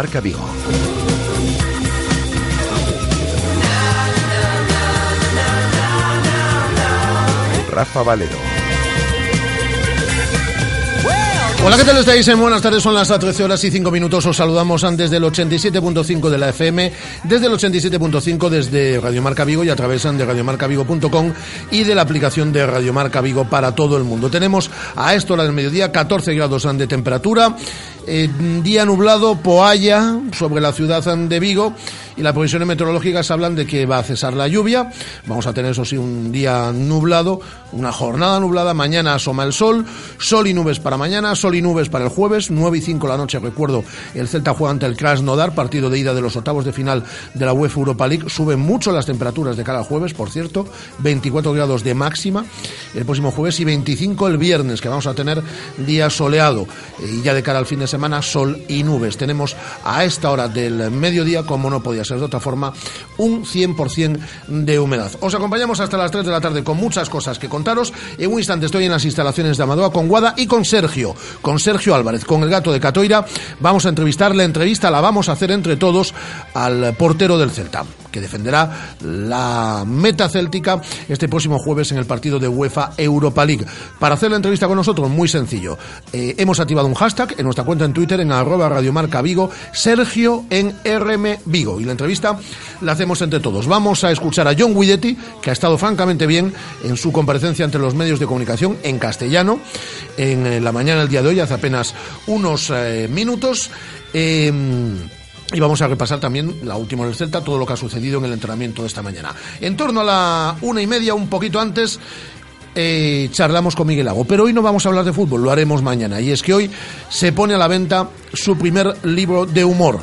Marca Vigo. Rafa Valero. Hola, ¿qué tal estáis? Buenas tardes, son las 13 horas y 5 minutos. Os saludamos desde el 87.5 de la FM, desde el 87.5 desde Radio Marca Vigo y a través de radiomarcavigo.com y de la aplicación de Radio Marca Vigo para todo el mundo. Tenemos a esto hora del mediodía 14 grados de temperatura, eh, día nublado, poalla sobre la ciudad de Vigo y las previsiones meteorológicas hablan de que va a cesar la lluvia. Vamos a tener, eso sí, un día nublado, una jornada nublada. Mañana asoma el sol, sol y nubes para mañana, sol y nubes para el jueves, 9 y 5 la noche. Recuerdo, el Celta juega ante el Krasnodar, partido de ida de los octavos de final de la UEFA Europa League. Suben mucho las temperaturas de cada jueves, por cierto, 24 grados de máxima el próximo jueves y 25 el viernes, que vamos a tener día soleado. Y ya de cara al fin de semana, sol y nubes. Tenemos a esta hora del mediodía, como no podía ser de otra forma, un 100% de humedad. Os acompañamos hasta las 3 de la tarde con muchas cosas que contaros. En un instante estoy en las instalaciones de Amadoa con Guada y con Sergio, con Sergio Álvarez, con el gato de Catoira. Vamos a entrevistar, la entrevista la vamos a hacer entre todos al portero del Celta que defenderá la meta céltica este próximo jueves en el partido de UEFA Europa League. Para hacer la entrevista con nosotros, muy sencillo. Eh, hemos activado un hashtag en nuestra cuenta en Twitter en arroba radiomarca Vigo, Sergio en RM Vigo. Y la entrevista la hacemos entre todos. Vamos a escuchar a John Guidetti, que ha estado francamente bien en su comparecencia ante los medios de comunicación en castellano en eh, la mañana del día de hoy, hace apenas unos eh, minutos. Y vamos a repasar también la última del Celta, todo lo que ha sucedido en el entrenamiento de esta mañana. En torno a la una y media, un poquito antes, eh, charlamos con Miguel Lago. Pero hoy no vamos a hablar de fútbol, lo haremos mañana. Y es que hoy se pone a la venta su primer libro de humor.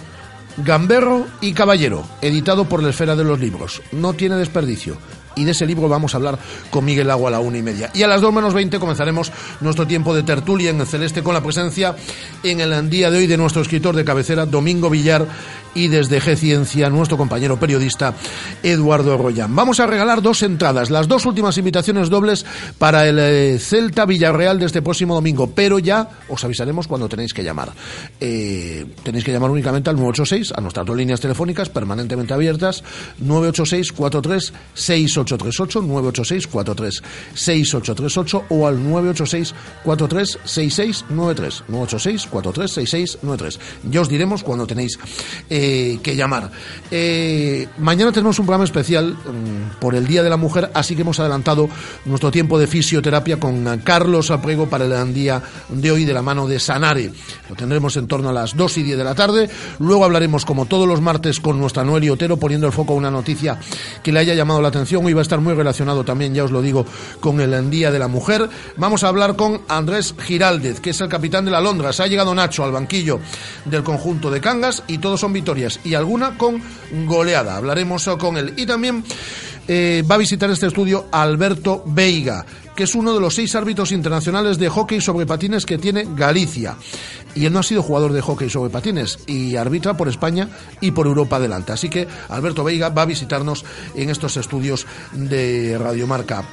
Gamberro y Caballero, editado por la Esfera de los Libros. No tiene desperdicio y de ese libro vamos a hablar con Miguel Lago a la una y media. Y a las dos menos veinte comenzaremos nuestro tiempo de tertulia en el Celeste con la presencia en el día de hoy de nuestro escritor de cabecera, Domingo Villar, y desde G nuestro compañero periodista Eduardo Arroyán. Vamos a regalar dos entradas, las dos últimas invitaciones dobles para el eh, Celta Villarreal de este próximo domingo, pero ya os avisaremos cuando tenéis que llamar. Eh, tenéis que llamar únicamente al 986, a nuestras dos líneas telefónicas permanentemente abiertas, 986 43 6838, 986 43 6838 o al 986 43 6693, 986 43 6693. Ya os diremos cuando tenéis eh, que llamar. Eh, mañana tenemos un programa especial mm, por el Día de la Mujer, así que hemos adelantado nuestro tiempo de fisioterapia con Carlos Aprego para el día de hoy de la mano de Sanare. Lo tendremos en torno a las 2 y 10 de la tarde. Luego hablaremos, como todos los martes, con nuestra Noelia Otero, poniendo el foco a una noticia que le haya llamado la atención. Hoy va a estar muy relacionado también, ya os lo digo, con el Día de la Mujer. Vamos a hablar con Andrés Giraldez, que es el capitán de la Londra. Se ha llegado Nacho al banquillo del conjunto de Cangas y todos son victorias y alguna con goleada. Hablaremos con él. Y también eh, va a visitar este estudio Alberto Veiga, que es uno de los seis árbitros internacionales de hockey sobre patines que tiene Galicia. Y él no ha sido jugador de hockey sobre patines y arbitra por España y por Europa adelante. Así que Alberto Veiga va a visitarnos en estos estudios de Radiomarca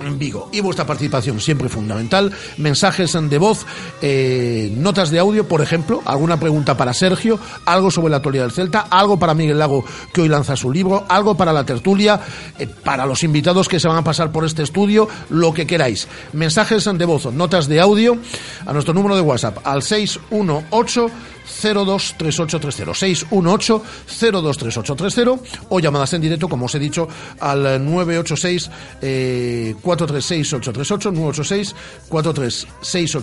en Vigo. Y vuestra participación siempre fundamental. Mensajes de voz, eh, notas de audio, por ejemplo, alguna pregunta para Sergio, algo sobre la actualidad del Celta, algo para Miguel Lago que hoy lanza su libro, algo para la tertulia, eh, para los invitados que se van a pasar por este estudio, lo que queráis. Mensajes de voz, notas de audio a nuestro número de WhatsApp al 618 023830 618 023830 o llamadas en directo, como os he dicho, al 986 eh, 436 986 436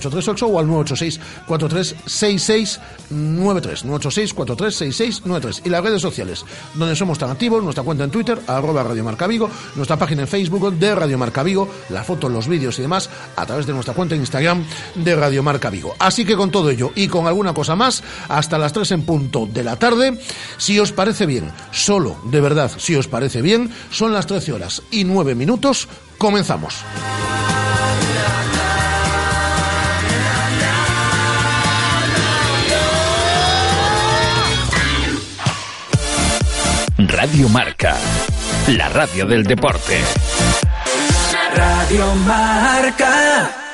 o al 986 436693 986 436693 y las redes sociales donde somos tan activos, nuestra cuenta en Twitter arroba Radio Marca Vigo, nuestra página en Facebook de Radio Marca Vigo, la foto, los vídeos y demás a través de nuestra cuenta en Instagram de Radio Marca Vigo. Así que con todo ello y con alguna cosa más, hasta las 3 en punto de la tarde, si os parece bien, solo de verdad, si os parece bien, son las 13 horas y 9 minutos, Comenzamos. Radio Marca, la radio del deporte. Radio Marca.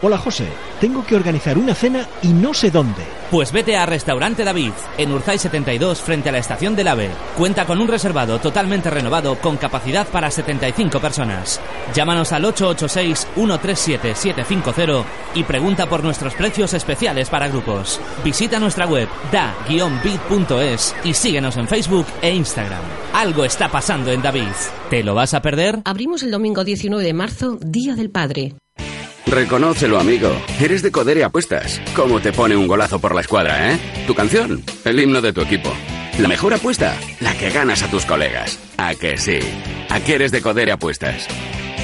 Hola José, tengo que organizar una cena y no sé dónde. Pues vete a Restaurante David, en Urzay 72, frente a la estación del AVE. Cuenta con un reservado totalmente renovado con capacidad para 75 personas. Llámanos al 886-137-750 y pregunta por nuestros precios especiales para grupos. Visita nuestra web da-bit.es y síguenos en Facebook e Instagram. Algo está pasando en David. ¿Te lo vas a perder? Abrimos el domingo 19 de marzo, Día del Padre. Reconócelo, amigo. Eres de Codere Apuestas. ¿Cómo te pone un golazo por la escuadra, eh? Tu canción, el himno de tu equipo. La mejor apuesta, la que ganas a tus colegas. ¿A que sí? ¿A qué eres de Codere Apuestas?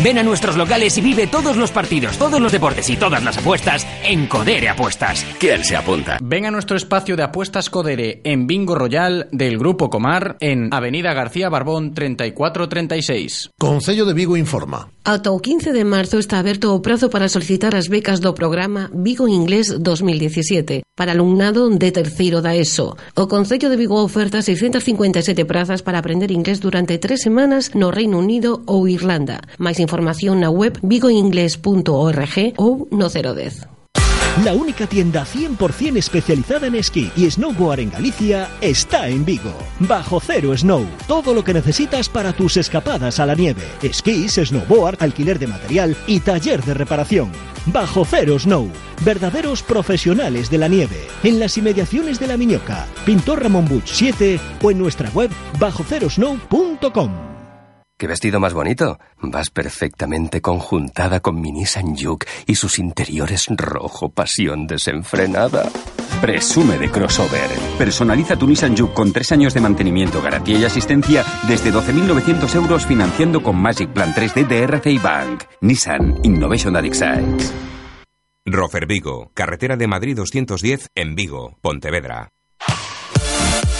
Ven a nuestros locales y vive todos los partidos, todos los deportes y todas las apuestas en Codere Apuestas. ¿Quién se apunta? Ven a nuestro espacio de apuestas Codere en Bingo Royal del Grupo Comar en Avenida García Barbón 3436. Concello de Vigo informa. Ata o 15 de marzo está aberto o prazo para solicitar as becas do programa Vigo Inglés 2017 para alumnado de terceiro da ESO. O Concello de Vigo oferta 657 prazas para aprender inglés durante tres semanas no Reino Unido ou Irlanda. Mais información na web vigoingles.org ou no 010. La única tienda 100% especializada en esquí y snowboard en Galicia está en Vigo. Bajo Cero Snow. Todo lo que necesitas para tus escapadas a la nieve. Esquís, snowboard, alquiler de material y taller de reparación. Bajo Cero Snow. Verdaderos profesionales de la nieve. En las inmediaciones de la Miñoca. Pintor Ramón Buch 7 o en nuestra web bajocerosnow.com. ¿Qué vestido más bonito? Vas perfectamente conjuntada con mi Nissan Juke y sus interiores rojo, pasión desenfrenada. Presume de crossover. Personaliza tu Nissan Juke con tres años de mantenimiento, garantía y asistencia desde 12.900 euros financiando con Magic Plan 3D de RCI Bank. Nissan Innovation that excites. Rofer Vigo, carretera de Madrid 210 en Vigo, Pontevedra.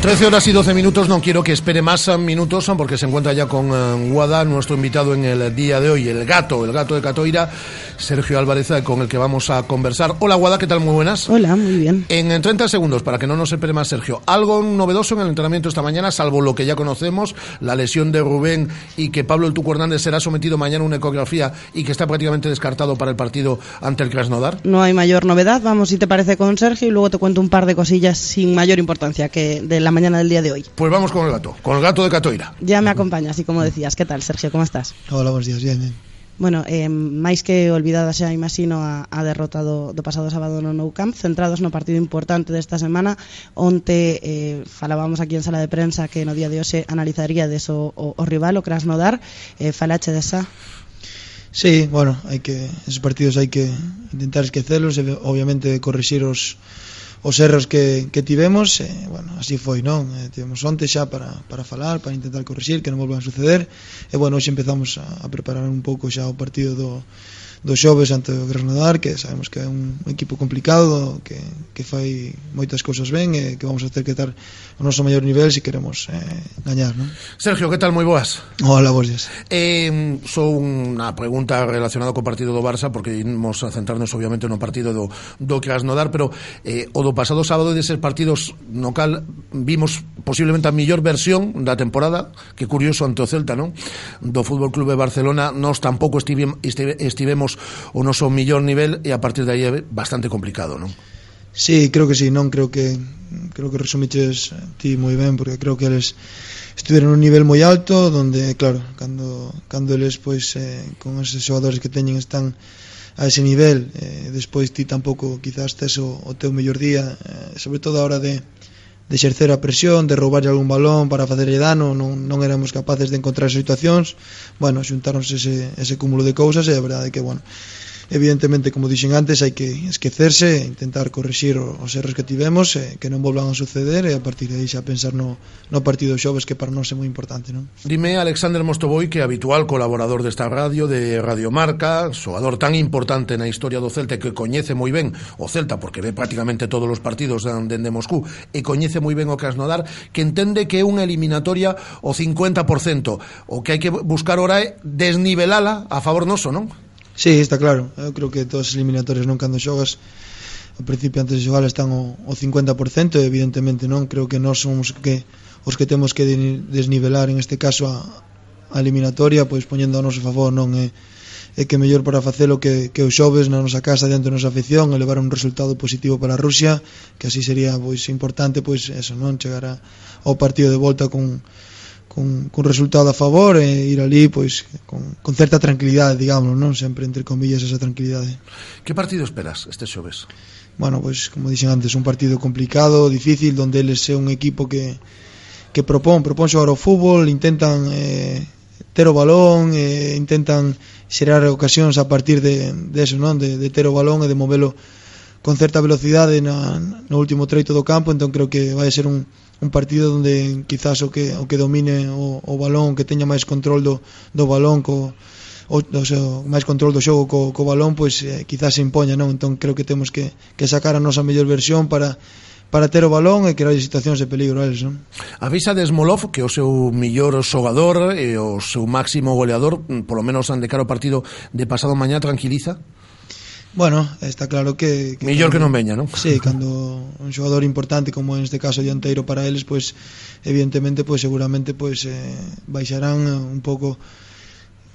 Trece horas y 12 minutos, no quiero que espere más minutos porque se encuentra ya con eh, Guada, nuestro invitado en el día de hoy, el gato, el gato de Catoira, Sergio Álvarez, eh, con el que vamos a conversar. Hola Guada, ¿qué tal? Muy buenas. Hola, muy bien. En 30 segundos, para que no nos espere más Sergio, algo novedoso en el entrenamiento esta mañana, salvo lo que ya conocemos, la lesión de Rubén y que Pablo El Tuco Hernández será sometido mañana a una ecografía y que está prácticamente descartado para el partido ante el Krasnodar. No hay mayor novedad, vamos si te parece con Sergio y luego te cuento un par de cosillas sin mayor importancia que de la la mañana del día de hoy. Pues vamos con el gato, con el gato de Catoira. Ya me acompaña, así como decías. ¿Qué tal, Sergio? ¿Cómo estás? Hola, buenos días, bien, bien. Bueno, eh, máis que olvidada xa imaxino a, a derrota do, do pasado sábado no Nou Camp centrados no partido importante desta semana onte eh, falábamos aquí en sala de prensa que no día de hoxe analizaría deso o, o rival, o Krasnodar eh, falache desa Sí, bueno, hai que esos partidos hai que intentar esquecelos e obviamente corrixir os os erros que, que tivemos, eh, bueno, así foi, non? Eh, tivemos onte xa para, para falar, para intentar corrixir, que non volvan a suceder, e bueno, hoxe empezamos a, a preparar un pouco xa o partido do, do xoves ante o Granadar, que sabemos que é un equipo complicado, que, que fai moitas cousas ben, e que vamos a ter que estar o noso maior nivel se si queremos eh, gañar non? Sergio, que tal? Moi boas Hola, boas. eh, Sou unha pregunta relacionada co partido do Barça porque imos a centrarnos obviamente no partido do, do Krasnodar pero eh, o do pasado sábado de ser partidos no cal vimos posiblemente a millor versión da temporada que curioso ante o Celta, non? do Fútbol Clube Barcelona nós tampouco estive, estive, estivemos o noso millor nivel e a partir de aí é bastante complicado, non? Sí, creo que sí, non creo que creo que resumiches ti moi ben porque creo que eles estiveron un nivel moi alto donde, claro, cando, cando eles pois eh, con esos xogadores que teñen están a ese nivel eh, despois ti tampouco quizás tes o, o teu mellor día eh, sobre todo a hora de, de exercer a presión, de roubarlle algún balón para facerlle dano, non, non éramos capaces de encontrar situacións, bueno, xuntáronse ese, ese cúmulo de cousas e a verdade que, bueno, evidentemente, como dixen antes, hai que esquecerse, intentar corrixir os erros que tivemos, eh, que non volvan a suceder e a partir de aí xa pensar no, no partido xoves que para nós é moi importante. Non? Dime, Alexander Mostovoy que é habitual colaborador desta radio, de Radio Marca, xogador tan importante na historia do Celta que coñece moi ben o Celta, porque ve prácticamente todos os partidos dende de Moscú, e coñece moi ben o Krasnodar, que entende que é unha eliminatoria o 50%. O que hai que buscar ora é desnivelala a favor noso, non? Sí, está claro. Eu creo que todas as eliminatorias non cando xogas ao principio antes de xogar están o, o 50% evidentemente non creo que nós somos que os que temos que desnivelar en este caso a, a eliminatoria pois poñendo a noso favor non é é que mellor para facelo que, que os xoves na nosa casa diante da nosa afición e levar un resultado positivo para a Rusia que así sería pois importante pois eso non chegar a, ao partido de volta con con, con resultado a favor e ir ali pois con, con certa tranquilidade, digamos, non sempre entre comillas esa tranquilidade. Que partido esperas este xoves? Bueno, pois como dixen antes, un partido complicado, difícil, donde eles é un equipo que que propón, propón xogar o fútbol, intentan eh, ter o balón, eh, intentan xerar ocasións a partir de, de eso, non? De, de ter o balón e de movelo con certa velocidade na, no último treito do campo, entón creo que vai ser un, un partido onde quizás o que o que domine o, o balón, que teña máis control do, do balón co o, o sea, máis control do xogo co, co balón, pois eh, quizás se impoña, non? Entón creo que temos que, que sacar a nosa mellor versión para para ter o balón e crear situacións de peligro a eles, non? Avisa Desmolov que o seu millor xogador e o seu máximo goleador, mm, polo menos ande caro partido de pasado mañá, tranquiliza? Bueno, está claro que... que Millor cando, que non veña, non? Sí, cando un xogador importante como en este caso dianteiro para eles, pois pues, evidentemente, pois pues, seguramente pois pues, eh, baixarán eh, un pouco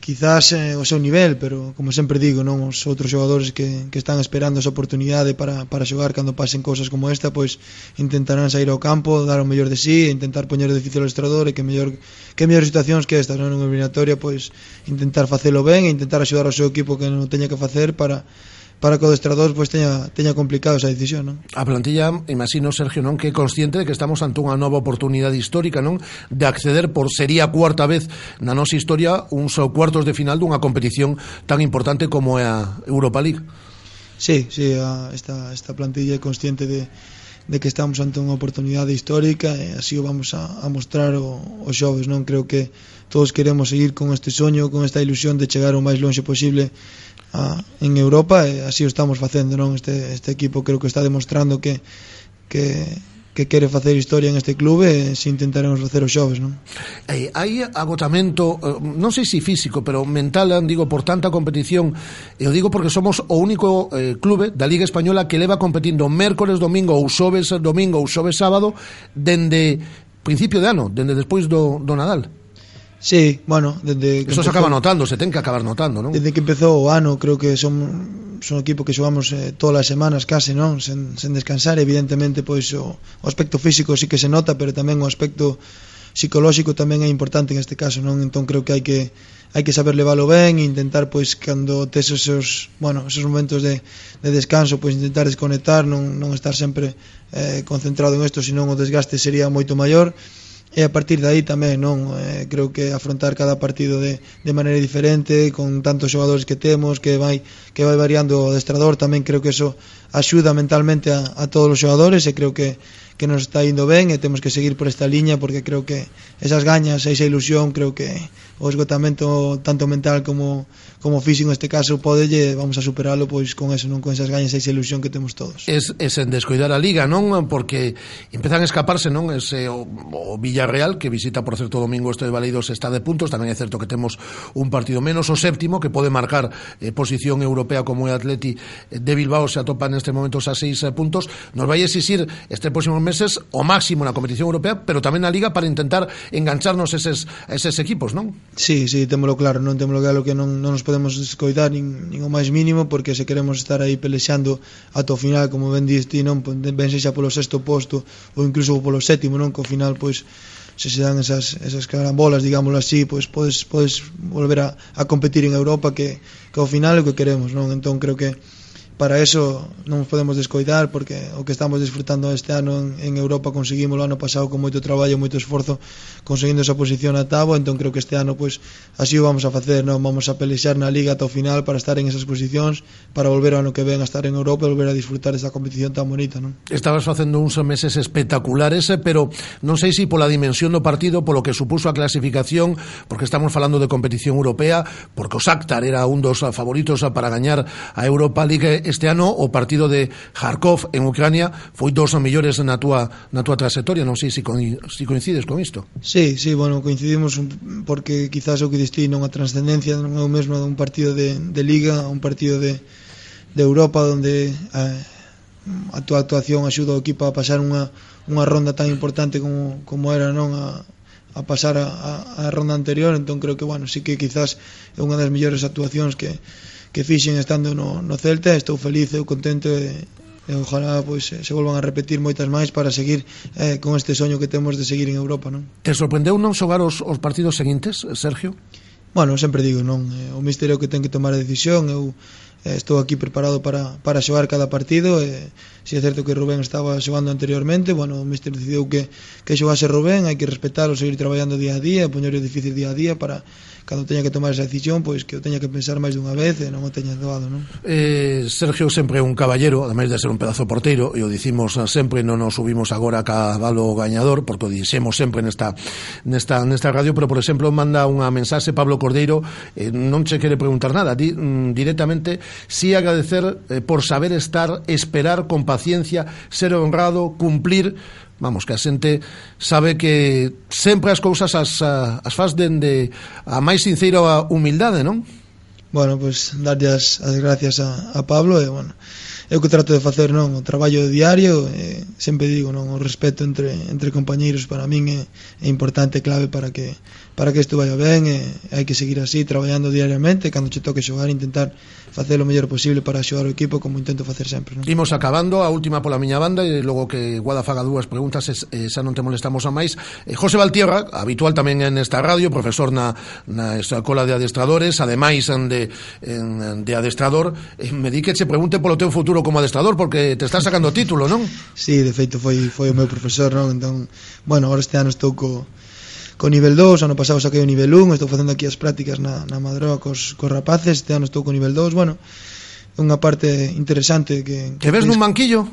quizás eh, o seu nivel, pero como sempre digo, non os outros xogadores que, que están esperando esa oportunidade para, para xogar cando pasen cousas como esta, pois intentarán sair ao campo, dar o mellor de sí, intentar poñer o difícil ao estrador e que mellor que mellor situacións que estas, non unha eliminatoria, pois intentar facelo ben e intentar axudar ao seu equipo que non teña que facer para para que o adestrador pois, teña, teña complicado esa decisión. Non? A plantilla, imagino, Sergio, non que é consciente de que estamos ante unha nova oportunidade histórica non de acceder por sería a cuarta vez na nosa historia uns cuartos de final dunha competición tan importante como é a Europa League. Sí, sí, a, esta, esta plantilla é consciente de, de que estamos ante unha oportunidade histórica e así o vamos a, a mostrar o, os xoves, non? Creo que todos queremos seguir con este soño, con esta ilusión de chegar o máis longe posible a, en Europa e así o estamos facendo non este, este equipo creo que está demostrando que, que, que quere facer historia en este clube e se intentaremos facer os xoves, non? Eh, hai agotamento, eh, non sei se físico, pero mental, eh, digo, por tanta competición, e o digo porque somos o único eh, clube da Liga Española que leva competindo mércores, domingo ou xoves, domingo ou xoves, sábado, dende principio de ano, dende despois do, do Nadal. Sí, bueno, desde que Eso empezó, se acaba notando, se ten que acabar notando, non? Desde que empezou o ano, creo que son son equipo que xogamos eh, todas as semanas case, non? Sen, sen descansar, evidentemente, pois o, o aspecto físico sí que se nota, pero tamén o aspecto psicolóxico tamén é importante en este caso, non? Entón creo que hai que hai que saber leválo ben e intentar pois cando tes esos, bueno, esos momentos de, de descanso, pois intentar desconectar, non non estar sempre eh, concentrado en isto, senón o desgaste sería moito maior e a partir de aí tamén, non? Eh, creo que afrontar cada partido de, de maneira diferente, con tantos xogadores que temos, que vai que vai variando o adestrador, tamén creo que eso axuda mentalmente a, a todos os xogadores e creo que que nos está indo ben e temos que seguir por esta liña porque creo que esas gañas, esa ilusión, creo que o esgotamento tanto mental como como físico neste caso podelle vamos a superalo pois con eso, non con esas gañas e esa ilusión que temos todos. Es, es en descuidar a liga, non? Porque empezan a escaparse, non? Ese o, o Villarreal que visita por certo domingo este de Baleidos está de puntos, tamén é certo que temos un partido menos o séptimo que pode marcar eh, posición europea como o Atleti de Bilbao se atopa neste momento a seis eh, puntos. Nos vai exixir este próximos meses o máximo na competición europea, pero tamén na liga para intentar engancharnos eses eses equipos, non? Sí, sí, témolo claro, non témolo claro que non, non nos podemos descoidar nin, nin o máis mínimo porque se queremos estar aí pelexando ata o final, como ben dis ti, non, ben sexa polo sexto posto ou incluso polo sétimo, non, que ao final pois se se dan esas, esas carambolas, digámoslo así, pois podes, podes volver a, a competir en Europa que, que ao final é o que queremos, non? Entón creo que para eso non podemos descoidar porque o que estamos disfrutando este ano en, en Europa conseguimos o ano pasado con moito traballo, moito esforzo conseguindo esa posición a tabo, entón creo que este ano pois así o vamos a facer, non vamos a pelexar na liga ata o final para estar en esas posicións, para volver o ano que ven a estar en Europa e volver a disfrutar desta competición tan bonita, non? Estabas facendo uns meses espectaculares, eh, pero non sei se si pola dimensión do partido, polo que supuso a clasificación, porque estamos falando de competición europea, porque o Shakhtar era un dos favoritos para gañar a Europa League este ano o partido de Kharkov en Ucrania foi dos mellores na túa, na túa trayectoria, non sei se, se coincides con isto. Sí, sí, bueno, coincidimos porque quizás o que distí non a transcendencia non é o mesmo dun partido de, de Liga un partido de, de Europa onde eh, a túa actuación axuda o equipo a pasar unha, unha ronda tan importante como, como era non a, a pasar a, a, a ronda anterior entón creo que bueno, sí que quizás é unha das mellores actuacións que, que fixen estando no, no Celta estou feliz, eu contento e, e ojalá pois, eh, se volvan a repetir moitas máis para seguir eh, con este soño que temos de seguir en Europa non? Te sorprendeu non xogar os, os partidos seguintes, Sergio? Bueno, sempre digo, non eh, o misterio que ten que tomar a decisión eu eh, estou aquí preparado para, para xogar cada partido e eh, Si é certo que Rubén estaba xogando anteriormente, bueno, o míster decidiu que, que xogase Rubén, hai que respetarlo, seguir traballando día a día, poñerlo difícil día a día para cando teña que tomar esa decisión, pois que o teña que pensar máis dunha vez e non o teña doado, non? Eh, Sergio sempre é un caballero, ademais de ser un pedazo porteiro, e o dicimos ah, sempre, non nos subimos agora a cabalo gañador, porque o dixemos sempre nesta, nesta, nesta radio, pero, por exemplo, manda unha mensaxe Pablo Cordeiro, eh, non che quere preguntar nada, di, mm, directamente, si agradecer eh, por saber estar, esperar, con paciencia, ser honrado, cumplir, vamos, que a xente sabe que sempre as cousas as, as faz dende a máis sincera humildade, non? Bueno, pois pues, darlle as, as gracias a, a Pablo e, bueno, eu que trato de facer, non? O traballo diario, e, sempre digo, non? O respeto entre, entre compañeiros para min é, é importante, clave para que para que isto vaya ben e eh, hai que seguir así traballando diariamente cando che toque xogar intentar facer o mellor posible para axudar o equipo como intento facer sempre non? Imos acabando, a última pola miña banda e logo que Guada faga dúas preguntas eh, xa non te molestamos a máis eh, José Valtierra, habitual tamén en esta radio profesor na, na Escola de Adestradores ademais en de, en, de adestrador me di que che pregunte polo teu futuro como adestrador porque te estás sacando título, non? Sí, de feito foi, foi o meu profesor non? entón, bueno, agora este ano estou co co nivel 2, ano pasado saquei o nivel 1, estou facendo aquí as prácticas na, na Madroa cos, cos rapaces, este ano estou co nivel 2, bueno, unha parte interesante que... Te ves nun banquillo?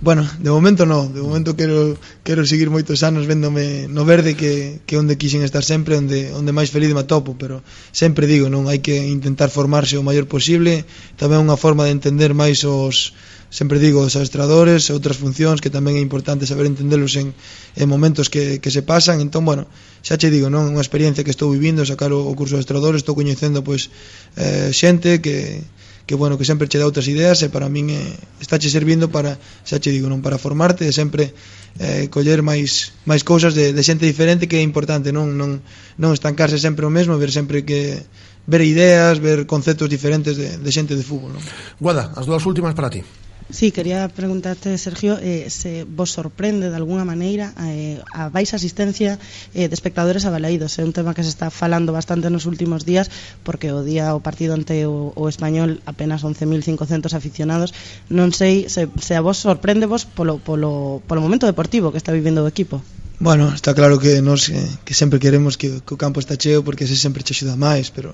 Bueno, de momento no, de momento quero, quero seguir moitos anos véndome no verde que, que onde quixen estar sempre, onde, onde máis feliz me atopo, pero sempre digo, non hai que intentar formarse o maior posible, tamén unha forma de entender máis os, sempre digo, os adestradores e outras funcións que tamén é importante saber entendelos en, en momentos que, que se pasan entón, bueno, xa che digo, non unha experiencia que estou vivindo, sacar o, o curso de adestradores estou coñecendo, pois, eh, xente que, que bueno, que sempre che dá outras ideas e para min eh, está che servindo para, xa che digo, non para formarte e sempre eh, coller máis máis cousas de, de xente diferente que é importante, non, non, non estancarse sempre o mesmo, ver sempre que ver ideas, ver conceptos diferentes de, de xente de fútbol. Non? Guada, as dúas últimas para ti. Sí, quería preguntarte, Sergio, eh, se vos sorprende de alguna maneira eh, a baixa asistencia eh, de espectadores a Balaídos? É un tema que se está falando bastante nos últimos días porque o día o partido ante o, o español apenas 11.500 aficionados. Non sei se, se a vos sorprende vos polo, polo, polo momento deportivo que está vivendo o equipo. Bueno, está claro que nos eh, que sempre queremos que, que o campo está cheo porque ese sempre che axuda máis, pero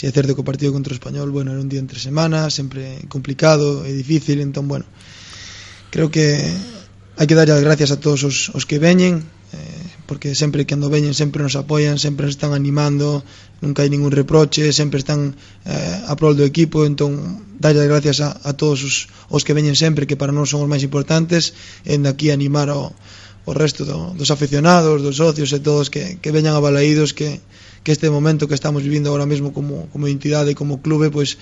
Si é certo que o partido contra o Español, bueno, era un día entre semana, sempre complicado e difícil, entón, bueno, creo que hai que darlle as gracias a todos os, os que veñen, eh, porque sempre que ando veñen sempre nos apoian, sempre nos están animando, nunca hai ningún reproche, sempre están eh, a prol do equipo, entón darlle as gracias a, a todos os, os que veñen sempre, que para nós son os máis importantes, e de aquí animar ao, o resto do, dos aficionados, dos socios e todos que, que veñan a Balaídos, que que este momento que estamos vivindo agora mesmo como, como entidade, como clube, pois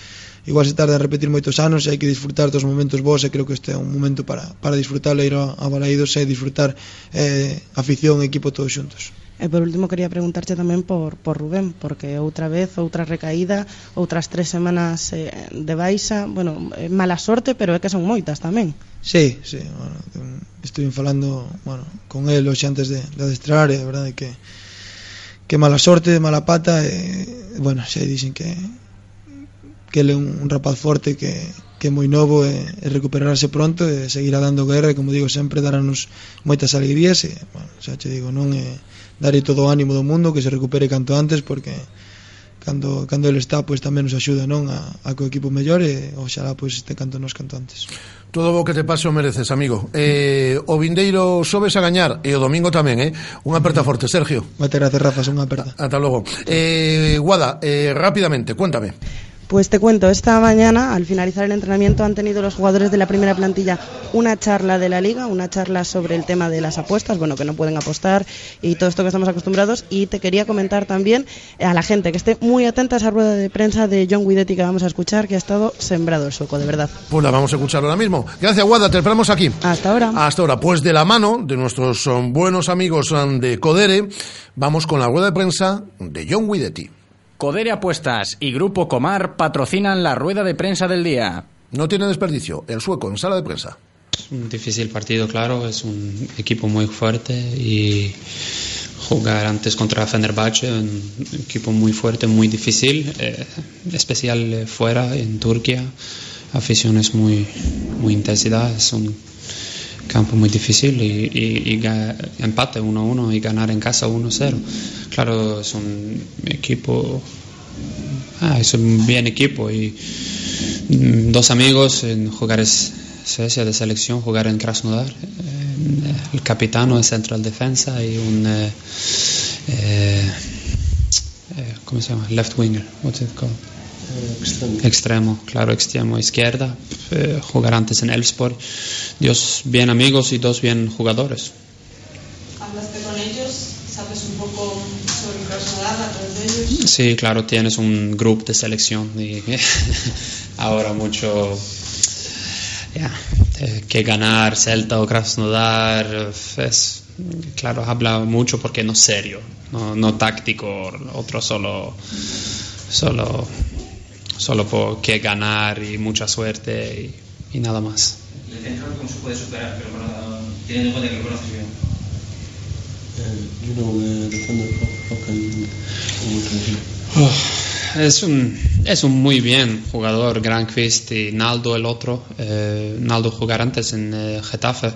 igual se tarda en repetir moitos anos e hai que disfrutar dos momentos bons e creo que este é un momento para, para disfrutar e ir a, a Balaídos e disfrutar eh, afición e equipo todos xuntos. E por último quería preguntarche tamén por, por Rubén, porque outra vez, outra recaída, outras tres semanas eh, de baixa, bueno, eh, mala sorte, pero é que son moitas tamén. Sí, sí, bueno, estuve falando bueno, con el hoxe antes de, de adestrar e a verdade que que mala sorte, mala pata e, bueno, xa dixen que que ele é un, un rapaz forte que, que é moi novo e, e recuperarse pronto e seguirá dando guerra e como digo sempre darános moitas alegrías e bueno, xa che digo non é darlle todo o ánimo do mundo que se recupere canto antes porque cando, cando ele está, pois tamén nos axuda non a, a co equipo mellor e oxalá pois este canto nos canto antes. Todo o que te pase o mereces, amigo. Eh, o vindeiro sobes a gañar e o domingo tamén, eh? Unha aperta forte, Sergio. Moitas gracias, Rafa, unha aperta. Ata logo. Eh, Guada, eh, rápidamente, cuéntame. Pues te cuento, esta mañana, al finalizar el entrenamiento, han tenido los jugadores de la primera plantilla una charla de la liga, una charla sobre el tema de las apuestas, bueno, que no pueden apostar y todo esto que estamos acostumbrados. Y te quería comentar también a la gente que esté muy atenta a esa rueda de prensa de John Guidetti que vamos a escuchar, que ha estado sembrado el sueco, de verdad. Pues la vamos a escuchar ahora mismo. Gracias, Guada, te esperamos aquí. Hasta ahora. Hasta ahora. Pues de la mano de nuestros um, buenos amigos um, de Codere, vamos con la rueda de prensa de John Guidetti. Codere Apuestas y Grupo Comar patrocinan la rueda de prensa del día. No tiene desperdicio. El sueco en sala de prensa. Un difícil partido, claro. Es un equipo muy fuerte y jugar antes contra Fenerbahce, un equipo muy fuerte, muy difícil, eh, especial fuera en Turquía. Aficiones muy, muy intensidad. Es un campo muy difícil y, y, y empate 1-1 y ganar en casa 1-0. Claro, es un equipo, ah, es un bien equipo y mm, dos amigos en jugar es de selección, jugar en Krasnodar. Eh, el capitano es central defensa y un eh, eh, eh, ¿cómo se llama? Left winger. What's it called? Extremo, claro, extremo izquierda. Eh, jugar antes en Elfsborg. Dos bien amigos y dos bien jugadores. ¿Hablaste con ellos? ¿Sabes un poco sobre Krasnodar a través de ellos? Sí, claro, tienes un grupo de selección y ahora mucho ya, eh, que ganar Celta o Krasnodar es claro habla mucho porque no serio, no, no táctico, otro solo solo solo por que ganar y mucha suerte y, y nada más. El central, ¿cómo se puede superar? Pero teniendo en cuenta que lo conoces bien. Oh, Es un, es un muy bien jugador, Granqvist y Naldo el otro. Eh, Naldo jugar antes en eh, Getafe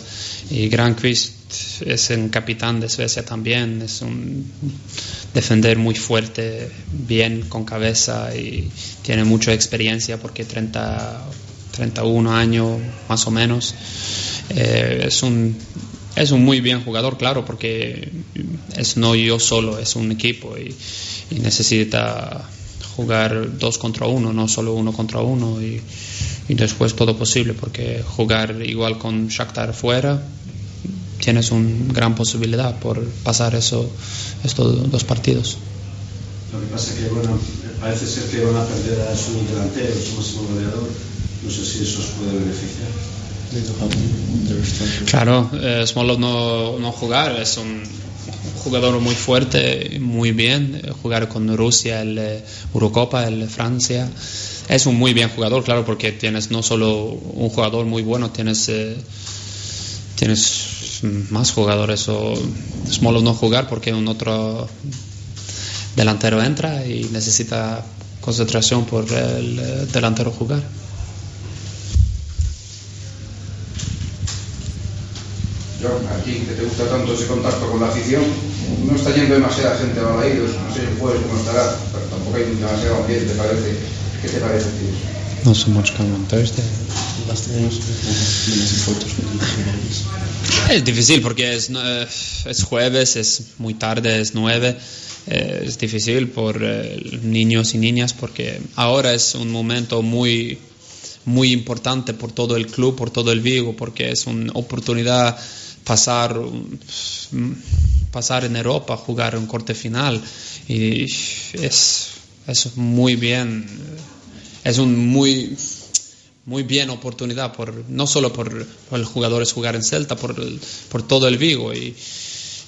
y Granqvist es un capitán de Suecia también. Es un defender muy fuerte, bien con cabeza y tiene mucha experiencia porque 30, 31 años más o menos. Eh, es un es un muy bien jugador, claro, porque es no yo solo, es un equipo y, y necesita jugar dos contra uno, no solo uno contra uno y, y después todo posible, porque jugar igual con Shakhtar fuera tienes una gran posibilidad por pasar eso, estos dos partidos. Lo que pasa es que bueno, parece ser que van a perder a su delantero, su máximo goleador. No sé si eso os puede beneficiar. Claro, eh, Smolov no, no jugar, es un jugador muy fuerte, muy bien, eh, jugar con Rusia, el eh, Eurocopa, el Francia. Es un muy bien jugador, claro, porque tienes no solo un jugador muy bueno, tienes, eh, tienes más jugadores. O Smolov no jugar porque un otro delantero entra y necesita concentración por el delantero jugar. John, aquí que te gusta tanto ese contacto con la afición, no está yendo demasiada gente a Balaídos, no sé el jueves cómo estará, pero tampoco hay demasiado ambiente, parece. ¿Qué te parece, tío? No so much come on Thursday. Es difícil porque es, es jueves, es muy tarde, es nueve. Eh, es difícil por eh, niños y niñas porque ahora es un momento muy, muy importante por todo el club, por todo el Vigo, porque es una oportunidad pasar, pasar en Europa, jugar un corte final. Y es, es muy bien, es un muy muy bien oportunidad por no solo por, por los jugadores jugar en Celta por, el- por todo el Vigo y,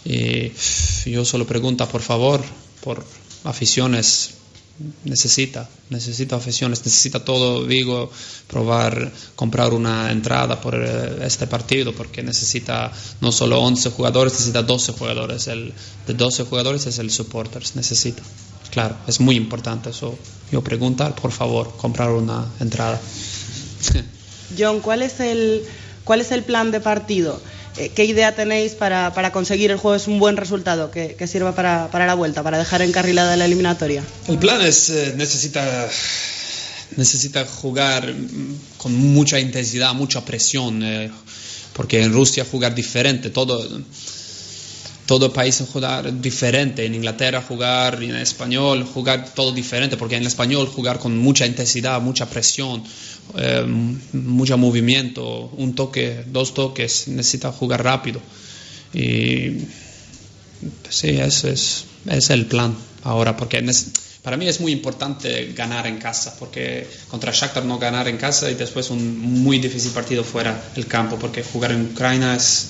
y yo solo pregunta por favor por aficiones necesita necesita aficiones necesita todo Vigo probar comprar una entrada por eh, este partido porque necesita no solo 11 jugadores necesita 12 jugadores. El de 12 jugadores es el supporters necesita. Claro es muy importante eso. Yo preguntar por favor comprar una entrada. John, ¿cuál es el, cuál es el plan de partido? Eh, ¿Qué idea tenéis para, para conseguir el jueves un buen resultado que, que sirva para, para la vuelta, para dejar encarrilada la eliminatoria? El plan es eh, necesita necesita jugar con mucha intensidad, mucha presión, eh, porque en Rusia jugar diferente, todo todo país jugar diferente. En Inglaterra jugar, en español jugar todo diferente, porque en español jugar con mucha intensidad, mucha presión, eh, mucho movimiento, un toque, dos toques, necesita jugar rápido. Y sí, ese es, es el plan ahora, porque para mí es muy importante ganar en casa, porque contra Shakhtar no ganar en casa y después un muy difícil partido fuera del campo, porque jugar en Ucrania es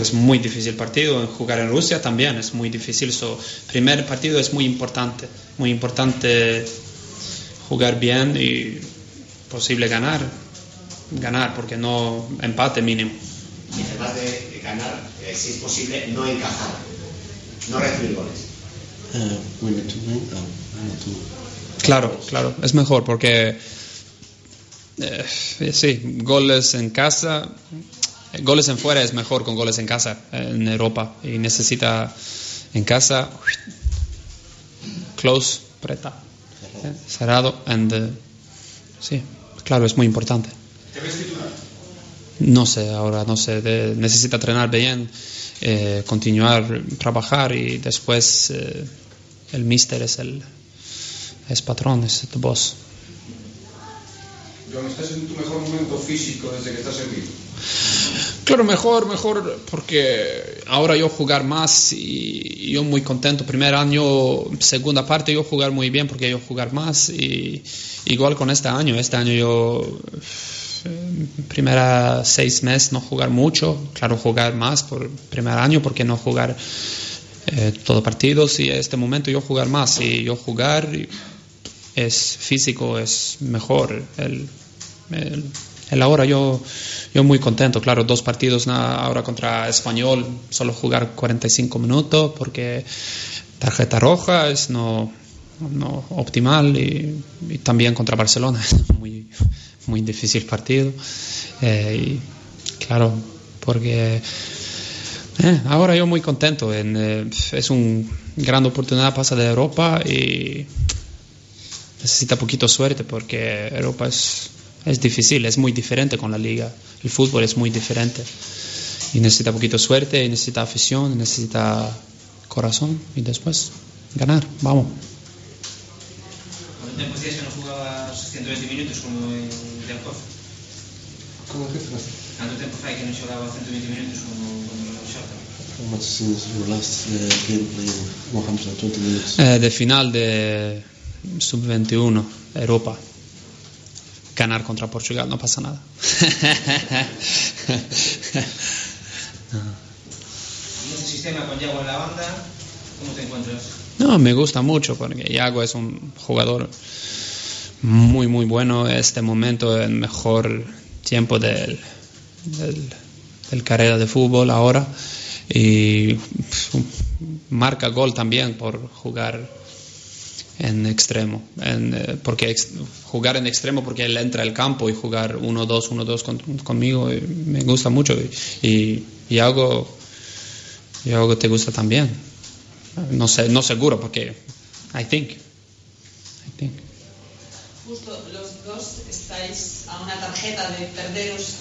es muy difícil partido. Jugar en Rusia también es muy difícil. So, primer partido es muy importante. Muy importante jugar bien y posible ganar. Ganar, porque no empate mínimo. Y además de ganar, eh, si es posible, no encajar. No recibir goles. Uh, claro, claro. Es mejor porque. Eh, sí, goles en casa goles en fuera es mejor con goles en casa en Europa y necesita en casa close, preta, cerrado and uh, sí, claro, es muy importante. No sé, ahora no sé, necesita entrenar bien, eh, continuar trabajar y después eh, el mister es el es patrón, es el boss. ¿Estás en tu mejor momento físico desde que estás en vivo? Claro, mejor, mejor, porque ahora yo jugar más y yo muy contento. Primer año, segunda parte, yo jugar muy bien porque yo jugar más. Y igual con este año, este año yo, primera seis meses no jugar mucho, claro, jugar más por primer año porque no jugar eh, todo partidos y este momento yo jugar más y yo jugar es físico, es mejor. El, el, ahora yo, yo muy contento, claro, dos partidos ahora contra Español, solo jugar 45 minutos porque tarjeta roja es no, no optimal y, también contra Barcelona es muy, muy difícil partido. Eh, y claro, porque eh, ahora yo muy contento, en, eh, es una gran oportunidad pasar de Europa y necesita poquito suerte porque Europa es es difícil, es muy diferente con la liga. El fútbol es muy diferente. Y necesita poquito suerte, y necesita afición, necesita corazón y después ganar. Vamos. ¿Cuánto tiempo hacías que no jugabas 120 minutos como en Delcoz? ¿Cómo que ¿Cuánto tiempo fue que no jugaba 120 minutos como en Shakhtar? How much since your last uh, game playing 120 minutes? Eh, de final de sub-21, Europa ganar contra Portugal, no pasa nada. ¿Y ese sistema con Yago en la banda, cómo te encuentras? No, me gusta mucho porque Yago es un jugador muy, muy bueno. Este momento, el mejor tiempo del, del, carrera de fútbol ahora. Y marca gol también por jugar en extremo, en, eh, porque jugar en extremo porque él entra al campo y jugar 1-2, 1-2 conmigo eh, me gusta mucho y, y, algo, y algo te gusta también. No sé, no seguro porque I think, I think. Justo los dos estáis a una tarjeta de perderos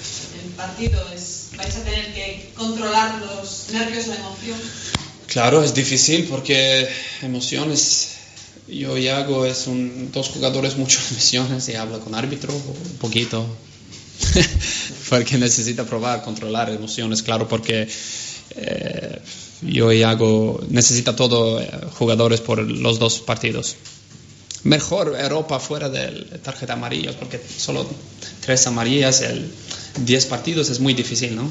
el partido, es, vais a tener que controlar los nervios, la emoción. Claro, es difícil porque emociones yo y Hago es un, dos jugadores muchas misiones y hablo con árbitro un poquito. porque necesita probar, controlar emociones, claro, porque eh, yo y Hago necesita todo eh, jugadores por los dos partidos. Mejor Europa fuera de tarjeta amarilla, porque solo tres amarillas, el 10 partidos es muy difícil, ¿no?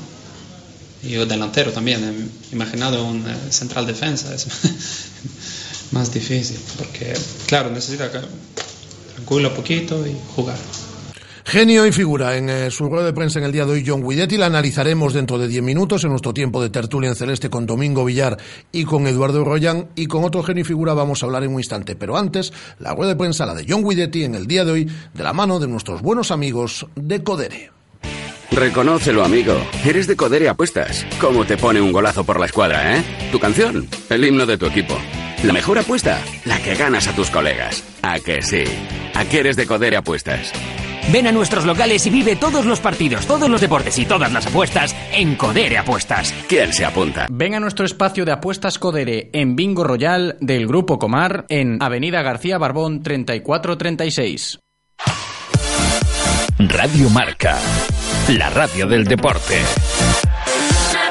Yo delantero también, imaginado un eh, central defensa. Es más difícil, porque claro, necesita tranquilo un poquito y jugar. Genio y figura en eh, su rueda de prensa en el día de hoy John Guidetti. La analizaremos dentro de 10 minutos en nuestro tiempo de tertulia en celeste con Domingo Villar y con Eduardo Royan. Y con otro genio y figura vamos a hablar en un instante. Pero antes, la rueda de prensa, la de John Guidetti en el día de hoy, de la mano de nuestros buenos amigos de Codere. Reconócelo, amigo. Eres de Codere Apuestas. ¿Cómo te pone un golazo por la escuadra, eh? Tu canción, el himno de tu equipo. La mejor apuesta, la que ganas a tus colegas. ¿A que sí? ¿A qué eres de Codere Apuestas? Ven a nuestros locales y vive todos los partidos, todos los deportes y todas las apuestas en Codere Apuestas. ¿Quién se apunta? Ven a nuestro espacio de apuestas Codere en Bingo Royal del Grupo Comar en Avenida García Barbón 3436. Radio Marca, la radio del deporte.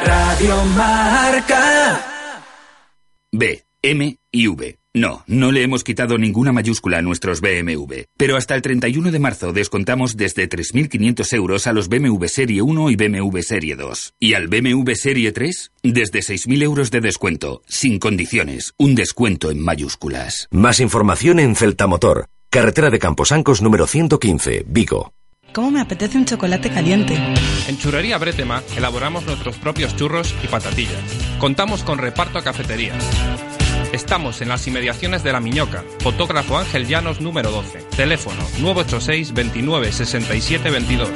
Radio Marca. B, M y V. No, no le hemos quitado ninguna mayúscula a nuestros BMW. Pero hasta el 31 de marzo descontamos desde 3.500 euros a los BMW Serie 1 y BMW Serie 2. Y al BMW Serie 3, desde 6.000 euros de descuento, sin condiciones. Un descuento en mayúsculas. Más información en Celta Motor, carretera de Camposancos número 115, Vigo. ¿Cómo me apetece un chocolate caliente? En Churrería Bretema elaboramos nuestros propios churros y patatillas. Contamos con reparto a cafetería. Estamos en las inmediaciones de La Miñoca. Fotógrafo Ángel Llanos número 12. Teléfono 986 29 67 22.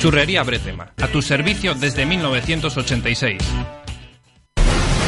Churrería Bretema. A tu servicio desde 1986.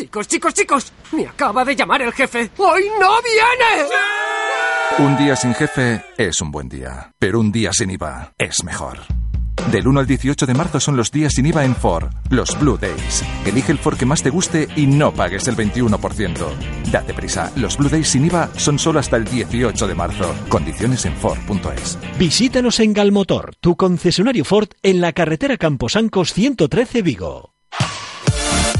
Chicos, chicos, chicos, me acaba de llamar el jefe. ¡Hoy no viene! Un día sin jefe es un buen día, pero un día sin IVA es mejor. Del 1 al 18 de marzo son los días sin IVA en Ford, los Blue Days. Elige el Ford que más te guste y no pagues el 21%. Date prisa, los Blue Days sin IVA son solo hasta el 18 de marzo. Condiciones en Ford.es. Visítanos en Galmotor, tu concesionario Ford en la carretera Camposancos 113 Vigo.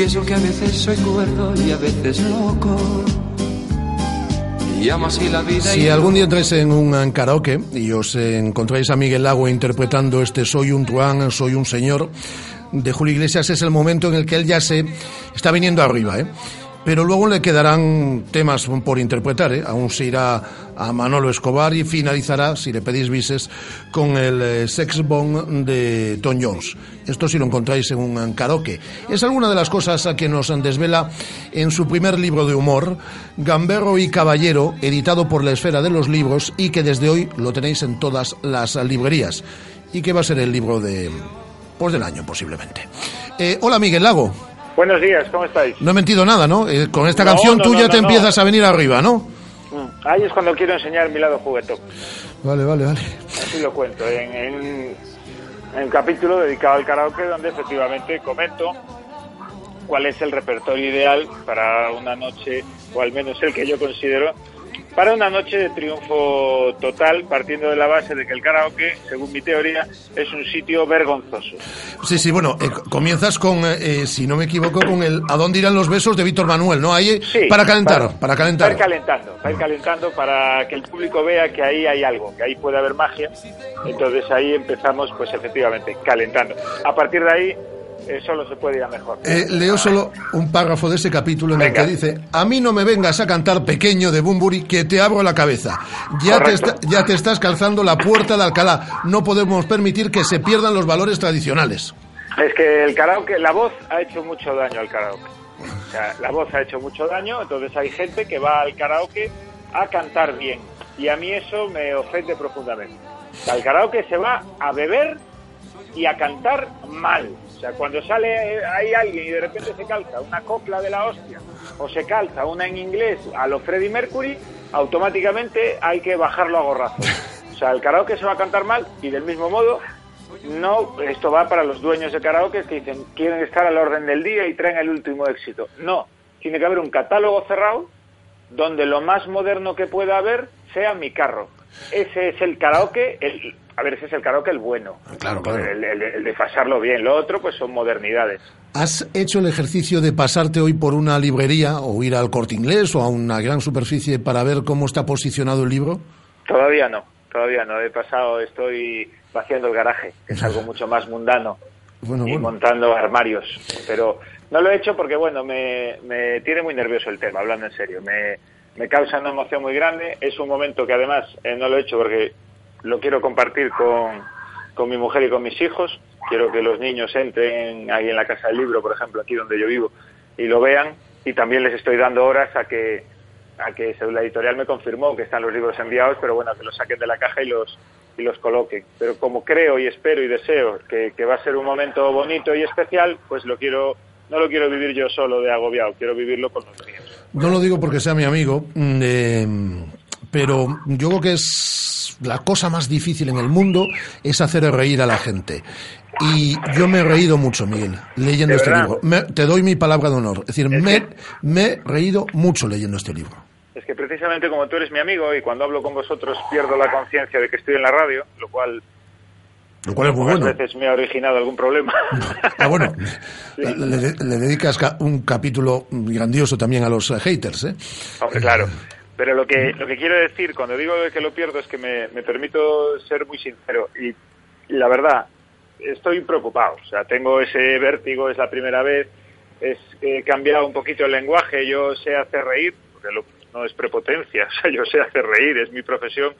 Confieso que a veces soy cuerdo y a veces loco. Y amo así la vida. Si y algún día entráis en un karaoke y os encontráis a Miguel Lago interpretando este Soy un truán, soy un señor de Julio Iglesias, es el momento en el que él ya se está viniendo arriba, ¿eh? Pero luego le quedarán temas por interpretar, ¿eh? Aún se irá a Manolo Escobar y finalizará, si le pedís bises, con el eh, Sex Bomb de Tom Jones. Esto si lo encontráis en un karaoke. Es alguna de las cosas a que nos desvela en su primer libro de humor, Gamberro y Caballero, editado por la Esfera de los Libros y que desde hoy lo tenéis en todas las librerías. Y que va a ser el libro de, pues del año posiblemente. Eh, hola Miguel Lago. Buenos días, ¿cómo estáis? No he mentido nada, ¿no? Eh, con esta No, canción no, tú no, ya te empiezas a venir arriba, ¿no? Mm, Ahí es cuando quiero enseñar mi lado juguetón. Vale, vale, vale. Así lo cuento. En, en- en un capítulo dedicado al karaoke donde efectivamente comento cuál es el repertorio ideal para una noche, o al menos el que yo considero, para una noche de triunfo total, partiendo de la base de que el karaoke, según mi teoría, es un sitio vergonzoso. Sí, sí, bueno, eh, comienzas con, eh, eh, si no me equivoco, con el ¿A dónde irán los besos? de Víctor Manuel, ¿no? Ahí, eh, Sí, para calentar, para- para Para calentar. ir calentando, para ir calentando para que el público vea que ahí hay algo, que ahí puede haber magia. Entonces ahí empezamos, pues efectivamente, calentando. A partir de ahí, eh, solo se puede ir a mejor. Eh, leo solo un párrafo de ese capítulo en Venga. el que dice, a mí no me vengas a cantar pequeño de Bumburi que te abro la cabeza. Ya te, está- ya te estás calzando la puerta de Alcalá. No podemos permitir que se pierdan los valores tradicionales. Es que el karaoke, la voz ha hecho mucho daño al karaoke. O sea, la voz ha hecho mucho daño, entonces hay gente que va al karaoke a cantar bien. Y a mí eso me ofende profundamente. Al karaoke se va a beber y a cantar mal. O sea, cuando sale eh, ahí alguien y de repente se calza una copla de la hostia o se calza una en inglés a lo Freddie Mercury, automáticamente hay que bajarlo a gorrazo. O sea, el karaoke se va a cantar mal y del mismo modo no, esto va para los dueños de karaoke que dicen quieren estar al orden del día y traen el último éxito. No, tiene que haber un catálogo cerrado donde lo más moderno que pueda haber sea mi carro. Ese es el karaoke, el, a ver, ese es el karaoke el bueno. Claro, claro. El, el- el de pasarlo bien. Lo otro, pues son modernidades. ¿Has hecho el ejercicio de pasarte hoy por una librería o ir al corte inglés o a una gran superficie para ver cómo está posicionado el libro? Todavía no, todavía no. He pasado, estoy vaciando el garaje, que es algo mucho más mundano, Bueno, y bueno. montando armarios. Pero no lo he hecho porque, bueno, me, me tiene muy nervioso el tema, hablando en serio. Me, me causa una emoción muy grande. Es un momento que además eh, no lo he hecho porque lo quiero compartir con, con mi mujer y con mis hijos. Quiero que los niños entren ahí en la Casa del Libro, por ejemplo, aquí donde yo vivo, y lo vean. Y también les estoy dando horas a que a que la editorial me confirmó que están los libros enviados, pero bueno, que los saquen de la caja y los y los coloquen. Pero como creo y espero y deseo que, que va a ser un momento bonito y especial, pues lo quiero no lo quiero vivir yo solo de agobiado, quiero vivirlo con los míos. No lo digo porque sea mi amigo, mm, eh, pero yo creo que es la cosa más difícil en el mundo es hacer reír a la gente. Y yo me he reído mucho, Miguel, leyendo ¿De este libro. Me- te doy mi palabra de honor. Es decir, me, me he reído mucho leyendo este libro. Es que precisamente como tú eres mi amigo y cuando hablo con vosotros pierdo la conciencia de que estoy en la radio, lo cual Lo cual es muy bueno. veces me ha originado algún problema. Ah, bueno, le, le dedicas ca- un capítulo grandioso también a los eh, haters, ¿eh? Hombre, claro. Pero lo que, lo que quiero decir cuando digo que lo pierdo es que me, me permito ser muy sincero. Y, y la verdad, estoy preocupado. O sea, tengo ese vértigo, es la primera vez. Es, he cambiado un poquito el lenguaje. Yo sé hacer reír, porque lo- no es prepotencia. O sea, yo sé hacer reír, es mi profesión,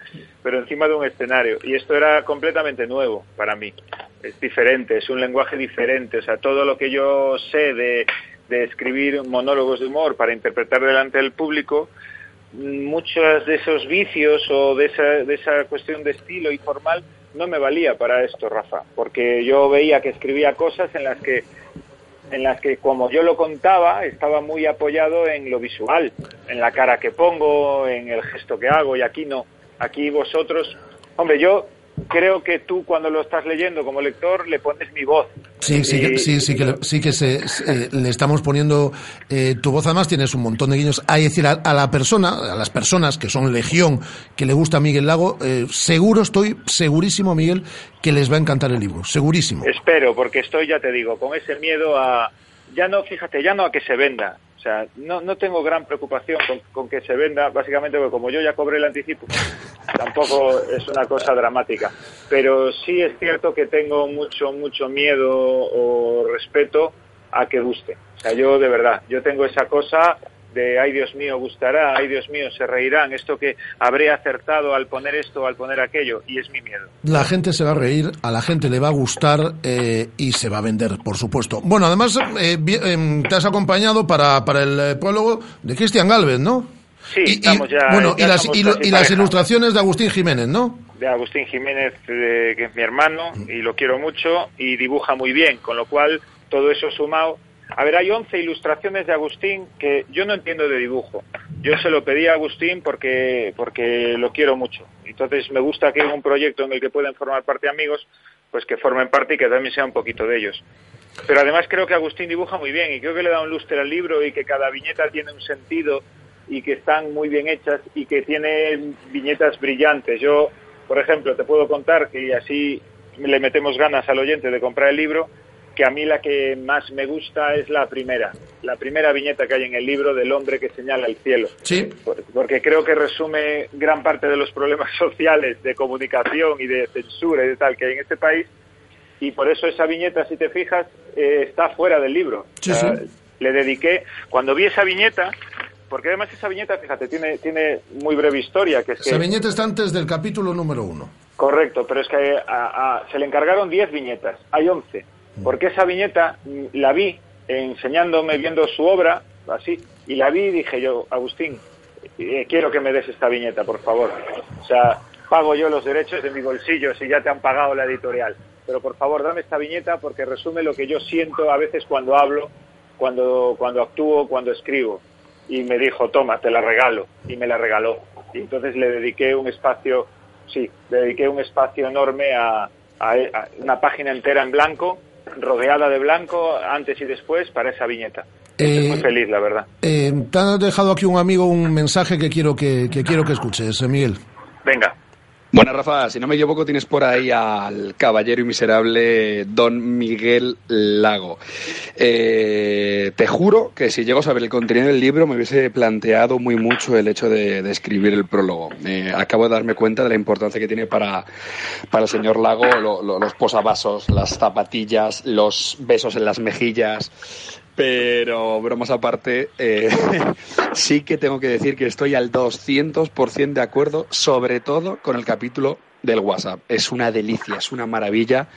pero encima de un escenario. Y esto era completamente nuevo para mí. Es diferente, es un lenguaje diferente. O sea, todo lo que yo sé de, de escribir monólogos de humor para interpretar delante del público, muchos de esos vicios o de esa, de esa cuestión de estilo y formal no me valía para esto, Rafa, porque yo veía que escribía cosas en las que en las que como yo lo contaba estaba muy apoyado en lo visual, en la cara que pongo, en el gesto que hago y aquí no. Aquí vosotros, hombre, yo creo que tú cuando lo estás leyendo como lector le pones mi voz. Sí, sí, que, Y- sí, sí que, le- sí que se, se- eh, le estamos poniendo eh, tu voz. Además, tienes un montón de guiños. Hay decir, a, a la persona, a las personas que son legión, que le gusta Miguel Lago, eh, seguro estoy, segurísimo, Miguel, que les va a encantar el libro. Segurísimo. Espero, porque estoy, ya te digo, con ese miedo a... Ya no, fíjate, ya no a que se venda. O sea, no, no tengo gran preocupación con, con que se venda, básicamente porque como yo ya cobré el anticipo, tampoco es una cosa dramática. Pero sí es cierto que tengo mucho, mucho miedo o respeto a que guste. O sea, yo de verdad, yo tengo esa cosa de, ay Dios mío, gustará, ay Dios mío, se reirán, esto que habré acertado al poner esto al poner aquello, y es mi miedo. La gente se va a reír, a la gente le va a gustar eh, y se va a vender, por supuesto. Bueno, además, eh, em, te has acompañado para, para el eh, prólogo de Cristian Galvez, ¿no? Sí, estamos ya. bueno, ya y las, y y ilustraciones de Agustín Jiménez, ¿no? de Agustín Jiménez, eh, que es mi hermano, y lo quiero mucho, y dibuja muy bien, con lo cual todo eso sumado. A ver, hay 11 ilustraciones de Agustín que yo no entiendo de dibujo. Yo se lo pedí a Agustín porque, porque lo quiero mucho. Entonces me gusta que en un proyecto en el que pueden formar parte amigos, pues que formen parte y que también sea un poquito de ellos. Pero además creo que Agustín dibuja muy bien y creo que le da un lustre al libro y que cada viñeta tiene un sentido y que están muy bien hechas y que tiene viñetas brillantes. Yo, por ejemplo, te puedo contar que así le metemos ganas al oyente de comprar el libro, que a mí la que más me gusta es la primera, la primera viñeta que hay en el libro del hombre que señala el cielo. Sí. Por- Porque creo que resume gran parte de los problemas sociales de comunicación y de censura y de tal que hay en este país. Y por eso esa viñeta, si te fijas, eh, está fuera del libro. Sí. Le dediqué, cuando vi esa viñeta, porque además esa viñeta, fíjate, tiene, tiene muy breve historia, que es que... Esa viñeta está antes del capítulo número uno. Correcto, pero es que a- a- se le encargaron 10 viñetas, hay 11. Porque esa viñeta mm, la vi enseñándome, viendo su obra, así, y la vi y dije yo, Agustín, eh, quiero que me des esta viñeta, por favor. O sea, pago yo los derechos de mi bolsillo si ya te han pagado la editorial. pero por favor dame esta viñeta porque resume lo que yo siento a veces cuando hablo, cuando, cuando actúo, cuando escribo. Y me dijo, toma, te la regalo. Y me la regaló. Y entonces le dediqué un espacio, sí, le dediqué un espacio enorme a una página entera en blanco, rodeada de blanco, antes y después, para esa viñeta. Estoy muy feliz, la verdad. Eh, te ha dejado aquí un amigo un mensaje que quiero que, que quiero que escuches, eh, Miguel. Venga. Bueno, Rafa, si no me equivoco, tienes por ahí al caballero y miserable don Miguel Lago. Eh, te juro que si llego a saber el contenido del libro me hubiese planteado muy mucho el hecho de, escribir el prólogo. Acabo de darme cuenta de la importancia que tiene para, para el señor Lago lo- los posavasos, las zapatillas, los besos en las mejillas. Pero, bromas aparte, eh, sí que tengo que decir que estoy al 200% de acuerdo, sobre todo con el capítulo del WhatsApp. Es una delicia, es una maravilla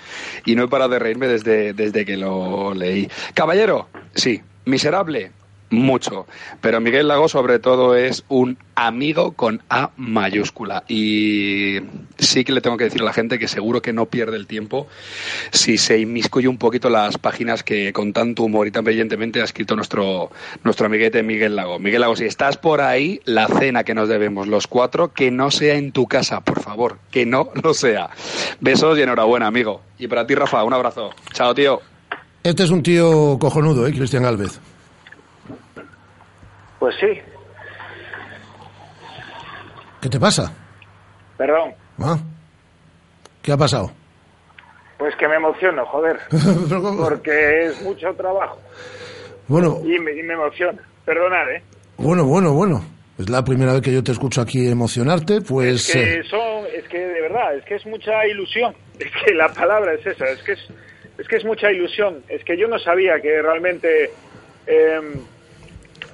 y no he parado de reírme desde, desde que lo leí. Caballero, sí, miserable, mucho. Pero Miguel Lago, sobre todo, es un amigo con A mayúscula. Y sí que le tengo que decir a la gente que seguro que no pierde el tiempo si se inmiscuye un poquito las páginas que con tanto humor y tan brillantemente ha escrito nuestro, nuestro amiguete Miguel Lago. Miguel Lago, si estás por ahí, la cena que nos debemos los cuatro, que no sea en tu casa, por favor, que no lo sea. Besos y enhorabuena, amigo. Y para ti, Rafa, un abrazo. Chao, tío. Este es un tío cojonudo, ¿eh? Cristian Galvez. Pues sí, ¿Qué te pasa? perdón. ¿Ah? ¿Qué ha pasado? Pues que me emociono, joder. Porque es mucho trabajo. Bueno, Y me, y me emociona. Perdonad, ¿eh? bueno, bueno, bueno. Es la primera vez que yo te escucho aquí emocionarte, pues... Es que eh, son, es que de verdad, es que es mucha ilusión. Es que la palabra es esa, es que es, es que es mucha ilusión. Es que yo no sabía que realmente eh,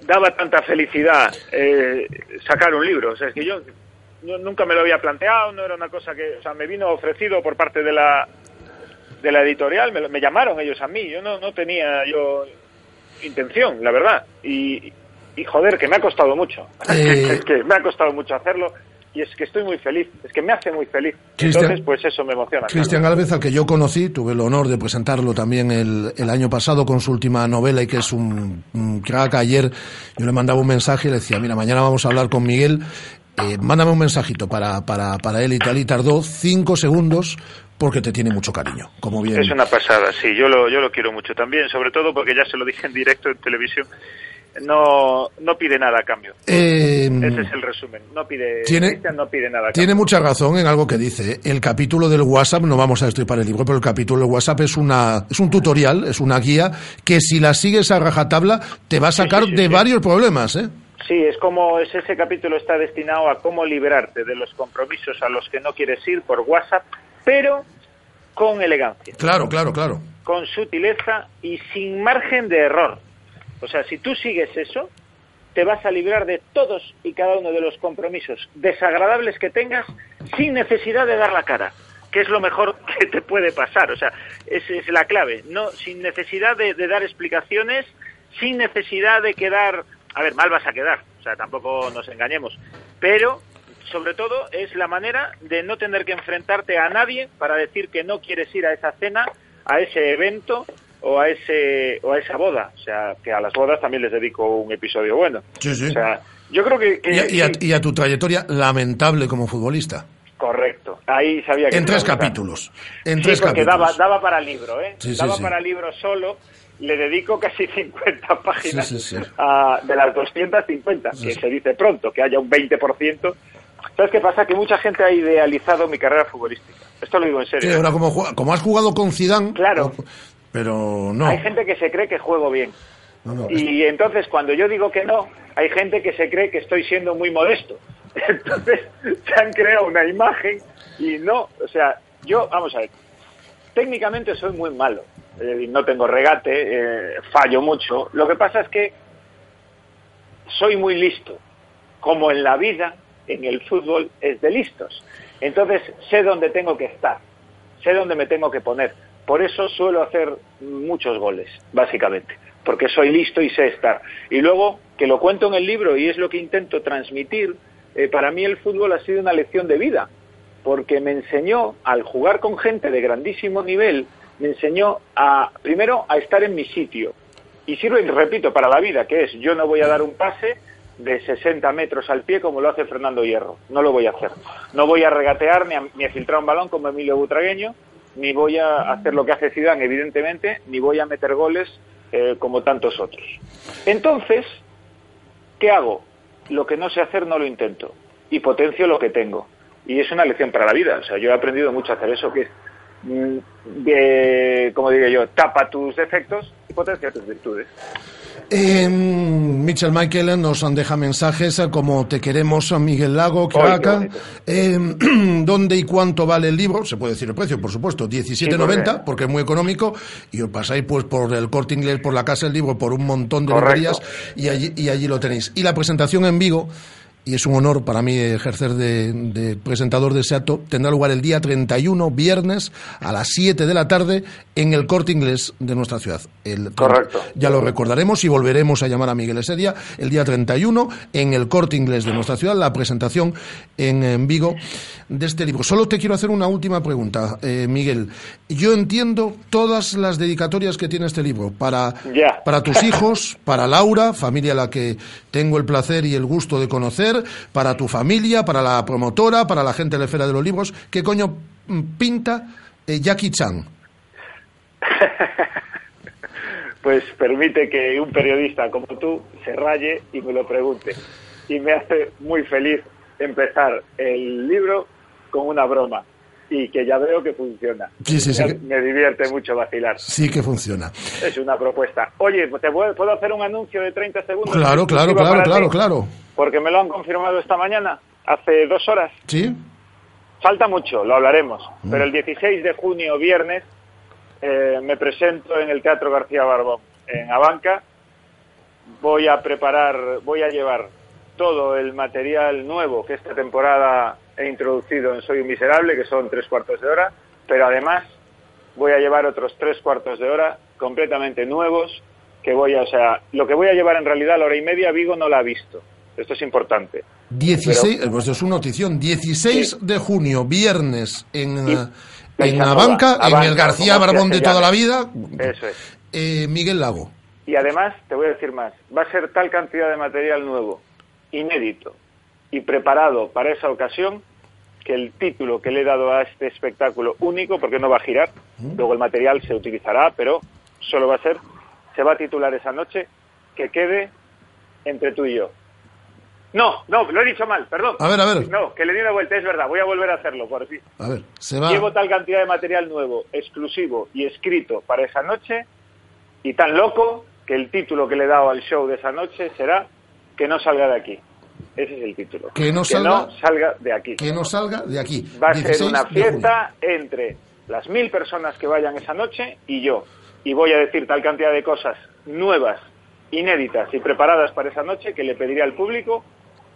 daba tanta felicidad eh, sacar un libro. O sea, es que yo no- nunca me lo había planteado, no era una cosa que, o sea, me vino ofrecido por parte de la de la editorial, me, me llamaron ellos a mí, yo no, no tenía yo intención, la verdad. Y, y joder, que me ha costado mucho. Eh. que me ha costado mucho hacerlo y es que estoy muy feliz, es que me hace muy feliz. Cristian- Entonces, pues eso me emociona. Cristian Galvez, al que yo conocí, tuve el honor de presentarlo también el, el año pasado con su última novela y que es un, un crack. Ayer yo le mandaba un mensaje y le decía, mira, mañana vamos a hablar con Miguel, eh, mándame un mensajito para, para, para él y tal. Y tardó cinco segundos porque te tiene mucho cariño, como bien. Es una pasada, sí, yo lo, yo lo quiero mucho también, sobre todo porque ya se lo dije en directo en televisión, no, no pide nada a cambio. Eh, Ese es el resumen, no pide, Tiene- no pide nada a Tiene cambio. mucha razón en algo que dice. ¿eh? El capítulo del WhatsApp, no vamos a destripar el libro, pero el capítulo del WhatsApp es una es un tutorial, es una guía que si la sigues a rajatabla te va a sacar sí, de sí. varios problemas, ¿eh? Sí, es como es ese capítulo está destinado a cómo liberarte de los compromisos a los que no quieres ir por WhatsApp, pero con elegancia, Claro, claro, claro. con sutileza y sin margen de error. O sea, si tú sigues eso, te vas a librar de todos y cada uno de los compromisos desagradables que tengas sin necesidad de dar la cara, que es lo mejor que te puede pasar. O sea, esa es la clave. No, sin necesidad de, de dar explicaciones, sin necesidad de quedar, a ver, mal vas a quedar. O sea, tampoco nos engañemos. Pero sobre todo es la manera de no tener que enfrentarte a nadie para decir que no quieres ir a esa cena, a ese evento o a ese o a esa boda, o sea, que a las bodas también les dedico un episodio bueno. Sí, sí. O sea, yo creo que, que- Y a, y a- sí, y a tu trayectoria lamentable como futbolista. correcto. Ahí sabía que En tres capítulos. En sí, tres porque capítulos. daba daba para libro, ¿eh? Sí, sí, daba para libro solo. Le dedico casi 50 páginas Sí, sí, sí. a- de las 250, Sí, que se dice pronto, que haya un 20%. ¿Sabes qué pasa? Que mucha gente ha idealizado mi carrera futbolística. Esto lo digo en serio. Sí, ahora como, como has jugado con Zidane, Claro. Pero no. Hay gente que se cree que juego bien. No, no. Y entonces cuando yo digo que no, hay gente que se cree que estoy siendo muy modesto. Entonces se han creado una imagen y no, o sea, yo, vamos a ver, técnicamente soy muy malo, eh, no tengo regate, eh, fallo mucho. Lo que pasa es que soy muy listo. Como en la vida, en el fútbol es de listos. Entonces sé dónde tengo que estar, sé dónde me tengo que poner. Por eso suelo hacer muchos goles, básicamente, porque soy listo y sé estar. Y luego, que lo cuento en el libro y es lo que intento transmitir, eh, para mí el fútbol ha sido una lección de vida. porque me enseñó, al jugar con gente de grandísimo nivel, me enseñó a, primero, a estar en mi sitio. Y sirve, repito, para la vida, que es, yo no voy a dar un pase de 60 metros al pie como lo hace Fernando Hierro. No lo voy a hacer. No voy a regatear ni a, ni a filtrar un balón como Emilio Butragueño, ni voy a hacer lo que hace Zidane, evidentemente, ni voy a meter goles eh, como tantos otros. Entonces, ¿qué hago? Lo que no sé hacer no lo intento y potencio lo que tengo. Y es una lección para la vida. O sea, yo he aprendido mucho a hacer eso, de, como digo yo, tapa tus defectos y potencia tus virtudes. Eh, Mitchell Michael nos deja mensajes como te queremos Miguel Lago, Craca. Eh, ¿Dónde y cuánto vale el libro? Se puede decir el precio, por supuesto, 17.90 porque es muy económico y os pasáis pues por el corte inglés, por la casa del libro, por un montón de librerías y allí, y allí lo tenéis. Y la presentación en Vigo y es un honor para mí ejercer de, de presentador de ese acto, tendrá lugar el día 31, viernes, a las 7 de la tarde, en el corte inglés de nuestra ciudad. El, Correcto. Ya lo recordaremos y volveremos a llamar a Miguel ese día, el día 31, en el corte inglés de nuestra ciudad, la presentación en, en Vigo de este libro. Solo te quiero hacer una última pregunta, eh, Miguel. Yo entiendo todas las dedicatorias que tiene este libro para, para tus hijos, para Laura, familia a la que tengo el placer y el gusto de conocer, para tu familia, para la promotora, para la gente de la esfera de los libros. ¿Qué coño mm, pinta eh, Jackie Chan? Pues permite que un periodista como tú se raye y me lo pregunte. Y me hace muy feliz empezar el libro con una broma y que ya veo que funciona. Sí, sí, sí. Me, divierte mucho vacilar. Sí que funciona. Es una propuesta. Oye, ¿te puedo, hacer un anuncio de 30 segundos? Claro, claro, claro, claro, ti? claro. Porque me lo han confirmado esta mañana, hace dos horas. ¿Sí? Falta mucho, lo hablaremos. Mm. Pero el 16 de junio, viernes, eh, me presento en el Teatro García Barbón, en Abanca. Voy a preparar, voy a llevar todo el material nuevo que esta temporada he introducido en Soy un Miserable, que son tres cuartos de hora, pero además voy a llevar otros tres cuartos de hora completamente nuevos, que voy a, o sea, lo que voy a llevar en realidad la hora y media, Vigo no la ha visto. Esto es importante. 16, pues es una notición, 16 de junio, viernes, en, eh, en Caixanova, Abanca, en el García Barbón de toda la vida, Eso es. eh, Miguel Lago. Y además, te voy a decir más, va a ser tal cantidad de material nuevo, inédito y preparado para esa ocasión, que el título que le he dado a este espectáculo único, porque no va a girar, luego el material se utilizará, pero solo va a ser, se va a titular esa noche, que quede entre tú y yo. No, no, lo he dicho mal, perdón. A ver, a ver. No, que le di una vuelta, es verdad, voy a volver a hacerlo, por fin. A ver, se va. Llevo tal cantidad de material nuevo, exclusivo y escrito para esa noche y tan loco que el título que le he dado al show de esa noche será Que no salga de aquí. Ese es el título. Que no salga- no salga de aquí. Que no salga de aquí. Va a ser 16 una fiesta entre las mil personas que vayan esa noche y yo. Y voy a decir tal cantidad de cosas nuevas, inéditas y preparadas para esa noche que le pediré al público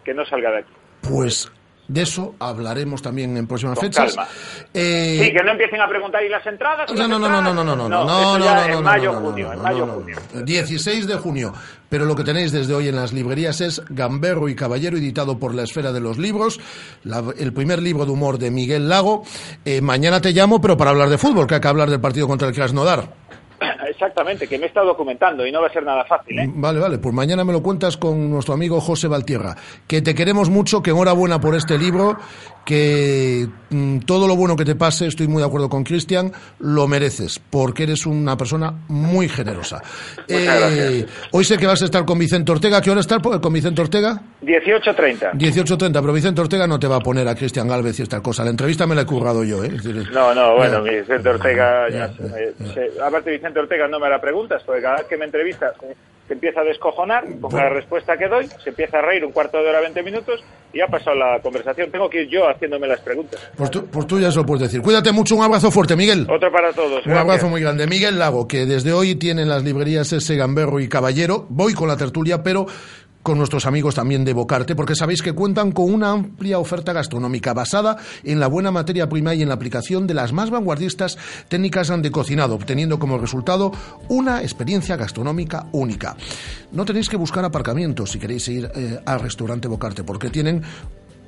que no salga de aquí. Pues de eso hablaremos también en próximas Con fechas. calma. Eh, Sí, que no empiecen a preguntar, ¿y las entradas? ¿Y No, no, no, no, no, entradas?". no, no, no, no, no, en no, mayo, no, no, junio, no, en no, mayo, no, no. junio. 16 de junio. Pero lo que tenéis desde hoy en las librerías es Gamberro y Caballero, editado por la Esfera de los Libros, la- el primer libro de humor de Miguel Lago. Eh, mañana te llamo, pero para hablar de fútbol, que hay que hablar del partido contra el Krasnodar. Exactamente, que me he estado documentando y no va a ser nada fácil, ¿eh? Vale, vale, pues mañana me lo cuentas con nuestro amigo José Valtierra. Que te queremos mucho, que enhorabuena por este libro, que mm, todo lo bueno que te pase, estoy muy de acuerdo con Cristian, lo mereces, porque eres una persona muy generosa. Eh, hoy sé que vas a estar con Vicente Ortega, ¿qué hora estar con Vicente Ortega? 18.30. 18.30, pero Vicente Ortega no te va a poner a Cristian Galvez y esta cosa. La entrevista me la he currado yo, ¿eh? Es decir, No, no, bueno. Vicente Ortega, ya, aparte Vicente Ortega no me hará preguntas, porque cada vez que me entrevista se, empieza a descojonar con cada respuesta que doy, se empieza a reír un cuarto de hora, 20 minutos, y ha pasado la conversación. Tengo que ir yo haciéndome las preguntas. Pues tú, pues tú ya se lo puedes decir. Cuídate mucho, un abrazo fuerte, Miguel. Otro para todos. Un gracias. abrazo muy grande. Miguel Lago, que desde hoy tiene en las librerías ese Gamberro y Caballero. Voy con la tertulia, pero con nuestros amigos también de Bocarte, porque sabéis que cuentan con una amplia oferta gastronómica basada en la buena materia prima y en la aplicación de las más vanguardistas técnicas de cocinado, obteniendo como resultado una experiencia gastronómica única. No tenéis que buscar aparcamientos si queréis ir eh, al restaurante Bocarte, porque tienen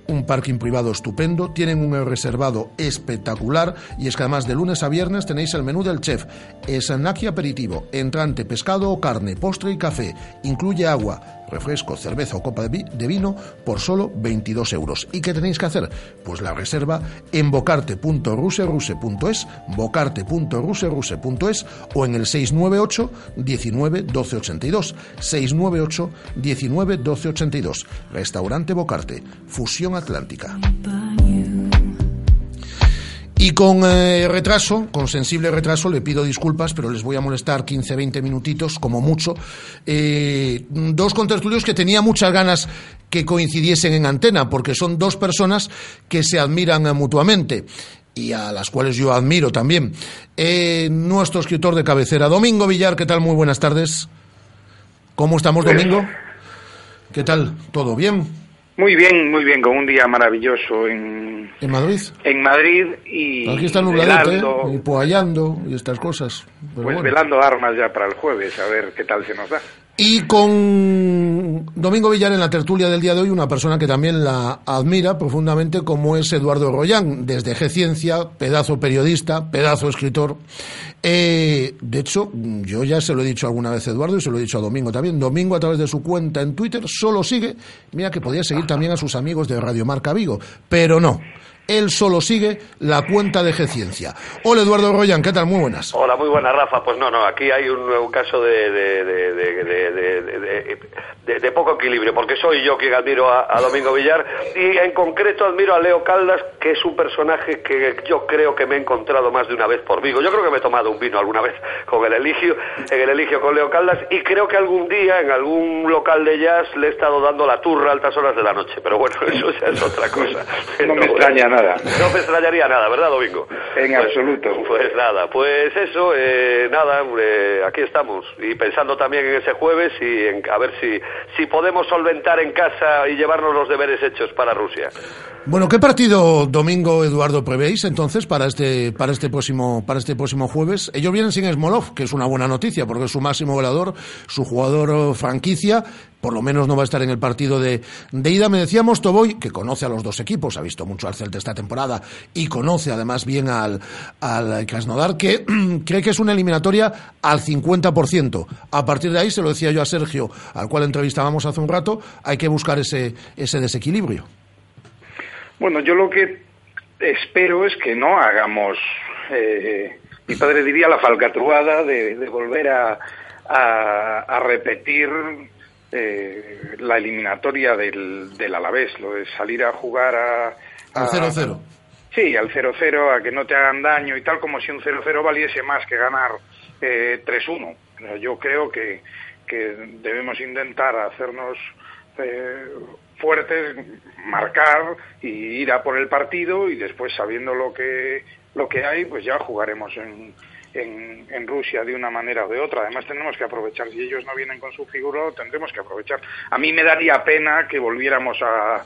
un parking privado estupendo, tienen un reservado espectacular y es que además de lunes a viernes tenéis el menú del chef, snack y aperitivo, entrante, pescado o carne, postre y café, incluye agua, refresco, cerveza o copa de, vi- de vino por solo 22 euros. ¿Y qué tenéis que hacer? Pues la reserva en bocarte.ruseruse.es, bocarte.ruseruse.es o en el 698 19 12 82. 698 19 12 82. Restaurante Bocarte, Fusión Atlántica. Y con eh, retraso, con sensible retraso, le pido disculpas, pero les voy a molestar 15, 20 minutitos, como mucho. Eh, dos contertulios que tenía muchas ganas que coincidiesen en antena, porque son dos personas que se admiran eh, mutuamente y a las cuales yo admiro también. Eh, nuestro escritor de cabecera, Domingo Villar, ¿qué tal? Muy buenas tardes. ¿Cómo estamos, Domingo? ¿Qué tal? ¿Todo bien? Muy bien, muy bien, con un día maravilloso en, ¿En Madrid? en Madrid y Aquí está nubladito, velando, ¿eh? Y poallando y estas cosas. Pero pues bueno. velando armas ya para el jueves, a ver qué tal se nos da. Y con Domingo Villar en la tertulia del día de hoy, una persona que también la admira profundamente, como es Eduardo Royán, desde G Ciencia, pedazo periodista, pedazo escritor. Eh, de hecho, yo ya se lo he dicho alguna vez a Eduardo y se lo he dicho a Domingo también. Domingo, a través de su cuenta en Twitter, solo sigue, mira que podía seguir también a sus amigos de Radio Marca Vigo, pero no. Él solo sigue la cuenta de G Ciencia. Hola Eduardo Royán, ¿qué tal? Muy buenas. Hola, muy buena, Rafa. Pues no, no, aquí hay un, un caso de, de, de, de, de- de- de- de- de poco equilibrio, porque soy yo quien admiro a, a Domingo Villar y en concreto admiro a Leo Caldas, que es un personaje que yo creo que me he encontrado más de una vez por Vigo. Yo creo que me he tomado un vino alguna vez con el Eligio, en el Eligio con Leo Caldas y creo que algún día en algún local de jazz le he estado dando la turra a altas horas de la noche, pero bueno, eso ya es otra cosa. No me extraña nada. No me extrañaría nada, ¿verdad, Domingo? En Pues- absoluto. Pues nada, pues eso, eh, nada, eh, aquí estamos. Y pensando también en ese jueves y en, a ver si, si podemos solventar en casa y llevarnos los deberes hechos para Rusia. Bueno, ¿qué partido domingo Eduardo prevéis entonces para este para este próximo para este próximo jueves? Ellos vienen sin Smolov, que es una buena noticia porque es su máximo goleador, su jugador eh, franquicia, por lo menos no va a estar en el partido de, de ida. Me decía Mostovoy, que conoce a los dos equipos, ha visto mucho al Celta esta temporada y conoce además bien al, al Krasnodar, que cree que es una eliminatoria al 50%. A partir de ahí, se lo decía yo a Sergio, al cual entrevistábamos hace un rato, hay que buscar ese, ese desequilibrio. Bueno, yo lo que espero es que no hagamos, eh, mi padre diría, la falcatruada de, volver a, a repetir eh, la eliminatoria del, del Alavés, lo de salir a jugar a... Al a- 0-0. Sí, al 0-0, a que no te hagan daño y tal, como si un 0-0 valiese más que ganar eh, 3-1. Eh, Yo creo que, que debemos intentar hacernos eh, fuertes, marcar y ir a por el partido y después sabiendo lo que, lo que hay, pues ya jugaremos en, en, Rusia de una manera o de otra. Además tenemos que aprovechar, si ellos no vienen con su figura, tendremos que aprovechar. A mí me daría pena que volviéramos a,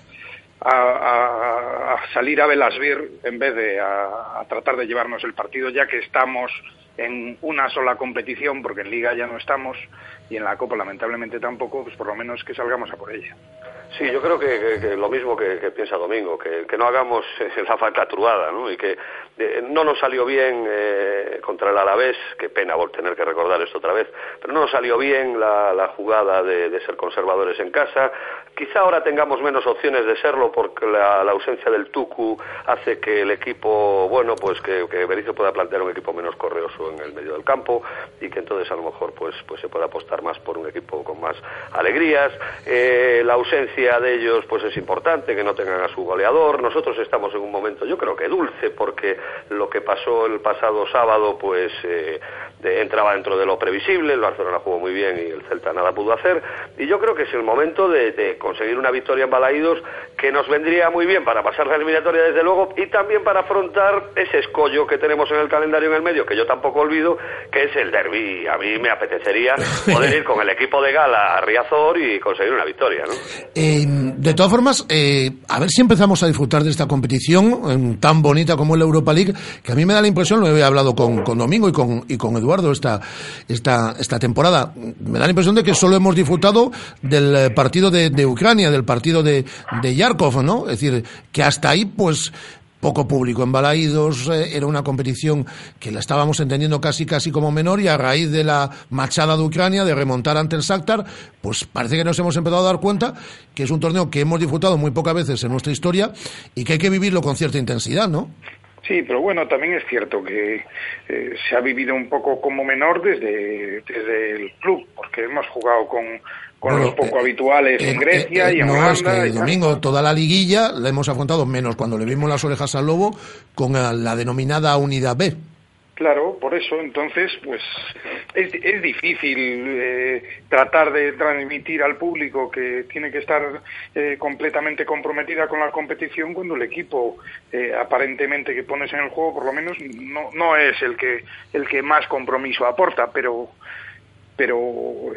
a, salir a Velasbir en vez de a tratar de llevarnos el partido, ya que estamos en una sola competición, porque en Liga ya no estamos y en la Copa lamentablemente tampoco, pues por lo menos que salgamos a por ella. Sí, yo creo que, lo mismo que, piensa Domingo, que, no hagamos eh, la falcatruada, ¿no? Y que eh, no nos salió bien eh, contra el Alavés, qué pena vol- tener que recordar esto otra vez, pero no nos salió bien la, jugada de, ser conservadores en casa. Quizá ahora tengamos menos opciones de serlo porque la, la ausencia del Tucu hace que el equipo, bueno, pues que, que Berizzo pueda plantear un equipo menos correoso en el medio del campo y que entonces a lo mejor pues, pues se pueda apostar más por un equipo con más alegrías. Eh, la ausencia de ellos pues es importante, que no tengan a su goleador. Nosotros estamos en un momento, yo creo que dulce, porque lo que pasó el pasado sábado pues eh, entraba dentro de lo previsible, el Barcelona jugó muy bien y el Celta nada pudo hacer. Y yo creo que es el momento de, de conseguir una victoria en Balaídos que nos vendría muy bien para pasar la eliminatoria desde luego y también para afrontar ese escollo que tenemos en el calendario en el medio, que yo tampoco olvido, que es el derby. A mí me apetecería poder ir con el equipo de gala a Riazor y conseguir una victoria, ¿no? Eh, De todas formas, eh, a ver si empezamos a disfrutar de esta competición eh, tan bonita como es la Europa League, que a mí me da la impresión, lo he hablado con, con Domingo y con, y con Eduardo esta, esta, esta temporada, me da la impresión de que solo hemos disfrutado del eh, partido de, de Ucrania, del partido de, de Yarkov, ¿no? Es decir, que hasta ahí, pues, poco público en Balaídos, eh, era una competición que la estábamos entendiendo casi casi como menor y a raíz de la machada de Ucrania, de remontar ante el Shakhtar, pues parece que nos hemos empezado a dar cuenta que es un torneo que hemos disfrutado muy pocas veces en nuestra historia y que hay que vivirlo con cierta intensidad, ¿no? Sí, pero bueno, también es cierto que eh, se ha vivido un poco como menor desde, desde el club, porque hemos jugado con, con Bueno, los poco eh, habituales en Eh, Grecia eh, y en no, Holanda. es que el domingo toda la liguilla la hemos afrontado menos cuando le vimos las orejas al lobo con eh, la denominada unidad B. Claro, por eso, entonces, pues es, es difícil eh, tratar de transmitir al público que tiene que estar eh, completamente comprometida con la competición cuando el equipo eh, aparentemente que pones en el juego, por lo menos, no, no es el que el que más compromiso aporta, pero pero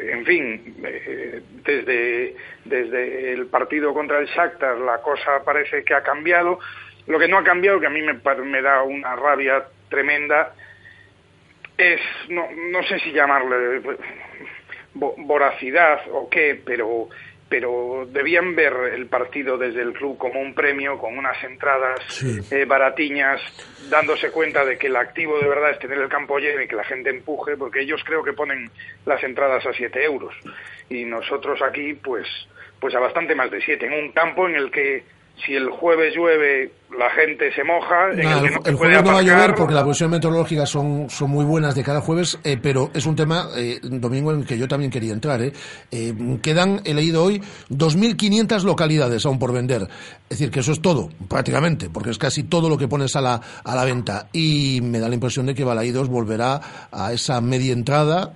en fin eh, desde desde el partido contra el Shakhtar la cosa parece que ha cambiado. Lo que no ha cambiado que a mí me, me da una rabia tremenda es no, no sé si llamarle eh, vo- voracidad o qué pero pero debían ver el partido desde el club como un premio con unas entradas eh, baratiñas dándose cuenta de que el activo de verdad es tener el campo lleno y que la gente empuje porque ellos creo que ponen las entradas a 7 euros. Y nosotros aquí pues pues a bastante más de 7 en un campo en el que si el jueves llueve la gente se moja el el, no jueves no va a llover porque las previsiones meteorológicas son, son muy buenas de cada jueves, eh, pero es un tema, eh, domingo, en el que yo también quería entrar. Eh. Eh, quedan, he leído hoy, 2.500 localidades aún por vender. Es decir, que eso es todo, prácticamente, porque es casi todo lo que pones a la, a la venta. Y me da la impresión de que Balaídos volverá a esa media entrada.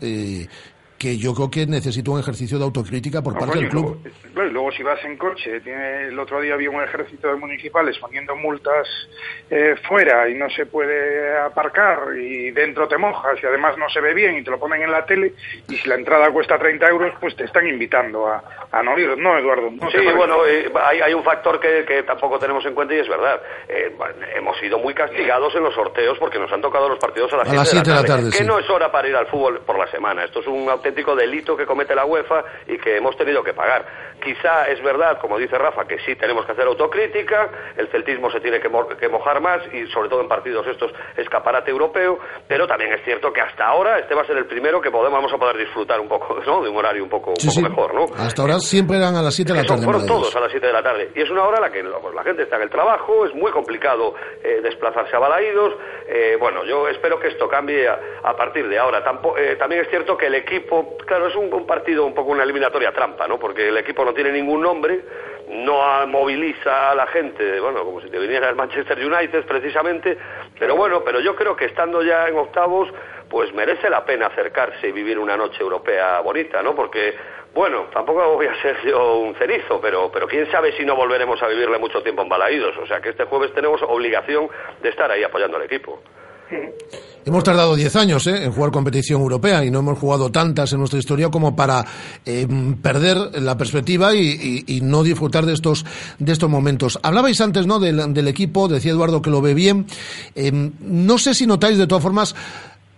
Que yo creo que necesita un ejercicio de autocrítica por No, parte del club. Luego, claro, y luego si vas en coche, tiene, el otro día había un ejército de municipales poniendo multas eh, fuera y no se puede aparcar y dentro te mojas y además no se ve bien y te lo ponen en la tele y si la entrada cuesta 30 euros pues te están invitando a, a no ir, ¿no, Eduardo? ¿No Sí, bueno, eh, hay, hay un factor que, que tampoco tenemos en cuenta y es verdad. Eh, hemos sido muy castigados en los sorteos porque nos han tocado los partidos a las A las 7 siete de la tarde, que sí. no es hora para ir al fútbol por la semana. Esto es un auténtico delito que comete la UEFA y que hemos tenido que pagar. Quizá es verdad, como dice Rafa, que sí tenemos que hacer autocrítica, el celtismo se tiene que, mo- que mojar más y sobre todo en partidos estos escaparate europeo, pero también es cierto que hasta ahora este va a ser el primero que podemos, vamos a poder disfrutar un poco, ¿no? De un horario un poco, un Sí, poco sí. mejor, ¿no? Hasta ahora siempre eran a las 7 de la Eso tarde. fueron todos a las 7 de la tarde. Y es una hora en la que pues, la gente está en el trabajo, es muy complicado eh, desplazarse a Balaídos. Eh, bueno, yo espero que esto cambie a, a partir de ahora. Tampo- eh, también es cierto que el equipo, claro, es un, un partido un poco una eliminatoria trampa, ¿no? Porque el equipo no tiene ningún nombre, no moviliza a la gente, bueno, como si te viniera el Manchester United precisamente. Pero bueno, pero yo creo que estando ya en octavos, pues merece la pena acercarse y vivir una noche europea bonita, ¿no? Porque, bueno, tampoco voy a ser yo un cenizo, pero, pero quién sabe si no volveremos a vivirle mucho tiempo en Balaídos. O sea que este jueves tenemos obligación de estar ahí apoyando al equipo. Hemos tardado 10 años ¿eh? en jugar competición europea y no hemos jugado tantas en nuestra historia como para eh, perder la perspectiva y, no disfrutar de estos, de estos momentos. Hablabais antes ¿no? del, equipo, decía Eduardo que lo ve bien. Eh, no sé si notáis de todas formas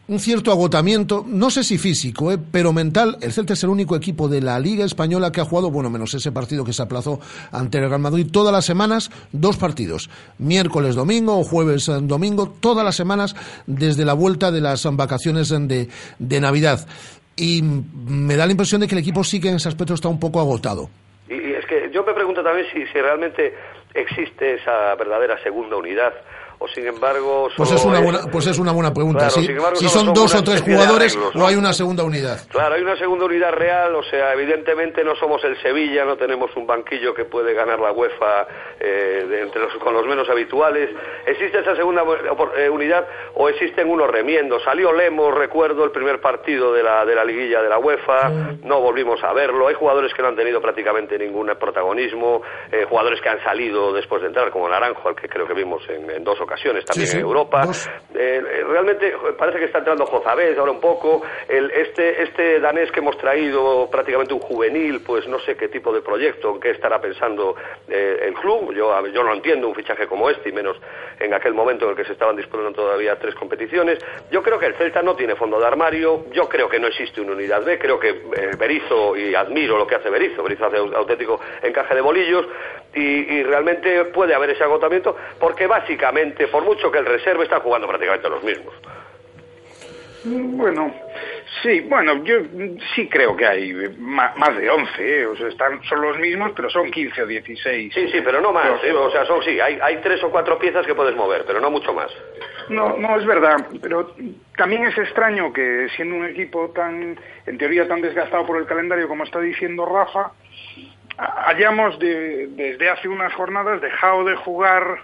un cierto agotamiento, no sé si físico, ¿eh? pero mental. El Celta es el único equipo de la Liga Española que ha jugado, bueno, menos ese partido que se aplazó ante el Real Madrid, todas las semanas, dos partidos. Miércoles, domingo o jueves, eh, domingo, todas las semanas desde la vuelta de las vacaciones de, de Navidad. Y me da la impresión de que el equipo sí que en ese aspecto está un poco agotado. Y, es que yo me pregunto también si realmente existe esa verdadera segunda unidad o sin embargo Pues es una buena, pues es una buena pregunta. Claro, si embargo, son dos o tres jugadores arreglos, o ¿no? hay una segunda unidad. Claro, hay una segunda unidad real, o sea, evidentemente no somos el Sevilla, no tenemos un banquillo que puede ganar la UEFA eh, de entre los, con los menos habituales. ¿Existe esa segunda eh, unidad o existen unos remiendos? Salió Lemos, recuerdo, el primer partido de la, de la liguilla de la UEFA, no volvimos a verlo. Hay jugadores que no han tenido prácticamente ningún protagonismo, eh, jugadores que han salido después de entrar, como Naranjo, al que creo que vimos en, en dos ocasiones ocasiones también en Europa. Eh, eh, realmente parece que está entrando Jozabés ahora un poco. El, este, este danés que hemos traído, prácticamente un juvenil, pues no sé qué tipo de proyecto, en qué estará pensando eh, el club. Yo, yo no entiendo un fichaje como este, y menos en aquel momento en el que se estaban disputando todavía tres competiciones. Yo creo que el Celta no tiene fondo de armario. Yo creo que no existe una unidad B. Creo que Berizo, y admiro lo que hace Berizo, Berizo hace auténtico encaje de bolillos, y, realmente puede haber ese agotamiento, porque básicamente, por mucho que el reserve, está jugando prácticamente los mismos. Bueno, sí, bueno, yo sí creo que hay más de 11, ¿eh? o sea, están, son los mismos, pero son 15 o 16. Sí, sí, pero no más, ¿eh? o sea, son sí, hay, hay tres o cuatro piezas que puedes mover, pero no mucho más. No, no, es verdad, pero también es extraño que siendo un equipo tan, en teoría tan desgastado por el calendario como está diciendo Rafa, hayamos desde hace unas jornadas dejado de jugar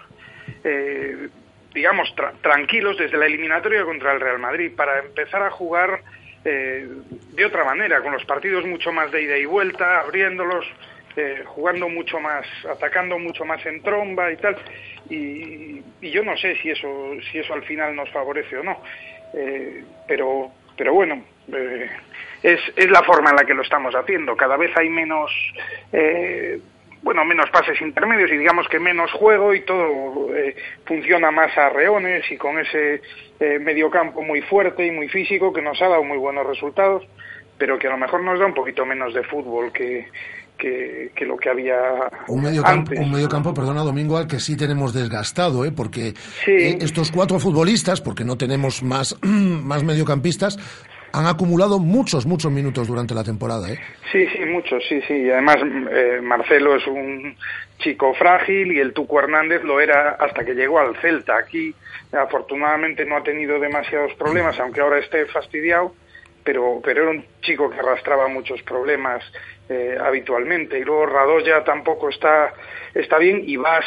eh, digamos, tranquilos desde la eliminatoria contra el Real Madrid para empezar a jugar eh, de otra manera, con los partidos mucho más de ida y vuelta, abriéndolos, eh, jugando mucho más, atacando mucho más en tromba y tal. Y, yo no sé si eso, si eso al final nos favorece o no. Pero, pero bueno, es, es la forma en la que lo estamos haciendo. Cada vez hay menos bueno, menos pases intermedios y digamos que menos juego y todo eh, funciona más a reones y con ese eh, mediocampo muy fuerte y muy físico que nos ha dado muy buenos resultados, pero que a lo mejor nos da un poquito menos de fútbol que, que, lo que había un mediocampo, Un mediocampo, perdona Domingo, al que sí tenemos desgastado, ¿eh? porque eh, estos cuatro futbolistas, porque no tenemos más, más mediocampistas, han acumulado muchos, muchos minutos durante la temporada. ¿eh? Sí, sí, muchos, sí, sí. Y además eh, Marcelo es un chico frágil y el Tuco Hernández lo era hasta que llegó al Celta. Aquí afortunadamente no ha tenido demasiados problemas, aunque ahora esté fastidiado, pero, pero era un chico que arrastraba muchos problemas eh, habitualmente. Y luego Radoya tampoco está, está bien y Vas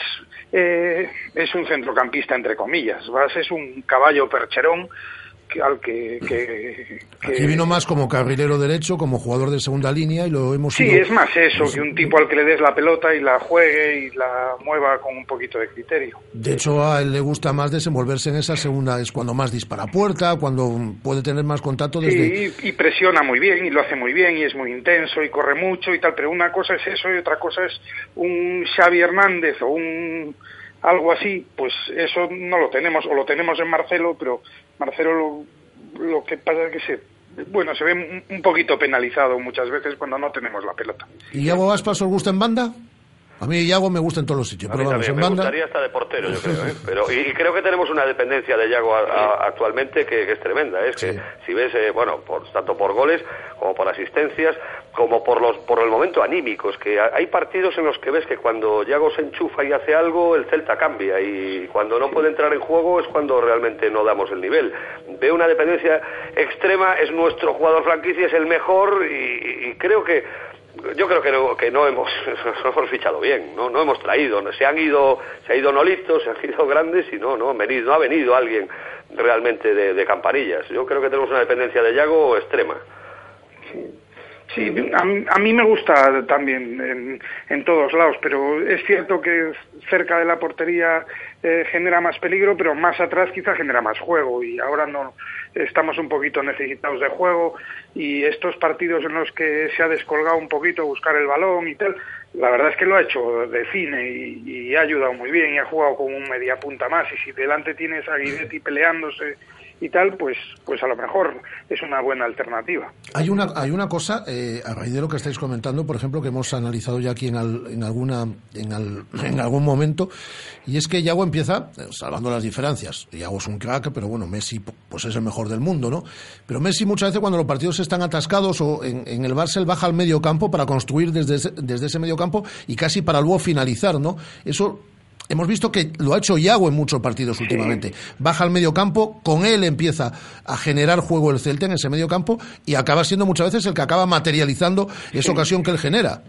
eh, es un centrocampista entre comillas. Vas es un caballo percherón al que, que, Aquí vino más como carrilero derecho, como jugador de segunda línea y lo hemos Sí, es más eso, que un tipo al que le des la pelota y la juegue y la mueva con un poquito de criterio. De hecho, a él le gusta más desenvolverse en esa segunda, es cuando más dispara puerta, cuando puede tener más contacto desde... Sí, y, presiona muy bien y lo hace muy bien y es muy intenso y corre mucho y tal, pero una cosa es eso y otra cosa es un Xavi Hernández o un algo así, pues eso no lo tenemos, o lo tenemos en Marcelo, pero Marcelo lo, que pasa es que se, bueno, se ve un, poquito penalizado muchas veces cuando no tenemos la pelota. ¿Y Iago Aspas os gusta en banda? A mí Iago me gusta en todos los sitios, pero vamos, en me banda... gustaría hasta de portero, yo creo, ¿eh? pero, y, creo que tenemos una dependencia de Iago actualmente que, es tremenda, ¿eh? es que si ves, eh, bueno, por, tanto por goles como por asistencias, como por los por el momento anímicos, que hay partidos en los que ves que cuando Yago se enchufa y hace algo, el Celta cambia y cuando no puede entrar en juego es cuando realmente no damos el nivel. Veo una dependencia extrema, es nuestro jugador franquicia, es el mejor y, creo que yo creo que no, que no hemos, hemos fichado bien, no, no hemos traído, se han ido, se ha ido Nolito, se han ido grandes y no, no, venido, no ha venido alguien realmente de, campanillas. Yo creo que tenemos una dependencia de Yago extrema. Sí, a, mí me gusta también en, todos lados, pero es cierto que cerca de la portería eh, genera más peligro, pero más atrás quizá genera más juego. Y ahora no estamos un poquito necesitados de juego. Y estos partidos en los que se ha descolgado un poquito buscar el balón y tal, la verdad es que lo ha hecho de cine y, ha ayudado muy bien y ha jugado como un media punta más. Y si delante tienes a Guidetti peleándose y tal, pues, pues a lo mejor es una buena alternativa. Hay una, hay una cosa, eh, a raíz de lo que estáis comentando, por ejemplo, que hemos analizado ya aquí en, en, alguna, en, en, algún momento, y es que Yago empieza, eh, salvando las diferencias, Yago es un crack, pero bueno, Messi pues es el mejor del mundo, ¿no? Pero Messi muchas veces cuando los partidos están atascados o en, el Barça, baja al medio campo para construir desde ese, desde ese medio campo y casi para luego finalizar, ¿no? Eso Hemos visto que lo ha hecho Iago en muchos partidos últimamente. Baja al medio campo, con él empieza a generar juego el Celta en ese medio campo y acaba siendo muchas veces el que acaba materializando esa ocasión que él genera.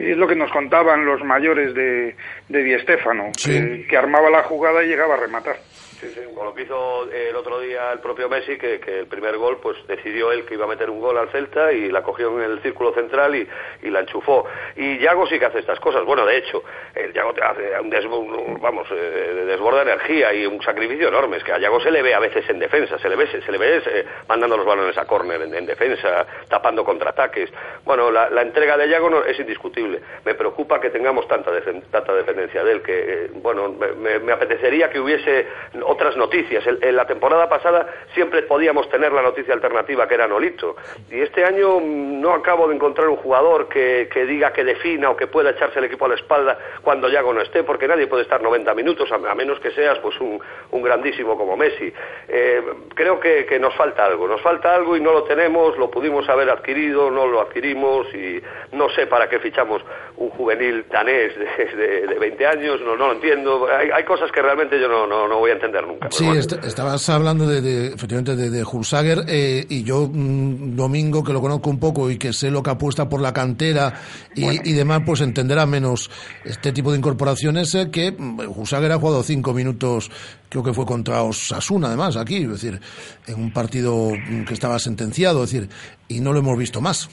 Es lo que nos contaban los mayores de, de Di Stéfano, que, que armaba la jugada y llegaba a rematar. Sí, sí, con lo que hizo el otro día el propio Messi, que, que el primer gol, pues decidió él que iba a meter un gol al Celta y la cogió en el círculo central y, y la enchufó. Y Yago sí que hace estas cosas. Bueno, de hecho, el Yago te hace un, des- un- vamos, eh, desborda energía y un sacrificio enorme. Es que a Yago se le ve a veces en defensa, se le ve, se le ve eh, mandando los balones a córner en, en defensa, tapando contraataques. Bueno, la, entrega de Yago no- es indiscutible. Me preocupa que tengamos tanta, tanta dependencia de él, que, eh, bueno, me- me apetecería que hubiese otras noticias. En la temporada pasada siempre podíamos tener la noticia alternativa que era Nolito. Y este año mm, no acabo de encontrar un jugador que, que diga que defina o que pueda echarse el equipo a la espalda cuando Yago no esté, porque nadie puede estar 90 minutos, a, menos que seas pues un, un grandísimo como Messi. Eh, creo que, nos falta algo, nos falta algo y no lo tenemos, lo pudimos haber adquirido, no lo adquirimos y no sé para qué fichamos un juvenil danés de 20 años, no, no lo entiendo. Hay, hay cosas que realmente yo no, no, no voy a entender nunca. pero Sí, bueno. est- estabas hablando de, de, efectivamente de, de Hulsager eh, y yo mm, Domingo que lo conozco un poco y que sé lo que apuesta por la cantera y, y demás, pues entenderá menos este tipo de incorporaciones eh, que mm, Hulsager ha jugado cinco minutos, creo que fue contra Osasuna además aquí, es decir, en un partido mm, que estaba sentenciado, es decir, y no lo hemos visto más.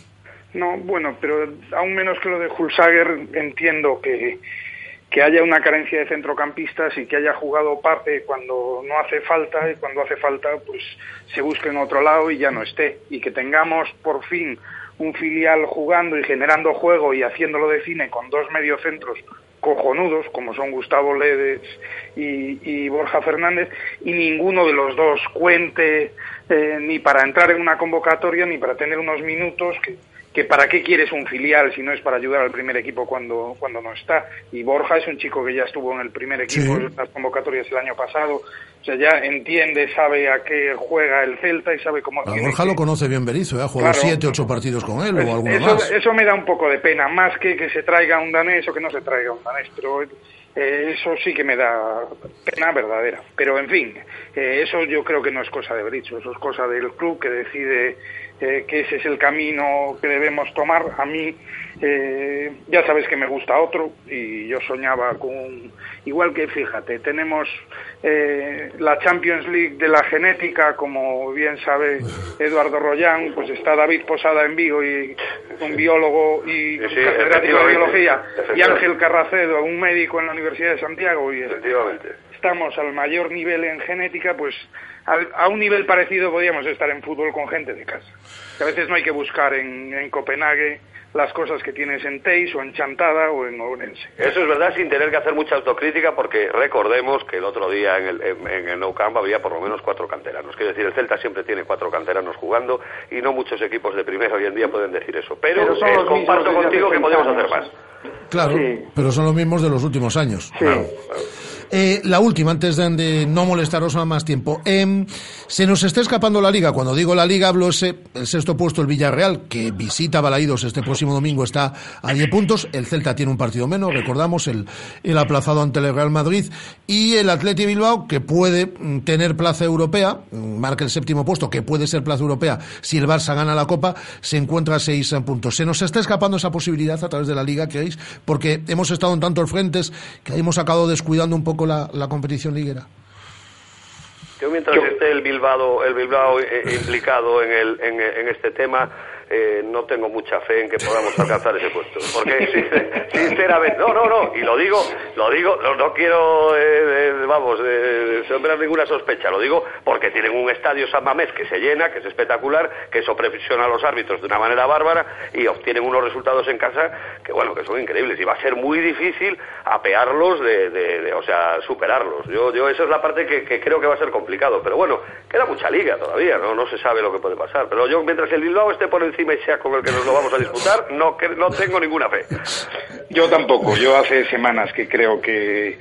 No, bueno, pero aún menos que lo de Hulsager entiendo que, que haya una carencia de centrocampistas y que haya jugado Pape cuando no hace falta y cuando hace falta pues se busque en otro lado y ya no esté. Y que tengamos por fin un filial jugando y generando juego y haciéndolo de cine con dos mediocentros cojonudos como son Gustavo Ledes y, Borja Fernández y ninguno de los dos cuente eh, ni para entrar en una convocatoria ni para tener unos minutos que, que para qué quieres un filial si no es para ayudar al primer equipo cuando, cuando no está. Y Borja es un chico que ya estuvo en el primer equipo Sí. en las convocatorias el año pasado, o sea, ya entiende, sabe a qué juega el Celta y sabe cómo... A Borja que- lo conoce bien Berizzo, ¿eh? ha jugado Claro. siete, ocho partidos con él pues o alguno eso, más. eso me da un poco de pena, más que que se traiga un danés o que no se traiga un danés, pero eh, eso sí que me da pena verdadera. Pero en fin, eh, eso yo creo que no es cosa de Bricho, eso es cosa del club que decide eh, que ese es el camino que debemos tomar. A mí, eh, ya sabes que me gusta otro y yo soñaba con. Igual que, fíjate, tenemos eh, la Champions League de la genética, como bien sabe Eduardo Rollán, pues está David Posada en Vigo y un biólogo y un sí, catedrático de biología, y. Ángel Carracedo, un médico en la Universidad de Santiago, y Efectivamente. Estamos al mayor nivel en genética, pues al- a un nivel parecido podríamos estar en fútbol con gente de casa. A veces no hay que buscar en, en Copenhague las cosas que tienes en Teis o en Chantada o en Ourense. Eso es verdad sin tener que hacer mucha autocrítica porque recordemos que el otro día en el, en, en el Nou Camp había por lo menos cuatro canteranos. Quiero decir, el Celta siempre tiene cuatro canteranos jugando y no muchos equipos de primera hoy en día pueden decir eso. Pero, Pero eh, comparto contigo que podemos 30 hacer más. Claro, pero son los mismos de los últimos años. Claro. Eh, la última, antes de, de no molestaros a más tiempo. Em, se nos está escapando la liga. Cuando digo la liga, hablo ese, el sexto puesto, el Villarreal, que visita Balaídos este próximo domingo, está a 10 puntos. El Celta tiene un partido menos, recordamos, el, el aplazado ante el Real Madrid. Y el Atleti Bilbao, que puede mm, tener plaza europea, mm, marca el séptimo puesto, que puede ser plaza europea si el Barça gana la Copa, se encuentra a 6 puntos. Se nos está escapando esa posibilidad a través de la liga, ¿creéis? Porque hemos estado en tantos frentes que hemos acabado descuidando un poco la, la competición liguera. Yo mientras esté el Bilbao, el Bilbao eh, implicado en, el, en, en este tema, eh, no tengo mucha fe en que podamos alcanzar ese puesto. Porque, sin- sinceramente, no, no, no, y lo digo, lo digo, no, no quiero, eh, eh, vamos, eh, sembrar ninguna sospecha, lo digo porque tienen un estadio San Mamés que se llena, que es espectacular, que eso presiona a los árbitros de una manera bárbara y obtienen unos resultados en casa que, bueno, que son increíbles y va a ser muy difícil apearlos de, de- de- o sea, superarlos. Yo, yo, esa es la parte que, que creo que va a ser complicado, pero bueno, queda mucha liga todavía, ¿no? No se sabe lo que puede pasar, pero yo, mientras el Bilbao esté por encima y sea con el que nos lo vamos a disputar, no, no tengo ninguna fe. Yo tampoco, yo hace semanas que creo que,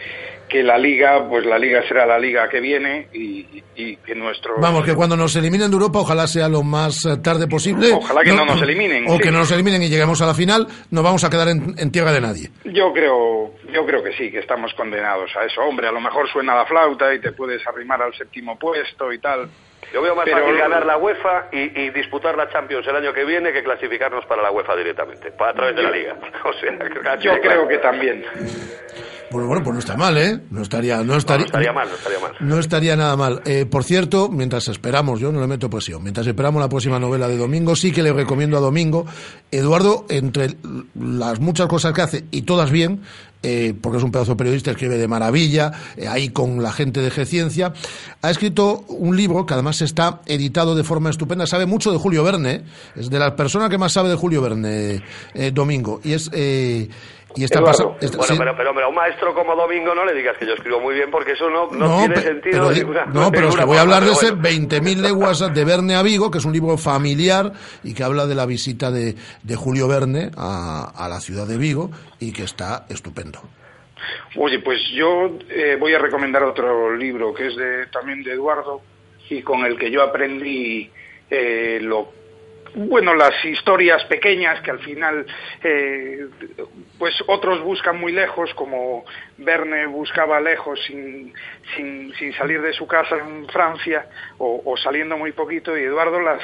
que la liga, pues la liga será la liga que viene y, y que nuestro... Vamos, que cuando nos eliminen de Europa, ojalá sea lo más eh, tarde posible. Ojalá que no, nos eliminen. O sí. que no nos eliminen y lleguemos a la final, no vamos a quedar en, en tierra de nadie. Yo creo, yo creo que sí, que estamos condenados a eso. Hombre, a lo mejor suena la flauta y te puedes arrimar al séptimo puesto y tal. Yo veo más Pero- fácil ganar la UEFA y, y disputar la Champions el año que viene que clasificarnos para la UEFA directamente, pa- a través de la Liga. O sea, Yo creo que también. Pues bueno, pues no está mal, ¿eh? No estaría, no estaría, No estaría mal, no estaría mal. No estaría nada mal. Eh, por cierto, mientras esperamos, yo no le meto presión, mientras esperamos la próxima novela de Domingo, sí que le recomiendo a Domingo, Eduardo, entre las muchas cosas que hace, y todas bien, eh, porque es un pedazo de periodista, escribe de maravilla, eh, ahí con la gente de G-Ciencia, ha escrito un libro que además está editado de forma estupenda, sabe mucho de Julio Verne, es de las personas que más sabe de Julio Verne, Domingo, y es... Y está Eduardo. pasa- bueno, sí. pero, pero, pero a un maestro como Domingo no le digas que yo escribo muy bien porque eso no, no, No, tiene pe- sentido. pero, no, pero es que voy a hablar de ese bueno. 20.000 leguas de Verne a Vigo, que es un libro familiar y que habla de la visita de, de Julio Verne a, a la ciudad de Vigo y que está estupendo. Oye, pues yo eh, voy a recomendar otro libro que es de, también de Eduardo y con el que yo aprendí eh, lo bueno las historias pequeñas que al final eh, pues otros buscan muy lejos como Verne buscaba lejos sin, sin, salir de su casa en Francia o, o saliendo muy poquito y Eduardo las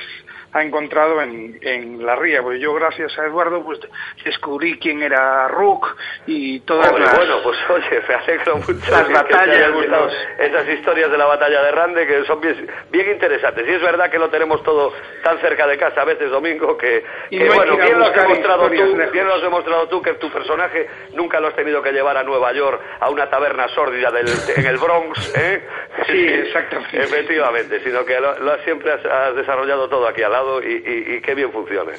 ha encontrado en, en la ría pues yo gracias a Eduardo pues descubrí quién era Rook y todas Hombre, las bueno, pues oye, me alegro mucho Las que batallas gustado los- esas historias de la batalla de Rande que son bien, bien interesantes. Y es verdad que lo tenemos todo tan cerca de casa a veces, Domingo, que, no bueno, bien lo has demostrado tú, lejos. bien lo has demostrado tú que tu personaje nunca lo has tenido que llevar a Nueva York, a una taberna sórdida del, en el Bronx, ¿eh? Sí, exactamente. Efectivamente, sino que lo, lo has- siempre has, has desarrollado todo aquí al lado y, y, qué bien funcione.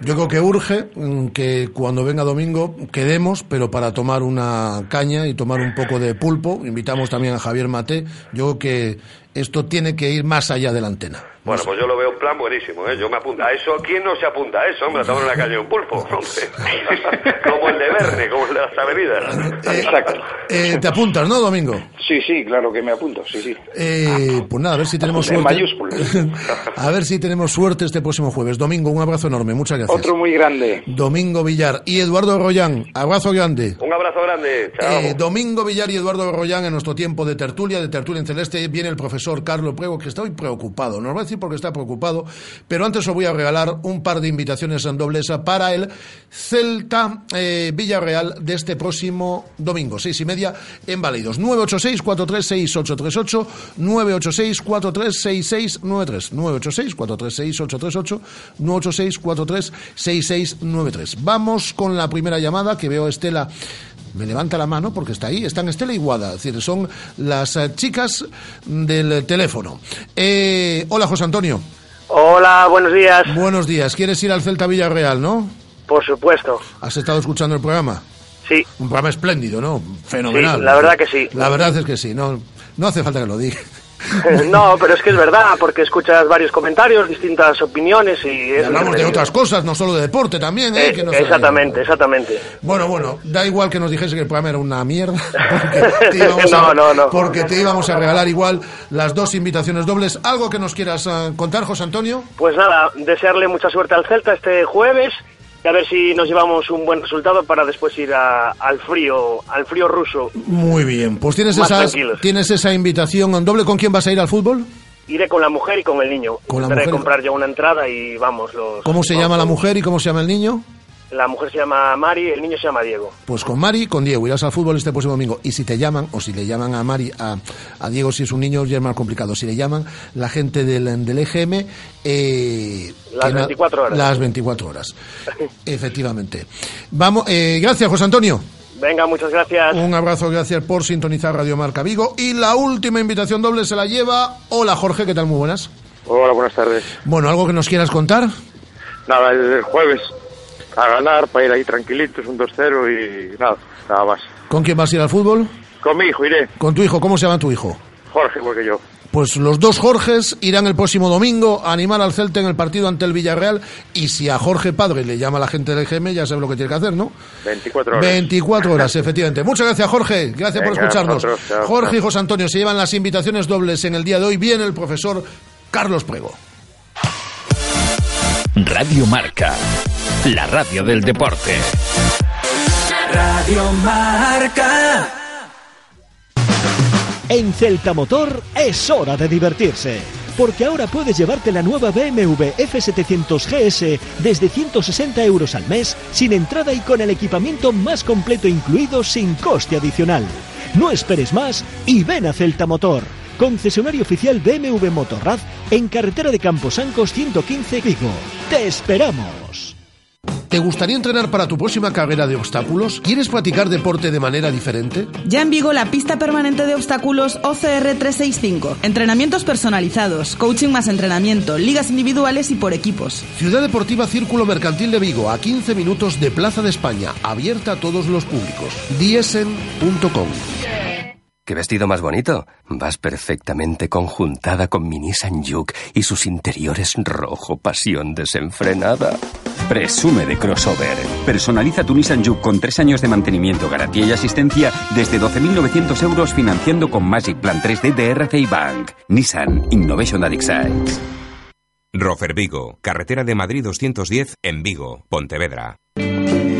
Yo creo que urge mm, que cuando venga Domingo quedemos, pero para tomar una caña y tomar un poco de pulpo. Invitamos también a Javier Mate. Yo creo que esto tiene que ir más allá de la antena. Bueno, pues yo lo veo un plan buenísimo, ¿eh? Yo me apunto a eso. ¿Quién no se apunta a eso, hombre? Estamos en la calle de un pulpo, hombre. como el de Verne, como el de las avenidas. Exacto. Eh, ¿Te apuntas, no, Domingo? Sí, sí, claro que me apunto, sí, sí. Eh, pues nada, a ver si tenemos En suerte. mayúsculas. a ver si tenemos suerte este próximo jueves. Domingo, un abrazo enorme. Muchas gracias. Otro muy grande. Domingo Villar y Eduardo Rollán. Abrazo grande. Un abrazo grande. Chao. Eh, Domingo Villar y Eduardo Rollán en nuestro tiempo de tertulia, de tertulia en celeste, viene el profesor Carlos Prego, que está hoy preocupado. No lo voy a decir porque está preocupado, pero antes os voy a regalar un par de invitaciones en dobleza para el Celta eh, Villarreal de este próximo domingo, seis y media, en Válidos. 986-436-838, 986-436693, 986-436-838, 986-436693. Vamos con la primera llamada que veo a Estela me levanta la mano porque está ahí, están Estela y Guada, es decir, son las eh, chicas del teléfono. Eh, hola, José Antonio. Hola, buenos días. Buenos días. ¿Quieres ir al Celta Villarreal, no? Por supuesto. ¿Has estado escuchando el programa? Sí. Un programa espléndido, ¿no? Fenomenal. Sí, la verdad que sí. La verdad es que sí, no, no hace falta que lo diga. No, pero es que es verdad, porque escuchas varios comentarios, distintas opinioes y... Hablamos de otras cosas, no solo de deporte también, ¿eh? Eh, Que no exactamente, exactamente. Bueno, bueno, da igual que nos dijese que el programa era una mierda, porque te íbamos, No, a, no, no. porque te íbamos a regalar igual las dos invitaciones dobles. ¿Algo que nos quieras eh, contar, José Antonio? Pues nada, desearle mucha suerte al Celta este jueves a ver si nos llevamos un buen resultado para después ir a- al frío, al frío ruso. Muy bien, pues tienes, Más esas, tranquilos. tienes esa invitación en doble. ¿Con quién vas a ir al fútbol? Iré con la mujer y con el niño. Con la Intentaré mujer y- comprar ya una entrada y vamos. Los, ¿Cómo se llama la mujer y cómo se llama el niño? La mujer se llama Mari, el niño se llama Diego. Pues con Mari y con Diego. Irás al fútbol este próximo domingo. Y si te llaman, o si le llaman a Mari, a, a Diego si es un niño, ya es más complicado. Si le llaman la gente del, del EGM... eh, Las que na- 24 horas. Las 24 horas. Efectivamente. Vamos, eh, gracias, José Antonio. Venga, muchas gracias. Un abrazo, gracias por sintonizar Radio Marca Vigo. Y la última invitación doble se la lleva. Hola, Jorge, ¿qué tal? Muy buenas. Hola, buenas tardes. Bueno, ¿algo que nos quieras contar? Nada, el jueves a ganar para ir ahí tranquilitos, un 2-0 y nada, nada más. ¿Con quién vas a ir al fútbol? Con mi hijo iré, Con tu hijo. ¿Cómo se llama tu hijo? Jorge, igual que yo. Pues los dos Jorges irán el próximo domingo a animar al Celta en el partido ante el Villarreal y si a Jorge Padre le llama la gente del GM ya sabe lo que tiene que hacer, ¿no? 24 horas. 24 horas, efectivamente. Muchas gracias, Jorge. Gracias por escucharnos. Jorge y. José Antonio se llevan las invitaciones dobles en el día de hoy. Viene el profesor Carlos Prego. Radio Marca, la radio del deporte. Radio Marca. En Celta Motor es hora de divertirse. Porque ahora puedes llevarte la nueva BMW F700 GS desde 160 euros al mes, sin entrada y con el equipamiento más completo incluido sin coste adicional. No esperes más y ven a Celta Motor. Concesionario oficial BMW Motorrad en carretera de Camposancos 115 Vigo. ¡Te esperamos! ¿Te gustaría entrenar para tu próxima carrera de obstáculos? ¿Quieres practicar deporte de manera diferente? Ya en Vigo la pista permanente de obstáculos OCR 365. Entrenamientos personalizados, coaching más entrenamiento, ligas individuales y por equipos. Ciudad Deportiva Círculo Mercantil de Vigo, a 15 minutos de Plaza de España, abierta a todos los públicos. diesen.com. ¿Qué vestido más bonito? Vas perfectamente conjuntada con mi Nissan Juke y sus interiores rojo pasión desenfrenada. Presume de crossover. Personaliza tu Nissan Juke con tres años de mantenimiento, garantía y asistencia desde 12.900 euros financiando con Magic Plan 3D de RCI Bank. Nissan Innovation That Excites. Rofer Vigo, carretera de Madrid 210 en Vigo, Pontevedra.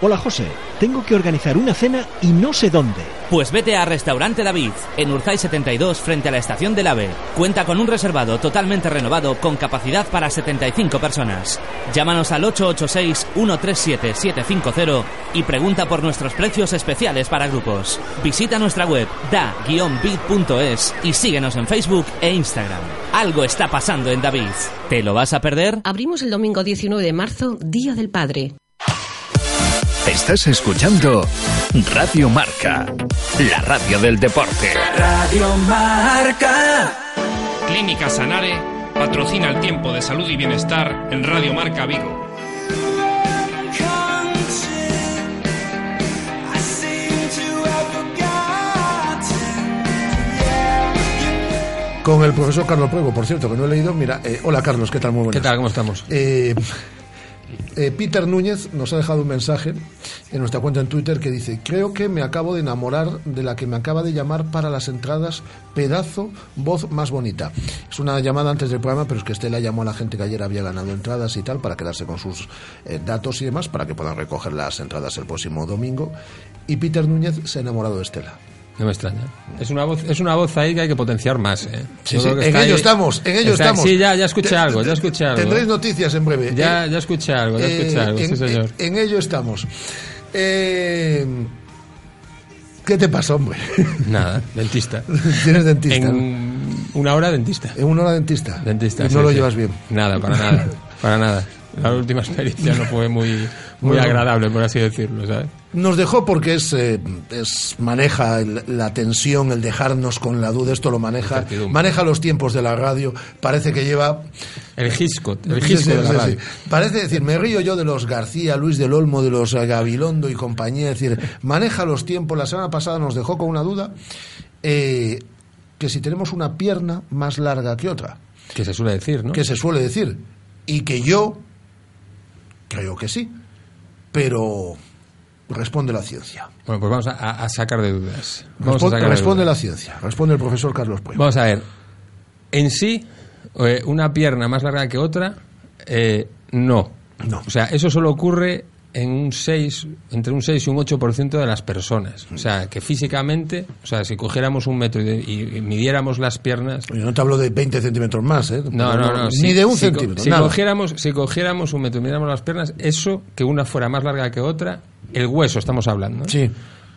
Hola José, tengo que organizar una cena y no sé dónde. Pues vete a Restaurante David, en Urzay 72, frente a la estación del AVE. Cuenta con un reservado totalmente renovado con capacidad para 75 personas. Llámanos al 886-137-750 y pregunta por nuestros precios especiales para grupos. Visita nuestra web da-bit.es y síguenos en Facebook e Instagram. Algo está pasando en David. ¿Te lo vas a perder? Abrimos el domingo 19 de marzo, Día del Padre. Estás escuchando Radio Marca, la radio del deporte. Radio Marca. Clínica Sanare patrocina el tiempo de salud y bienestar en Radio Marca Vigo. Con el profesor Carlos Pruebo, por cierto, que no he leído. Mira, eh, hola Carlos, ¿qué tal? Muy buenas. ¿Qué tal? ¿Cómo estamos? Eh, eh, Peter Núñez nos ha dejado un mensaje en nuestra cuenta en Twitter que dice, creo que me acabo de enamorar de la que me acaba de llamar para las entradas, pedazo, voz más bonita. Es una llamada antes del programa, pero es que Estela llamó a la gente que ayer había ganado entradas y tal para quedarse con sus eh, datos y demás para que puedan recoger las entradas el próximo domingo. Y Peter Núñez se ha enamorado de Estela. No me extraña. Es una voz, es una voz ahí que hay que potenciar más. ¿eh? Sí, sí, en ello ahí- estamos, en ello estamos. Sí, ya, ya escuché Te- algo, ya escuché algo. Tendréis noticias en breve. Ya, Eh, ya escuché algo, ya escuché Eh, algo, en, sí señor. en- en ello estamos. Eh, ¿Qué te pasa, hombre? Nada, dentista. Tienes dentista. En una hora dentista. En una hora dentista. Dentista. Y sí, no lo sí. llevas bien. Nada, para nada, para nada. La última experiencia no fue muy, muy Bueno. agradable, por así decirlo, ¿sabes? Nos dejó porque es, eh, es maneja el- la tensión, el dejarnos con la duda, esto lo maneja, maneja los tiempos de la radio, parece que lleva... El Gisco, el Gisco de la radio. Parece decir, me río yo de los García, Luis del Olmo, de los Gabilondo y compañía, es decir, maneja los tiempos, la semana pasada nos dejó con una duda, eh, que si tenemos una pierna más larga que otra, Que se suele decir, ¿no? que se suele decir, y que yo creo que sí, pero responde la ciencia. Bueno, pues vamos a, sacar de dudas. Vamos a Respon- sacar de responde dudas. la ciencia, responde el profesor Carlos Pueblo. Vamos a ver. En sí, eh, una pierna más larga que otra, eh, no. No. O sea, eso solo ocurre en un 6, entre un 6 y un 8% de las personas. O sea, que físicamente, o sea, si cogiéramos un metro y, de- y midiéramos las piernas... Yo no te hablo de 20 centímetros más, ¿eh? No, no, no. Ni si- de un si centímetro, Si nada. cogiéramos, si cogiéramos un metro y miráramos las piernas, eso, que una fuera más larga que otra, el hueso estamos hablando. Sí.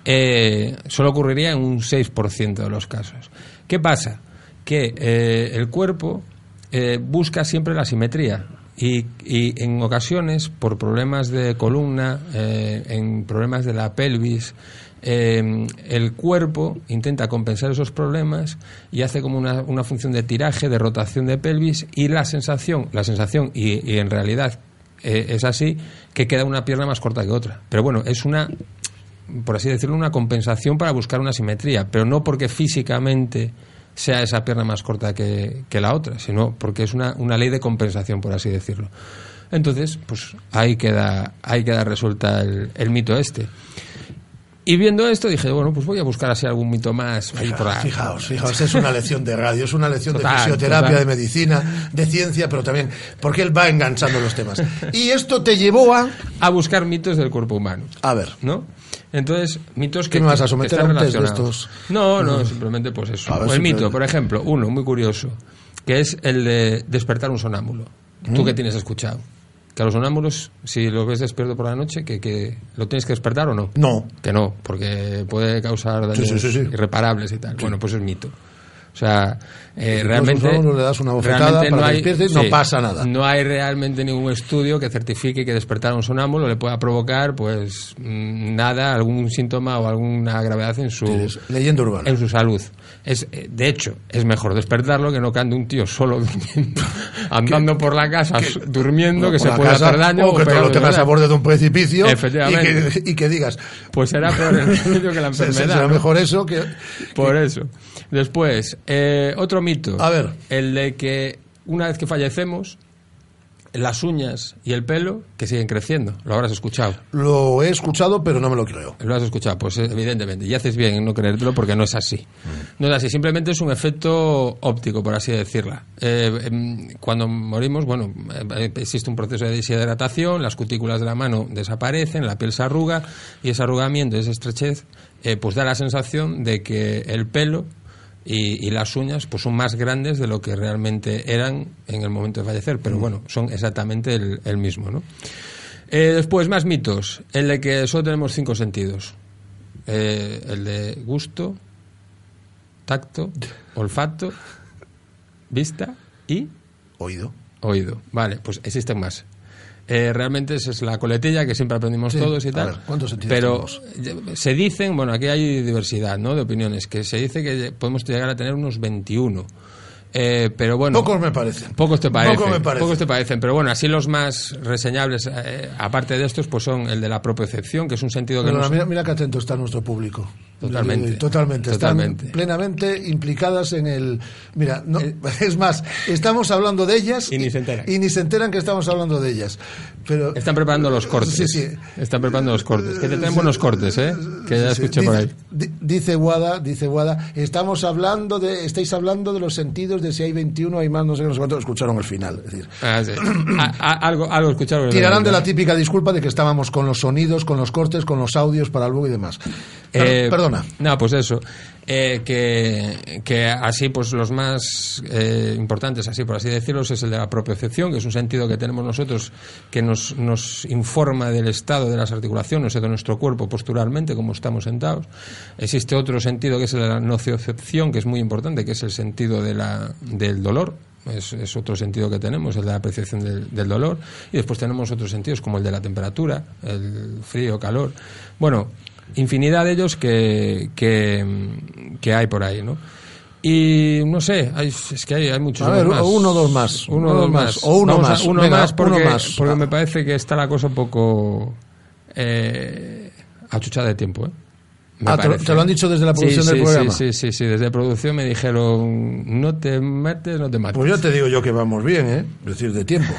eh, solo ocurriría en un 6% de los casos. ¿Qué pasa? que eh, el cuerpo eh, busca siempre la simetría. Y, y en ocasiones, por problemas de columna, eh, en problemas de la pelvis, eh, el cuerpo intenta compensar esos problemas y hace como una, una función de tiraje, de rotación de pelvis y la sensación, la sensación y, y en realidad eh, es así, que queda una pierna más corta que otra. Pero bueno, es una, por así decirlo, una compensación para buscar una simetría, pero no porque físicamente sea esa pierna más corta que, que la otra, sino porque es una, una ley de compensación, por así decirlo. Entonces, pues ahí queda, ahí queda resuelta el, el mito este. Y viendo esto dije, bueno, pues voy a buscar así algún mito más. ahí por ahí. Fijaos, fijaos, es una lección de radio, es una lección Total, de fisioterapia, total. de medicina, de ciencia, pero también porque él va enganchando los temas. Y esto te llevó a... A buscar mitos del cuerpo humano. A ver. ¿No? Entonces, mitos que... ¿Qué me vas a someter a un test de estos? No, no, simplemente pues eso. Ver O el si mito, te- por ejemplo, uno muy curioso, que es el de despertar un sonámbulo. ¿Tú Mm. qué tienes escuchado? Que a los sonámbulos, si lo ves despierto por la noche, que, que lo tienes que despertar o no. No. Que no, porque puede causar daños Sí, sí, sí, sí. irreparables y tal. Bueno, pues es mito. O sea, eh, realmente... le das una bofetada no que hay, despierte, no pasa nada. No hay realmente ningún estudio que certifique que despertar a un sonámbulo le pueda provocar, pues, mm, nada, algún síntoma o alguna gravedad en su... Leyenda urbana. En su salud. Es, eh, de hecho, es mejor despertarlo que no que ande un tío solo durmiendo, andando por la casa, durmiendo, que se casa, hacer daño. o que te lo tengas a borde de un precipicio y que, y que digas Pues será peor el que la enfermedad. será ¿no? mejor eso que Por eso. Después, eh, otro mito. A ver. El de que una vez que fallecemos, las uñas y el pelo que siguen creciendo. Lo habrás escuchado. lo he escuchado pero no me lo creo Lo has escuchado, pues eh, evidentemente. Y haces bien en no creértelo porque no es así. No es así, simplemente es un efecto óptico, por así decirla. Eh, em, cuando morimos, bueno, eh, existe un proceso de deshidratación, las cutículas de la mano desaparecen, la piel se arruga y ese arrugamiento, esa estrechez, eh, pues da la sensación de que el pelo y, y las uñas pues son más grandes de lo que realmente eran en el momento de fallecer, pero bueno, son exactamente el, el mismo, ¿no? Eh, después, más mitos. El de que solo tenemos cinco sentidos. Eh, el de gusto, tacto, olfato, vista y... Oído. Oído. Vale, pues existen más. Eh, realmente esa es la coletilla que siempre aprendimos Sí, todos y tal. ver, ¿cuántos sentidos Pero tenemos? se dicen, bueno, aquí hay diversidad ¿no? de opiniones, que se dice que podemos llegar a tener unos 21. Eh, pero bueno, Pocos me parecen. Pocos te parecen. Pocos me parecen. Pocos te parecen. Pero bueno, así los más reseñables, eh, aparte de estos, pues son el de la propiocepción, que es un sentido que mira, mira qué atento está nuestro público. Totalmente. Eh, Totalmente. Totalmente. Están plenamente implicadas en el. Mira, no, es más, estamos hablando de ellas Y ni se enteran. y ni se enteran que estamos hablando de ellas. Pero Están preparando los cortes. Sí, sí. Están preparando los cortes. Que te traen buenos cortes, ¿eh? Que ya Sí, escuché dice, por ahí. di- Dice Guada, dice Guada, estamos hablando de, estáis hablando de los sentidos de si hay 21, hay más, no sé no sé cuánto, escucharon el final. Es decir, Ah, sí. A- a- algo, algo escucharon. tirarán de la típica disculpa de que estábamos con los sonidos, con los cortes, con los audios para luego y demás. Eh, Perdona. No, pues eso. Eh, que, que así, pues los más eh, importantes, así por así decirlo, es el de la propiocepción, que es un sentido que tenemos nosotros que nos, nos informa del estado de las articulaciones, de nuestro cuerpo posturalmente, como estamos sentados. Existe otro sentido que es el de la nociocepción, que es muy importante, que es el sentido de la, del dolor. Es, es otro sentido que tenemos, el de la percepción del, del dolor. Y después tenemos otros sentidos como el de la temperatura, el frío, calor. Bueno, infinidad de ellos que, que, que hay por ahí, ¿no? Y no sé, hay, es que hay, hay muchos A ver, más. uno o dos más. Uno o dos más. O uno Vamos a- más. uno Venga, más porque, uno más. porque me parece que está la cosa un poco eh, achuchada de tiempo, ¿eh? Ah, te lo- parece. te lo han dicho desde la Sí, producción del sí, programa. Sí, sí, sí, sí, desde producción me dijeron, no te metes, no te mates. Pues ya te digo yo que vamos bien, ¿eh? Es decir, de tiempo.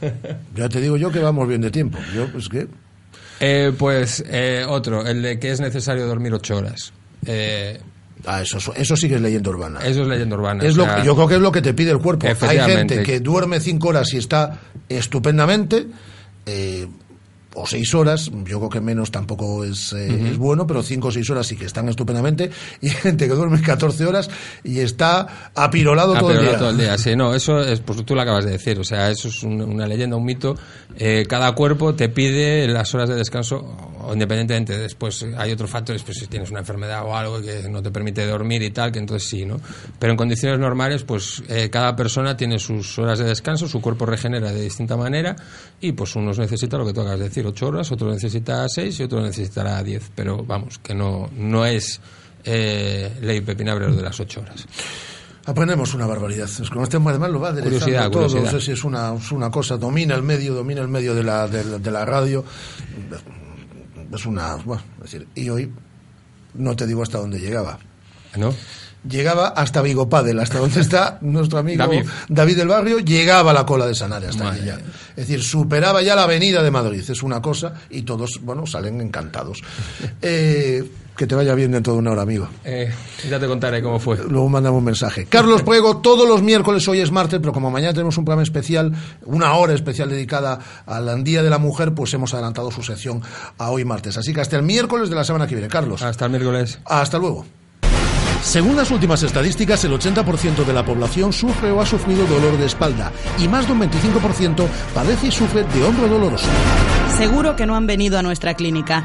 Ya te digo yo que vamos bien de tiempo. Yo, pues que. Eh, pues eh, otro, el de que es necesario dormir ocho horas. Eh, Ah, eso, eso sí que es leyenda urbana. eso es leyenda urbana. Es o sea, yo creo que es lo que te pide el cuerpo. Hay gente que duerme cinco horas y está estupendamente, eh, o seis horas, yo creo que menos tampoco es, eh, es bueno, pero cinco o seis horas sí que están estupendamente, y gente que duerme 14 horas y está apirolado todo el día. todo el día, sí, no, eso es, pues tú lo acabas de decir, o sea, eso es un- una leyenda, un mito. Eh, cada cuerpo te pide las horas de descanso, o independientemente, después hay otros factores, pues si tienes una enfermedad o algo que no te permite dormir y tal, que entonces sí, ¿no? Pero en condiciones normales, pues eh, cada persona tiene sus horas de descanso, su cuerpo regenera de distinta manera y pues unos necesita lo que tú acabas de decir, ocho horas, otro necesita seis y otro necesitará diez, pero vamos, que no, no es eh, ley pepinabre lo de las ocho horas. Aprendemos una barbaridad. Es como este además lo va aderezando Curiosidad, todo. curiosidad. No sé si es una, es una cosa, domina el medio, domina el medio de la, de, la- de la radio. Es una. Bueno, es decir, y hoy no te digo hasta dónde llegaba. ¿No? Llegaba hasta Vigo Padel, hasta donde está nuestro amigo David. David, del Barrio, llegaba a la cola de Sanare hasta allí ya. Es decir, superaba ya la avenida de Madrid, es una cosa, y todos, bueno, salen encantados. Eh, que te vaya bien dentro de una hora, amigo. Eh, ya te contaré cómo fue. Luego mandamos un mensaje. Carlos Puego, todos los miércoles, hoy es martes, pero como mañana tenemos un programa especial, una hora especial dedicada al Día de la Mujer, pues hemos adelantado su sección a hoy martes. Así que hasta el miércoles de la semana que viene. Carlos. Hasta el miércoles. Hasta luego. Según las últimas estadísticas, el 80% de la población sufre o ha sufrido dolor de espalda y más de un 25% padece y sufre de hombro doloroso. Seguro que no han venido a nuestra clínica.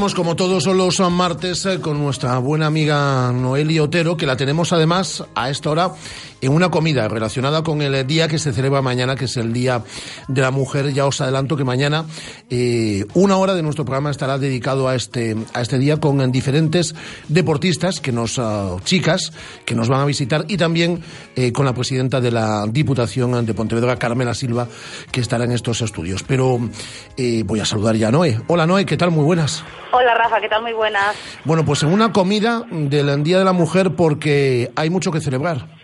Como todos los martes eh, con nuestra buena amiga Noelia Otero, que la tenemos además a esta hora en una comida relacionada con el día que se celebra mañana, que es el Día de la Mujer. Ya os adelanto que mañana eh, una hora de nuestro programa estará dedicado a este, a este día con diferentes deportistas, que nos, ah, chicas, que nos van a visitar y también eh, con la presidenta de la Diputación de Pontevedra, Carmela Silva, que estará en estos estudios. Pero eh, voy a saludar ya a Noé. Hola Noé, ¿qué tal? Muy buenas. Hola Rafa, ¿qué tal? Muy buenas. Bueno, pues en una comida del Día de la Mujer porque hay mucho que celebrar.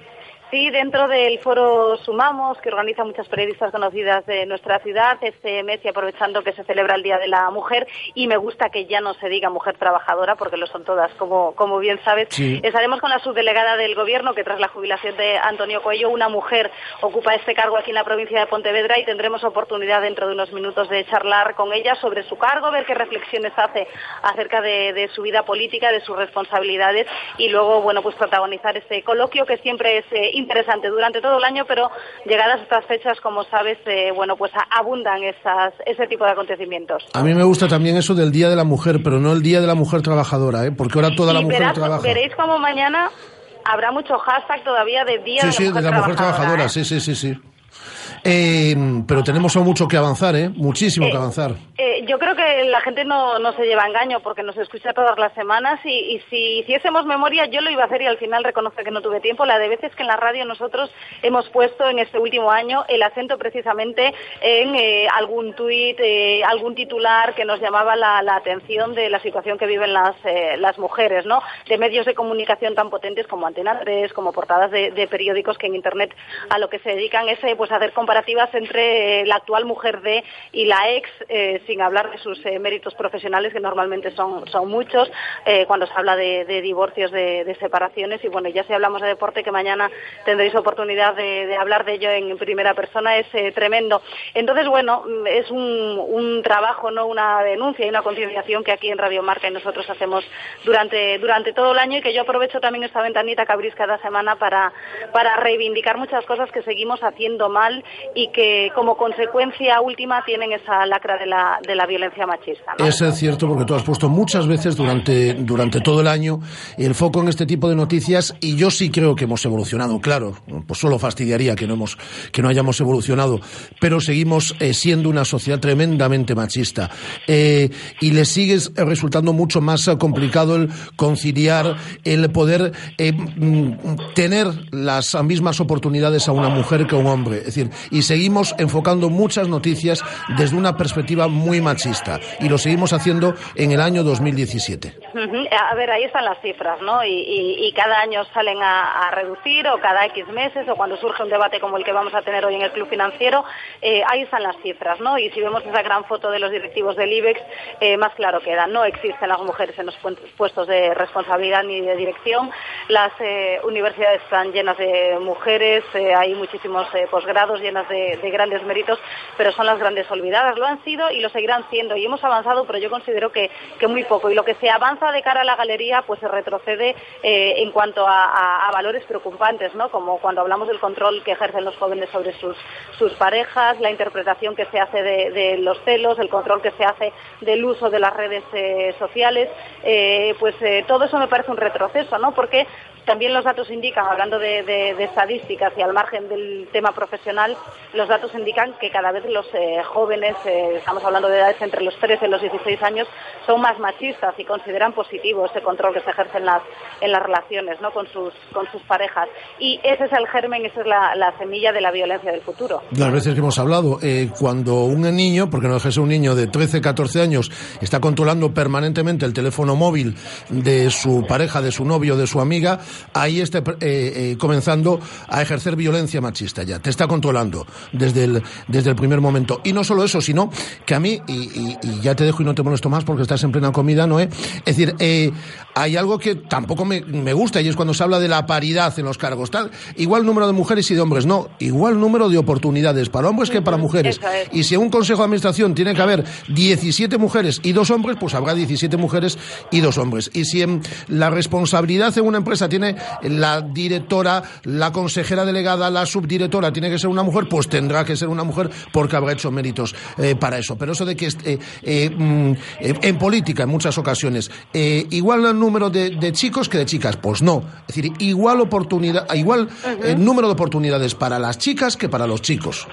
Sí, dentro del foro Sumamos, que organiza muchas periodistas conocidas de nuestra ciudad, este mes y aprovechando que se celebra el Día de la Mujer, y me gusta que ya no se diga mujer trabajadora, porque lo son todas, como, como bien sabes, Sí. estaremos con la subdelegada del Gobierno, que tras la jubilación de Antonio Coello, una mujer ocupa este cargo aquí en la provincia de Pontevedra y tendremos oportunidad dentro de unos minutos de charlar con ella sobre su cargo, ver qué reflexiones hace acerca de, de su vida política, de sus responsabilidades y luego, bueno, pues protagonizar este coloquio que siempre es eh, interesante durante todo el año, pero llegadas estas fechas, como sabes, eh, bueno, pues abundan esas, ese tipo de acontecimientos. A mí me gusta también eso del Día de la Mujer, pero no el Día de la Mujer Trabajadora, ¿eh? porque ahora toda la y mujer verás- trabaja. veréis como mañana habrá mucho hashtag todavía de Día Sí, de la sí, Mujer de la mujer Trabajadora. trabajadora, ¿eh? sí, sí, sí, sí. Eh, pero tenemos aún mucho que avanzar, ¿eh? Muchísimo Eh, que avanzar. Eh, yo creo que la gente no, no se lleva a engaño porque nos escucha todas las semanas y, y si hiciésemos memoria yo lo iba a hacer y al final reconozco que no tuve tiempo. La de veces que en la radio nosotros hemos puesto en este último año el acento precisamente en eh, algún tuit, eh, algún titular que nos llamaba la, la atención de la situación que viven las, eh, las mujeres, ¿no? De medios de comunicación tan potentes como Antena 3, como portadas de, de periódicos que en Internet a lo que se dedican es pues hacer comparativas entre la actual mujer de y la ex, eh, sin hablar de sus eh, méritos profesionales, que normalmente son, son muchos, eh, cuando se habla de, divorcios, de, separaciones. Y bueno, ya si hablamos de deporte, que mañana tendréis oportunidad de, hablar de ello en primera persona, es tremendo. Entonces, bueno, es un, un trabajo, no una denuncia y una concienciación que aquí en Radio Marca y nosotros hacemos durante, durante todo el año y que yo aprovecho también esta ventanita que abrís cada semana para, para reivindicar muchas cosas que seguimos haciendo mal y que como consecuencia última tienen esa lacra de la, de la violencia machista. ¿no? Es cierto porque tú has puesto muchas veces durante, durante todo el año el foco en este tipo de noticias y yo sí creo que hemos evolucionado, claro, pues solo fastidiaría que no, hemos, que no hayamos evolucionado, pero seguimos eh, siendo una sociedad tremendamente machista Eh, y le sigue resultando mucho más complicado el conciliar, el poder eh, mm, tener las mismas oportunidades a una mujer que a un hombre, es decir, y seguimos enfocando muchas noticias desde una perspectiva muy machista y lo seguimos haciendo en el año 2017. Ujú. A ver, ahí están las cifras, ¿no? Y, cada año salen a, reducir o cada X meses o cuando surge un debate como el que vamos a tener hoy en el Club Financiero, eh, ahí están las cifras, ¿no? Y si vemos esa gran foto de los directivos del IBEX, eh, más claro queda. No existen las mujeres en los puestos de responsabilidad ni de dirección. Las eh, universidades están llenas de mujeres, hay muchísimos posgrados de, de grandes méritos, pero son las grandes olvidadas. Lo han sido y lo seguirán siendo. Y hemos avanzado, pero yo considero que, que muy poco. Y lo que se avanza de cara a la galería, pues se retrocede eh, en cuanto a, valores preocupantes, ¿no? Como cuando hablamos del control que ejercen los jóvenes sobre sus, sus parejas, la interpretación que se hace de, los celos, el control que se hace del uso de las redes eh, sociales, eh, pues todo eso me parece un retroceso, ¿no? Porque también los datos indican, hablando de estadísticas y al margen del tema profesional, los datos indican que cada vez los eh, jóvenes, eh, estamos hablando de edades entre los 13 y los 16 años, son más machistas y consideran positivo ese control que se ejerce en las, relaciones ¿no? con, sus, con sus parejas. Y ese es el germen, esa es la, la semilla de la violencia del futuro. Las veces que hemos hablado, eh, cuando un niño, porque no ser un niño de 13, 14 años, está controlando permanentemente el teléfono móvil de su pareja, de su novio, de su amiga, ahí está eh, comenzando a ejercer violencia machista ya. Te está controlando desde el, desde el primer momento. Y no solo eso, sino que a mí, y, y- y ya te dejo y no te molesto más porque estás en plena comida, Noé, es decir, eh, hay algo que tampoco me, me gusta y es cuando se habla de la paridad en los cargos. Tal, igual número de mujeres y de hombres, no, igual número de oportunidades para hombres que para mujeres. es. Y si en un consejo de administración tiene que haber 17 mujeres y dos hombres, pues habrá 17 mujeres y dos hombres. Y si en la responsabilidad en una empresa tiene la directora, la consejera delegada, la subdirectora, tiene que ser una mujer, pues tendrá que ser una mujer porque habrá hecho méritos eh, para eso. Pero eso de que eh, eh, mm, eh, en política en muchas ocasiones igual el número de, de chicos que de chicas, pues no. Es decir, igual oportunidad, igual número de oportunidades para las chicas que para los chicos.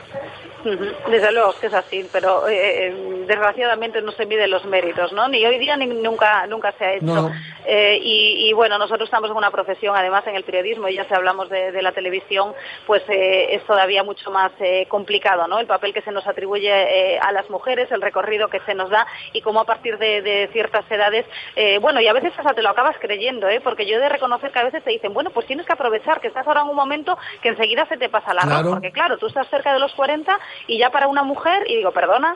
Desde luego que es así, pero eh, eh, desgraciadamente no se miden los méritos, ¿no? Ni hoy día ni nunca nunca se ha hecho. No. Eh, y, y, bueno, nosotros estamos en una profesión, además en el periodismo, y ya si hablamos de, de la televisión, pues eh, es todavía mucho más eh, complicado, ¿no? El papel que se nos atribuye a las mujeres, el recorrido que se nos da y cómo a partir de, de ciertas edades, bueno, y a veces hasta te lo acabas creyendo, ¿eh? Porque yo he de reconocer que a veces te dicen, bueno, pues tienes que aprovechar que estás ahora en un momento que enseguida se te pasa la Claro. porque claro, tú estás cerca de los 40 y ya para una mujer, y digo, perdona,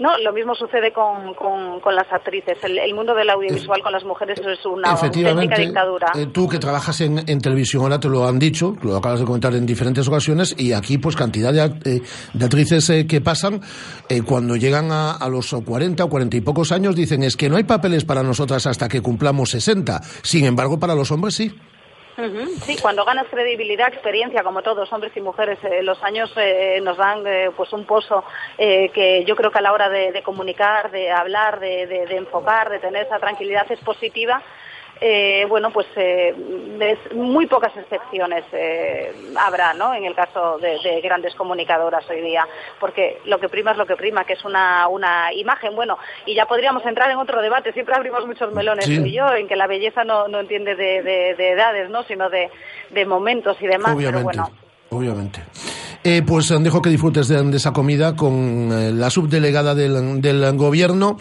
no, lo mismo sucede con, con, con las actrices. El, el mundo del audiovisual con las mujeres es una auténtica dictadura. eh, tú que trabajas en, en televisión ahora te lo han dicho, lo acabas de comentar en diferentes ocasiones, y aquí pues cantidad de, eh, de actrices eh, que pasan, eh, cuando llegan a, a los 40 o 40 y pocos años, dicen es que no hay papeles para nosotras hasta que cumplamos 60. Sin embargo, para los hombres sí. Sí, cuando ganas credibilidad, experiencia, como todos, hombres y mujeres, eh, los años eh, nos dan eh, pues un pozo eh, que yo creo que a la hora de, comunicar, de hablar, de enfocar, de tener esa tranquilidad es positiva. Eh, bueno, pues eh, es- muy pocas excepciones eh, habrá, ¿no? En el caso de, de grandes comunicadoras hoy día, porque lo que prima es lo que prima, que es una, una imagen. Bueno, y ya podríamos entrar en otro debate. Siempre abrimos muchos melones Sí. tú y yo, en que la belleza no, no entiende de, de- de edades, ¿no? Sino de, de momentos y demás. Obviamente. Pero bueno, Obviamente. Eh, pues dejo que disfrutes de, de esa comida con eh, la subdelegada del, del gobierno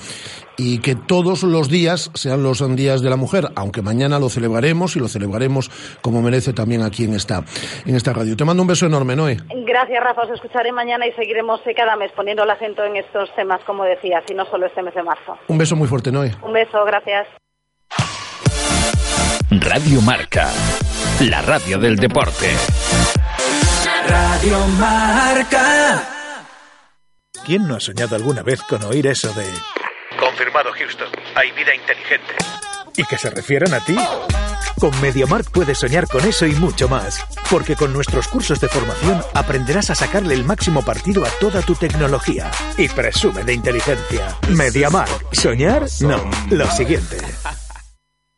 y que todos los días sean los días de la mujer, aunque mañana lo celebraremos y lo celebraremos como merece también aquí en esta, en esta radio. Te mando un beso enorme, Noé. gracias Rafa, os escucharé mañana y seguiremos eh, cada mes poniendo el acento en estos temas, como decías, y no solo este mes de marzo. Un beso muy fuerte, Noé. Un beso, gracias. Radio Marca, la radio del deporte. Radio Marca. ¿Quién no ha soñado alguna vez con oír eso de... Confirmado, Houston. Hay vida inteligente. y que se refieran a ti? Con MediaMark puedes soñar con eso y mucho más, porque con nuestros cursos de formación aprenderás a sacarle el máximo partido a toda tu tecnología. Y presume de inteligencia. MediaMark. ¿Soñar? No. Lo siguiente.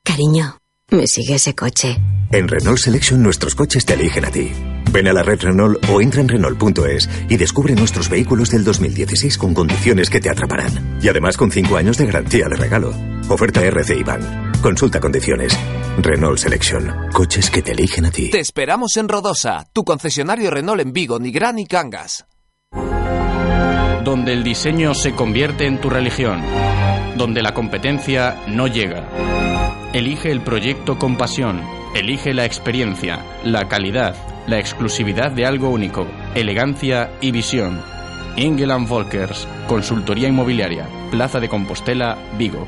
Cariño, me sigue ese coche. En Renault Selection nuestros coches te eligen a ti. Ven a la red Renault o entra en Renault.es y descubre nuestros vehículos del 2016 con condiciones que te atraparán. Y además con 5 años de garantía de regalo. Oferta RCI Bank. Consulta condiciones. Renault Selection. Coches que te eligen a ti. Te esperamos en Rodosa, tu concesionario Renault en Vigo, Nigrán y Cangas. donde el diseño se convierte en tu religión. Donde la competencia no llega. Elige el proyecto con pasión, elige la experiencia, la calidad, la exclusividad de algo único, elegancia y visión. Ingeland Volkers, Consultoría Inmobiliaria, Plaza de Compostela, Vigo.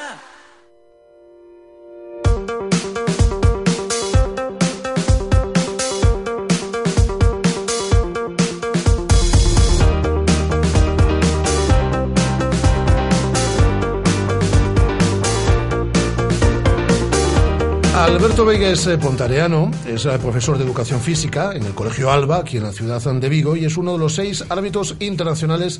Alberto Veiga es eh, pontareano, es eh, profesor de educación física en el Colegio Alba, aquí en la ciudad de Vigo, y es uno de los seis árbitros internacionales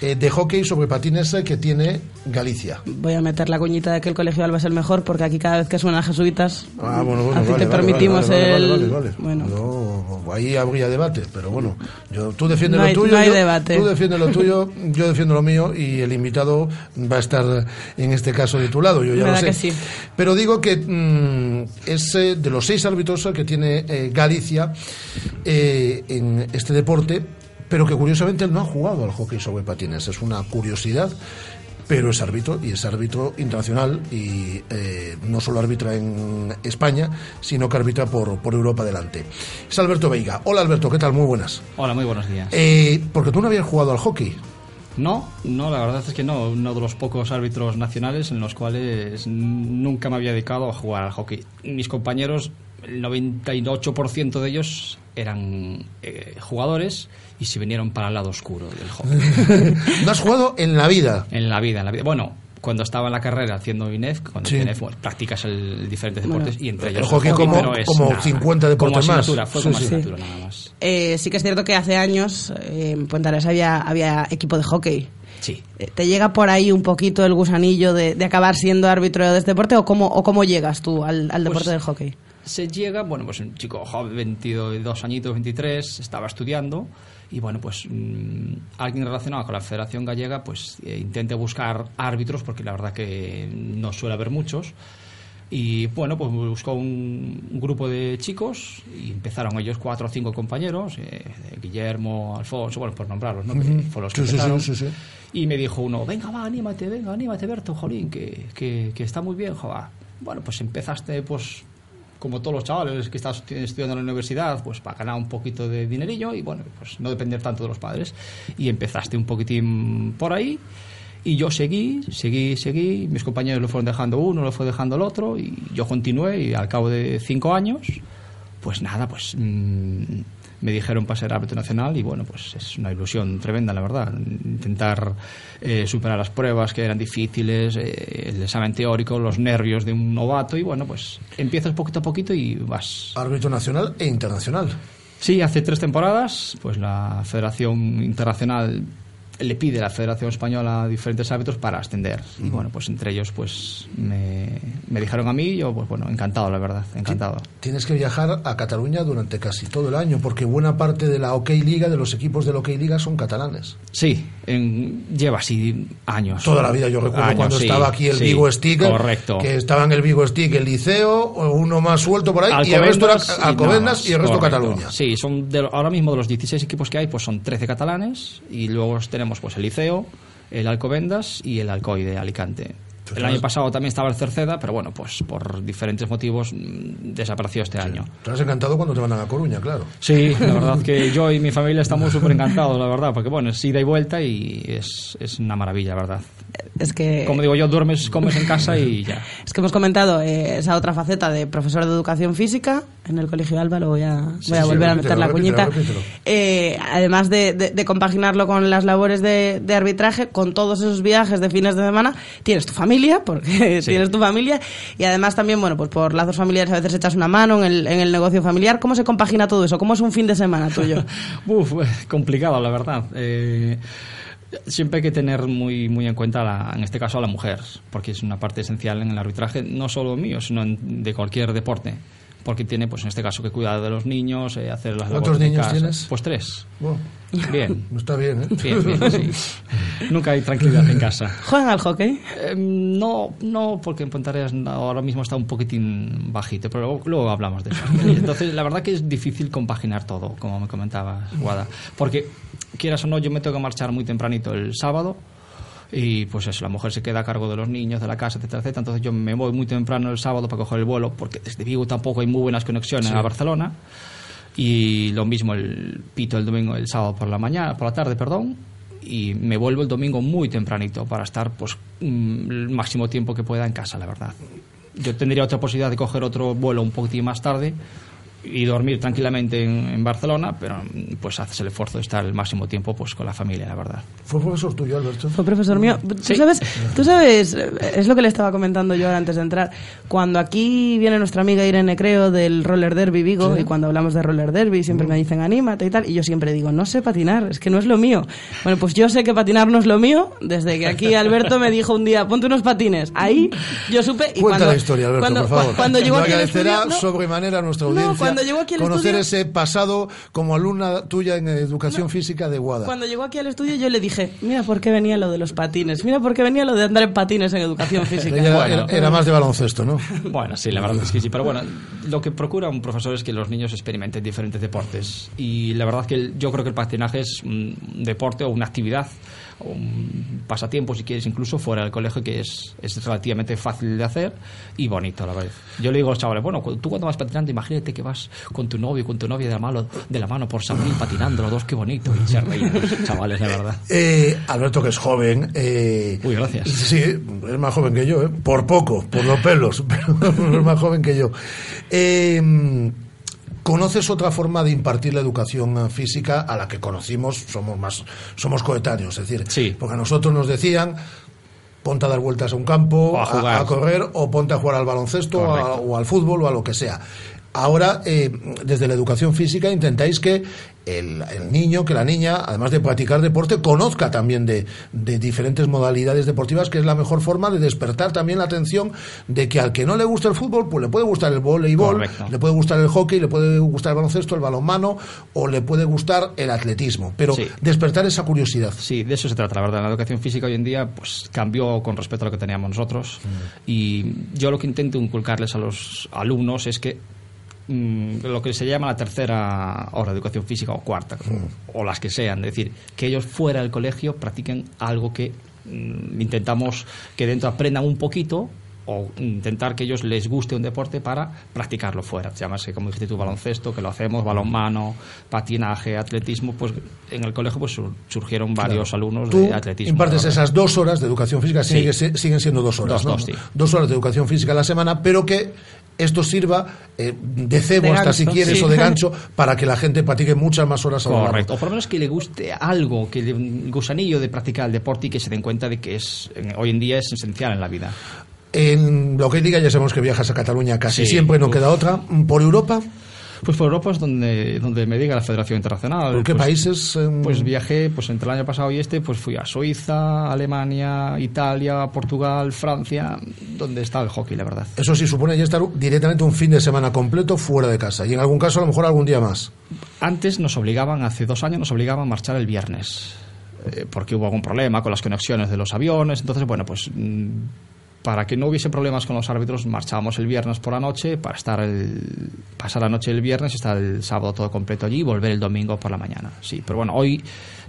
eh, de hockey sobre patines que tiene Galicia. Voy a meter la coñita de que el Colegio Alba es el mejor porque aquí cada vez que suenan jesuitas Ah, bueno, bueno, así vale, te vale, permitimos vale, el... vale, vale, vale. Bueno, No, ahí habría debate, pero bueno, yo, tú defiendes No lo hay- tuyo, no hay yo- debate. tú defiendes lo tuyo, yo defiendo lo mío y el invitado va a estar en este caso de tu lado, yo ya lo ¿Verdad sé. que sí? Pero digo que mm, es eh, de los seis árbitros que tiene eh, Galicia eh, en este deporte, pero que curiosamente él no ha jugado al hockey sobre patines, es una curiosidad. Pero es árbitro y es árbitro internacional y eh, no solo arbitra en España, sino que arbitra por, por Europa adelante. Es Alberto Veiga. Hola Alberto, ¿qué tal? Muy buenas. Hola, muy buenos días. Eh, porque tú no habías jugado al hockey. No, no, la verdad es que no. Uno de los pocos árbitros nacionales en los cuales nunca me había dedicado a jugar al hockey. Mis compañeros, el 98% de ellos eran eh, jugadores y se vinieron para el lado oscuro del hockey. ¿No has jugado en la vida? En la vida, en la vida. Bueno, cuando estaba en la carrera haciendo INEF, cuando Sí. INEF, bueno, practicas el, diferentes Bueno. deportes y entre El ellos hockey como- pero es como nada. 50 deportes como más. asignatura, Fue Sí, como sí. asignatura nada más. eh, sí que es cierto que hace años eh, en Puente Arenas había, había equipo de hockey. Sí. Eh, ¿Te llega por ahí un poquito el gusanillo de, de acabar siendo árbitro de este deporte o cómo, o cómo llegas tú al, al deporte Pues, del hockey? se llega, bueno, pues un chico joven, 22 añitos, 23, estaba estudiando y bueno, pues mm, alguien relacionado con la Federación Gallega pues eh, intente buscar árbitros porque la verdad que no suele haber muchos y bueno, pues buscó un, un grupo de chicos y empezaron ellos cuatro o cinco compañeros, eh, Guillermo, Alfonso, bueno, por nombrarlos, ¿no? Ujú. fueron los que Sí, sí, sí. Y me dijo uno, venga, va, anímate, venga, anímate, Berto, jolín, que, que, que está muy bien, joder. Bueno, pues empezaste, pues, como todos los chavales que estu- estudiando en la universidad, pues para ganar un poquito de dinerillo y, bueno, pues no depender tanto de los padres. Y empezaste un poquitín por ahí. Y yo seguí, seguí, seguí. Mis compañeros lo fueron dejando uno, lo fue dejando el otro. Y yo continué. Y al cabo de cinco años, pues nada, pues mm, me dijeron para ser árbitro nacional y bueno, pues es una ilusión tremenda, la verdad. Intentar eh, superar las pruebas que eran difíciles, eh, el examen teórico, los nervios de un novato y bueno, pues empiezas poquito a poquito y vas. Árbitro nacional e internacional. Sí, hace tres temporadas, pues la Federación Internacional le pide a la Federación Española a diferentes árbitros para ascender. Y bueno, pues entre ellos pues me, me dijeron a mí, y yo pues bueno, encantado, la verdad, encantado. Tienes que viajar a Cataluña durante casi todo el año, porque buena parte de la OK Liga, de los equipos de la OK Liga, son catalanes. Sí, en- lleva así años. Toda la vida, yo recuerdo Años, cuando sí, estaba aquí el sí, Vigo Stick, Correcto. que estaba en el Vigo Stick el liceo, uno más suelto por ahí, y el resto era Alcobendas y Alcobendas más, y el resto correcto. Cataluña. Sí, son de, ahora mismo de los 16 equipos que hay, pues son 13 catalanes y luego tenemos pues el Liceo, el Alcobendas y el Alcoy de Alicante. El año pasado también estaba el Cerceda, pero bueno, pues por diferentes motivos mm, desapareció este año. Te has encantado cuando te mandan a Coruña, claro. Sí, la verdad que yo y mi familia estamos súper encantados, la verdad, porque bueno, es ida y vuelta y es, es una maravilla, la verdad. Es que... Como digo yo, duermes, comes en casa y ya. Es que hemos comentado eh, esa otra faceta de profesor de educación física, en el Colegio Alba, lo voy a, voy sí, volver a meter la repítelo, cuñita. repítelo. Eh, además de, de- de compaginarlo con las labores de, de arbitraje, con todos esos viajes de fines de semana, tienes tu familia, porque tienes tu familia, y además también, bueno, pues por lazos familiares a veces echas una mano en el, en el negocio familiar. ¿Cómo se compagina todo eso? ¿Cómo es un fin de semana tuyo? Uf, complicado, la verdad. Eh, siempre hay que tener muy, muy en cuenta, la- en este caso, a la mujer, porque es una parte esencial en el arbitraje, no solo mío, sino en- de cualquier deporte. Porque tiene, pues en este caso, que cuidar de los niños, eh, hacer las ¿Cuántos de niños casa. tienes? Pues tres. Bien. está bien, ¿eh? Bien, bien, sí. Nunca hay tranquilidad en casa. ¿Juegan al hockey? Eh, no, no, porque en Pontareas ahora mismo está un poquitín bajito, pero luego, luego hablamos de eso. Entonces, la verdad que es difícil compaginar todo, como me comentabas, Guada. Porque, quieras o no, yo me tengo que marchar muy tempranito el sábado y pues eso, la mujer se queda a cargo de los niños, de la casa, etcétera, etcétera. Entonces yo me voy muy temprano el sábado para coger el vuelo, porque desde Vigo tampoco hay muy buenas conexiones Sí. a Barcelona. Y lo mismo el pito el domingo, el sábado por la mañana, por la tarde, perdón. Y me vuelvo el domingo muy tempranito para estar pues el máximo tiempo que pueda en casa, la verdad. Yo tendría otra posibilidad de coger otro vuelo un poquitín más tarde y dormir tranquilamente en, en Barcelona, pero mm, pues haces el esfuerzo de estar el máximo tiempo pues con la familia, la verdad. Fue profesor tuyo, Alberto. Fue profesor mío. ¿Tú Sí. sabes, tú sabes, es lo que le estaba comentando yo ahora antes de entrar. Cuando aquí viene nuestra amiga Irene Creo del Roller Derby Vigo, Sí. y cuando hablamos de Roller Derby siempre me dicen anímate y tal, y yo siempre digo, no sé patinar, es que no es lo mío. Bueno, pues yo sé que patinar no es lo mío, desde que aquí Alberto me dijo un día, ponte unos patines. Ahí yo supe y Cuenta cuando, la historia, Alberto, cuando, por favor. cuando llegó Lo aquí estudio, no, sobremanera a nuestra No, audiencia. Cuando llegó aquí al conocer estudio- ese pasado como alumna tuya en educación física de Guada. Cuando llegó aquí al estudio yo le dije, mira por qué venía lo de los patines, mira por qué venía lo de andar en patines en educación física. Ella Bueno. era, era más de baloncesto, ¿no? Bueno, sí, la verdad es que sí. Pero bueno, lo que procura un profesor es que los niños experimenten diferentes deportes. Y la verdad que el- yo creo que el patinaje es un deporte o una actividad, o un pasatiempo, si quieres, incluso fuera del colegio, que es, es relativamente fácil de hacer y bonito a la vez. Yo le digo a los chavales, bueno, tú cuando vas patinando, imagínate que vas con tu novio, con tu novia de la mano, de la mano por San patinando, los dos, qué bonito. Y se reían, los chavales, la verdad. Eh, Alberto, que es joven. Eh, Uy, gracias. Sí, es más joven que yo, ¿eh? por poco, por los pelos, pero es más joven que yo. Eh, ¿Conoces otra forma de impartir la educación eh, física a la que conocimos? Somos más, somos coetáneos, es decir, porque a nosotros nos decían ponte a dar vueltas a un campo, a a, jugar. a correr, o ponte a jugar al baloncesto a- o al fútbol o a lo que sea. Ahora, eh, desde la educación física, intentáis que el, el niño, que la niña, además de practicar deporte, conozca también de, de diferentes modalidades deportivas, que es la mejor forma de despertar también la atención de que al que no le gusta el fútbol, pues le puede gustar el voleibol, Correcto. le puede gustar el hockey, le puede gustar el baloncesto, el balonmano, o le puede gustar el atletismo. Pero Sí. despertar esa curiosidad. Sí, de eso se trata, la verdad. La educación física hoy en día pues cambió con respecto a lo que teníamos nosotros. Y yo lo que intento inculcarles a los alumnos es que mm, lo que se llama la tercera hora de educación física o cuarta, o las que sean, es decir, que ellos fuera del colegio practiquen algo que mm, intentamos que dentro aprendan un poquito o intentar que ellos les guste un deporte para practicarlo fuera. Llámase, como dijiste tú, baloncesto, que lo hacemos, balonmano, patinaje, atletismo, pues en el colegio pues sur- surgieron varios Claro. alumnos Tú de atletismo. impartes verdad. esas dos horas de educación física, Sí. sigue- se- siguen siendo dos horas, Dos, ¿no? dos, sí. Dos horas de educación física a la semana, pero que esto sirva eh, de cebo De hasta gancho, si quieres sí. o de gancho para que la gente practique muchas más horas a lo largo. Correcto. O por lo menos que le guste algo, que le, un gusanillo de practicar el deporte y que se den cuenta de que es en- hoy en día es esencial en la vida. En lo que liga ya sabemos que viajas a Cataluña casi Sí. siempre, no Uf. queda otra. ¿Por Europa? Pues por Europa es donde, donde me diga la Federación Internacional. ¿Por qué Pues- países? em? Pues viajé, pues entre el año pasado y este, pues fui a Suiza, Alemania, Italia, Portugal, Francia, donde está el hockey, la verdad. Eso sí supone ya estar directamente un fin de semana completo fuera de casa y en algún caso a lo mejor algún día más. Antes nos obligaban, hace dos años nos obligaban a marchar el viernes, eh, porque hubo algún problema con las conexiones de los aviones. Entonces, bueno, pues mm, para que no hubiese problemas con los árbitros, marchábamos el viernes por la noche para estar el, pasar la noche el viernes estar el sábado todo completo allí y volver el domingo por la mañana. Sí, pero bueno, hoy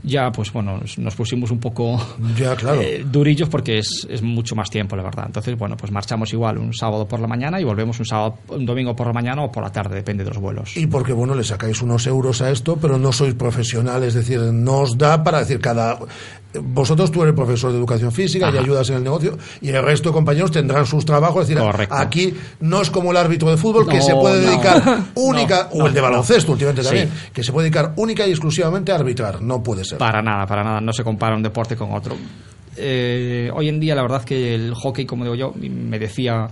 ya pues bueno, nos- pusimos un poco Ya, claro. eh, durillos porque es, es mucho más tiempo, la verdad. Entonces, bueno, pues marchamos igual un sábado por la mañana y volvemos un sábado, un domingo por la mañana o por la tarde, depende de los vuelos. Y porque, bueno, le sacáis unos euros a esto, pero no sois profesionales, es decir, no os da para decir cada... vosotros tú eres profesor de educación física y ayudas en el negocio y el resto de compañeros tendrán sus trabajos. Es decir, Correcto. aquí no es como el árbitro de fútbol que se puede no. dedicar única, No, o el de baloncesto últimamente Sí. también, que se puede dedicar única y exclusivamente a arbitrar. No puede Para nada, para nada. No se compara un deporte con otro. Eh, hoy en día, la verdad que el hockey, como digo yo, me decía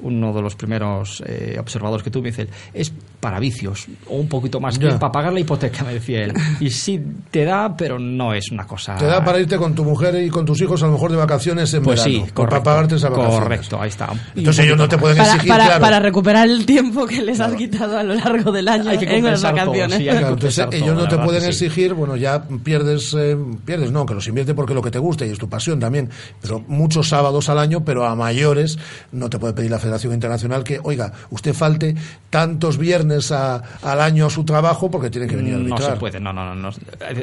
uno de los primeros eh, observadores que tuve, dice, es para vicios, o un poquito más Ya. para pagar la hipoteca, me decía él. Y sí, te da, pero no es una cosa... Te da para irte con tu mujer y con tus hijos a lo mejor de vacaciones en Pues verano. sí, o para correcto. pagarte esas vacaciones. Correcto, ahí está. Entonces ellos no te pueden. Para, exigir, para- claro. para recuperar el tiempo que les has quitado a lo largo del año Hay que en las todo, vacaciones. sí, hay que Claro, entonces compensar ellos no te pueden sí. exigir, bueno, ya pierdes, eh, pierdes, no, que los inviertes porque es lo que te gusta y es tu pasión también, pero muchos sábados al año, pero a mayores no te puede pedir la Federación Internacional que, oiga, usted falte tantos viernes a- al año a su trabajo porque tiene que venir a No arbitrar. se puede, no, no, no. no.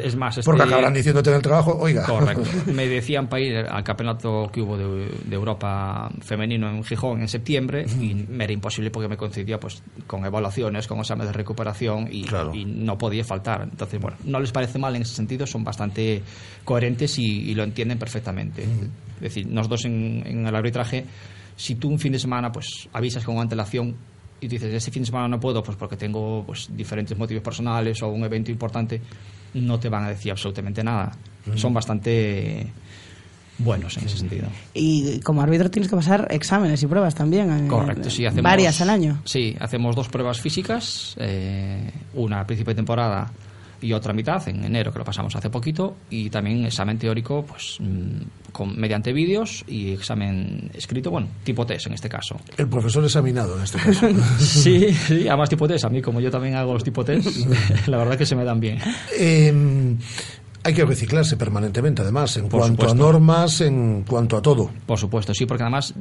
Es más, Porque este- acabarán diciéndote en el trabajo, oiga. Correcto. Me decían para ir al campeonato que hubo de, de Europa femenino en Gijón en septiembre y me era imposible porque me coincidía pues con evaluaciones, con exámenes de recuperación y, y no podía faltar. Entonces, bueno, no les parece mal en ese sentido, son bastante coherentes y, y lo entienden perfectamente. Es decir, nosotros en, en el arbitraje, si tú un fin de semana pues avisas con antelación y dices, este fin de semana no puedo, pues porque tengo pues diferentes motivos personales o un evento importante, no te van a decir absolutamente nada. Son bastante buenos en ese sentido. Y como árbitro tienes que pasar exámenes y pruebas también. eh, Correcto, sí, hacemos... Varias al año. Sí, hacemos dos pruebas físicas, eh, una a principio de temporada y otra mitad, en enero, que lo pasamos hace poquito, y también examen teórico, pues mm, con, mediante vídeos y examen escrito, bueno, tipo test en este caso. El profesor examinado en este caso. Sí, sí, además tipo test, a mí como yo también hago los tipo test, la verdad que se me dan bien. Eh, hay que reciclarse permanentemente, además, en Por cuanto supuesto. a normas, en cuanto a todo. Por supuesto, sí, porque además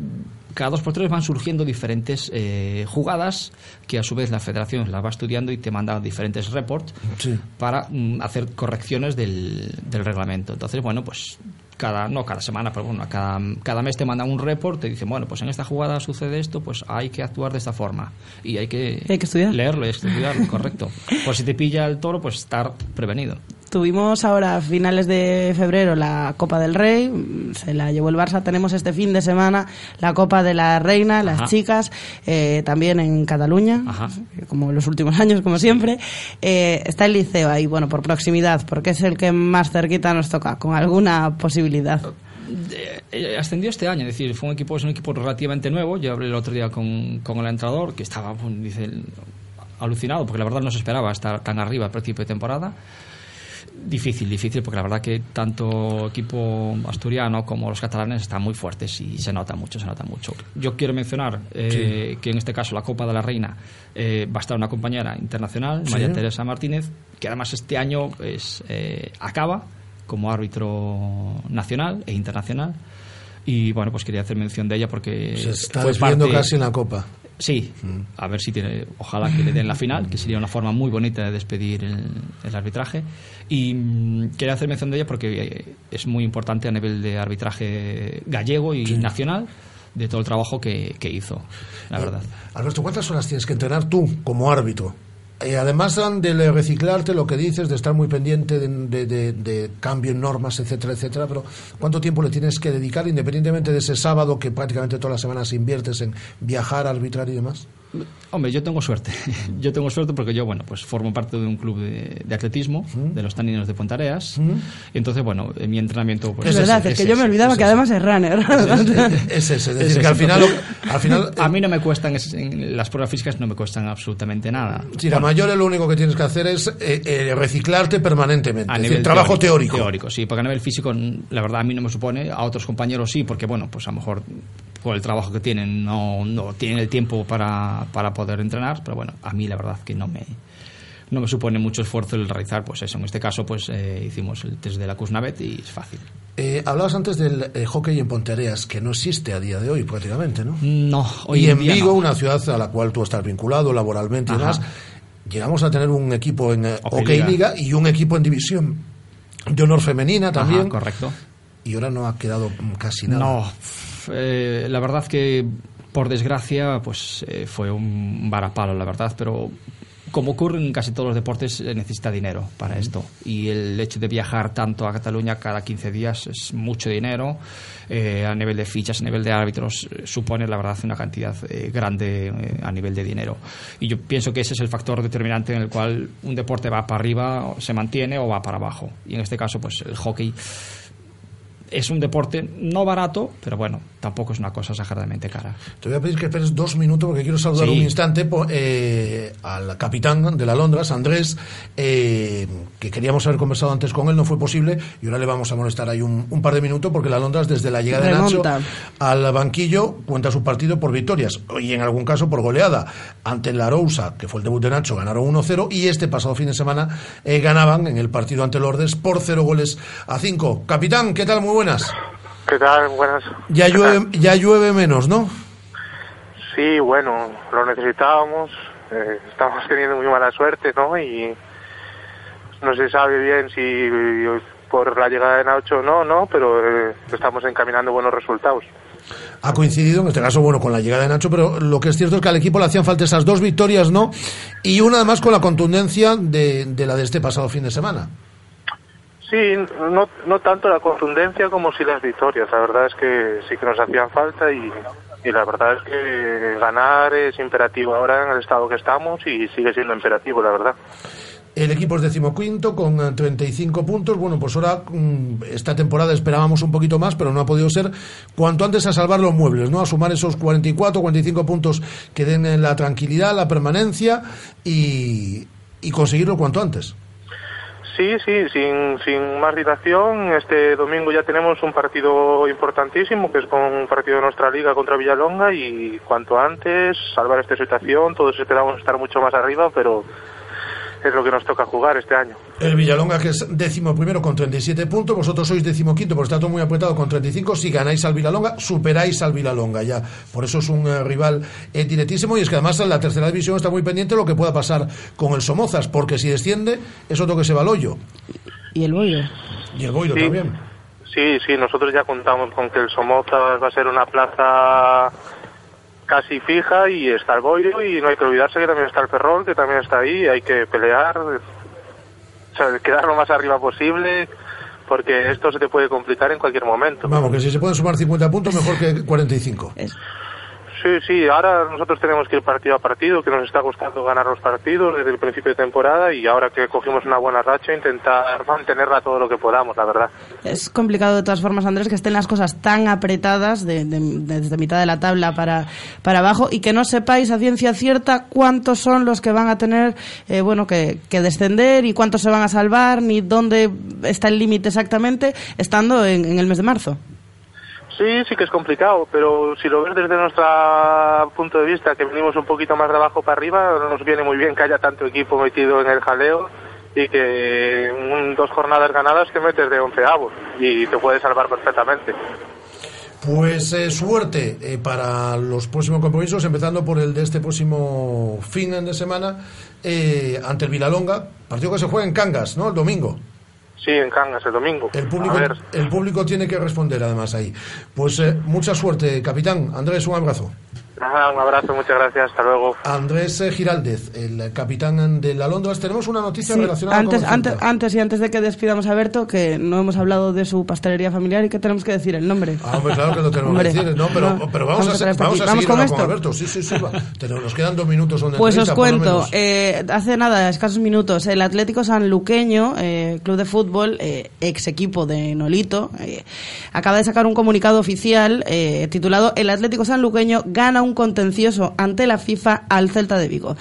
cada dos por tres van surgiendo diferentes eh, jugadas que a su vez la federación las va estudiando y te manda diferentes reports Sí. para mm, hacer correcciones del, del reglamento. Entonces, bueno, pues cada, no cada semana, pero bueno, cada, cada mes te mandan un report, te dicen, bueno, pues en esta jugada sucede esto, pues hay que actuar de esta forma. Y hay que, Hay que estudiar. leerlo y estudiarlo, correcto. Por si te pilla el toro, pues estar prevenido. Tuvimos ahora a finales de febrero la Copa del Rey, se la llevó el Barça. Tenemos este fin de semana la Copa de la Reina, las Ajá. chicas, eh, también en Cataluña, como en los últimos años, como siempre. Eh, está el Liceo ahí, bueno, por proximidad, porque es el que más cerquita nos toca, con alguna posibilidad. Eh, ascendió este año, es decir, fue un equipo, es un equipo relativamente nuevo. Yo hablé el otro día con, con el entrenador que estaba, dice, alucinado, porque la verdad no se esperaba estar tan arriba al principio de temporada. Difícil, difícil, porque la verdad que tanto equipo asturiano como los catalanes están muy fuertes y se nota mucho, se nota mucho. Yo quiero mencionar eh, que en este caso la Copa de la Reina eh, va a estar una compañera internacional, Sí. María Teresa Martínez, que además este año pues, eh, acaba como árbitro nacional e internacional. Y bueno, pues quería hacer mención de ella porque Se está fue parte- casi en la Copa. Sí, a ver si tiene, ojalá que le den la final, que sería una forma muy bonita de despedir el, el arbitraje. Y mm, quería hacer mención de ella porque eh, es muy importante a nivel de arbitraje gallego y nacional de todo el trabajo que, que hizo, la verdad. Alberto, ¿cuántas horas tienes que entrenar tú como árbitro? Eh, además de reciclarte lo que dices, de estar muy pendiente de- de cambio en normas, etcétera, etcétera, pero ¿cuánto tiempo le tienes que dedicar, independientemente de ese sábado que prácticamente todas las semanas inviertes en viajar, arbitrar y demás? Hombre, yo tengo suerte. Yo tengo suerte porque yo, bueno, pues formo parte de un club de, de atletismo, de los taninos de Pontareas. Entonces, bueno, en mi entrenamiento... Pues, es verdad, es, que yo me olvidaba que además es runner. Es ese, es decir, que al final, al final a mí no me cuestan, es- en las pruebas físicas no me cuestan absolutamente nada. si la mayor lo único que tienes que hacer es eh, eh, reciclarte permanentemente, A es nivel decir, trabajo teórico. Teórico, sí, porque a nivel físico, la verdad, a mí no me supone, a otros compañeros sí, porque bueno, pues a lo mejor por el trabajo que tienen no, no tienen el tiempo para, para poder entrenar, pero bueno, a mí la verdad que no me no me supone mucho esfuerzo el realizar, pues eso, en este caso pues eh, hicimos el test de la Cusnavet y es fácil. Eh, hablabas antes del eh, hockey en Pontereas, que no existe a día de hoy prácticamente, ¿no? No, hoy y en día Vigo, no. una ciudad a la cual tú estás vinculado laboralmente y demás, llegamos a tener un equipo en eh, Hockey hockey Liga. liga y un equipo en división de honor femenina también. Ajá, correcto. Y ahora no ha quedado mm, casi nada. No, eh, la verdad que por desgracia pues eh, fue un varapalo, la verdad, pero como ocurre en casi todos los deportes, eh, necesita dinero para esto. Y el hecho de viajar tanto a Cataluña cada 15 días es mucho dinero. eh, a nivel de fichas, a nivel de árbitros, eh, supone la verdad una cantidad eh, grande eh, a nivel de dinero. Y yo pienso que ese es el factor determinante en el cual un deporte va para arriba, se mantiene o va para abajo. Y en este caso, pues el hockey es un deporte no barato, pero bueno, tampoco es una cosa exageradamente cara. Te voy a pedir que esperes dos minutos porque quiero saludar Sí. un instante eh, al capitán de la Londras, Andrés, eh, que queríamos haber conversado antes con él, no fue posible, y ahora le vamos a molestar ahí un, un par de minutos porque la Londras desde la llegada Remonta. de Nacho al banquillo cuenta su partido por victorias y en algún caso por goleada. Ante la Arousa, que fue el debut de Nacho, ganaron 1-0 y este pasado fin de semana eh, ganaban en el partido ante Lordes por 0 goles a 5. Capitán, ¿qué tal? Muy buenas. ¿Qué tal? Buenas. Ya ¿Qué llueve, tal? ya llueve menos, ¿no? Sí, bueno, lo necesitábamos. eh, estamos teniendo muy mala suerte, ¿no? Y no se sabe bien si por la llegada de Nacho o no, ¿no? Pero eh, estamos encaminando buenos resultados. ha coincidido, en este caso, bueno, con la llegada de Nacho, pero lo que es cierto es que al equipo le hacían falta esas dos victorias, ¿no? Y una además con la contundencia de, de la de este pasado fin de semana. Sí, no, no tanto la contundencia como sí las victorias. La verdad es que sí que nos hacían falta y, y la verdad es que ganar es imperativo ahora en el estado que estamos y sigue siendo imperativo, la verdad. El equipo es decimoquinto con eh, 35 puntos. Bueno, pues ahora mm, esta temporada esperábamos un poquito más, pero no ha podido ser. Cuanto antes a salvar los muebles, ¿no? A sumar esos 44, 45 puntos que den eh, la tranquilidad, la permanencia y, y conseguirlo cuanto antes. Sí, sí, sin, sin más dilación, este domingo ya tenemos un partido importantísimo, que es con un partido de nuestra liga contra Villalonga y cuanto antes salvar esta situación, todos esperamos estar mucho más arriba, pero es lo que nos toca jugar este año. El Villalonga, que es décimo primero con 37 puntos, vosotros sois decimoquinto, porque está todo muy apretado con 35. Si ganáis al Villalonga, superáis al Villalonga ya. Por eso es un eh, rival eh, directísimo y es que además en la tercera división está muy pendiente lo que pueda pasar con el Somozas, porque si desciende es otro que se va al hoyo. Y el bollo. Y el Boiro Sí. también. Sí, sí, nosotros ya contamos con que el Somoza va a ser una plaza casi fija y está el Boiro y no hay que olvidarse que también está el Ferrol, que también está ahí, hay que pelear, o sea, quedar lo más arriba posible, porque esto se te puede complicar en cualquier momento. Vamos, que si se pueden sumar 50 puntos, mejor que 45. Sí, sí, ahora nosotros tenemos que ir partido a partido, que nos está costando ganar los partidos desde el principio de temporada y ahora que cogimos una buena racha, intentar mantenerla todo lo que podamos, la verdad. Es complicado de todas formas, Andrés, que estén las cosas tan apretadas de- de- desde mitad de la tabla para, para abajo y que no sepáis a ciencia cierta cuántos son los que van a tener eh, bueno que, que descender y cuántos se van a salvar, ni dónde está el límite exactamente, estando en, en el mes de marzo. Sí, sí que es complicado, pero si lo ves desde nuestro punto de vista, que venimos un poquito más de abajo para arriba, nos viene muy bien que haya tanto equipo metido en el jaleo y que dos jornadas ganadas te metes de onceavos y te puedes salvar perfectamente. Pues eh, suerte eh, para los próximos compromisos, empezando por el de este próximo fin de semana eh, ante el Vilalonga, partido que se juega en Cangas, ¿no? El domingo. Sí, en Cangas el domingo. El público, A ver, el público tiene que responder además ahí. Pues eh, mucha suerte, capitán. Andrés, un abrazo. Nada, un abrazo, muchas gracias, hasta luego. Andrés eh, Giraldez, el capitán de la Londres. Tenemos una noticia Sí, relacionada antes, con el antes, antes y antes de que despidamos a Berto, que no hemos hablado de su pastelería familiar y que tenemos que decir el nombre. Ah, hombre, claro que lo tenemos que decir. No, pero, no, pero vamos, vamos a a, vamos a ¿Vamos seguir con ahora con esto? Alberto. Sí, sí, sí. va. Nos quedan dos minutos. Son de Pues os cuento, eh, hace nada, escasos minutos, el Atlético Sanluqueño, eh, club de fútbol, eh, ex equipo de Nolito, eh, acaba de sacar un comunicado oficial eh, titulado El Atlético Sanluqueño gana un contencioso ante la FIFA al Celta de Vigo.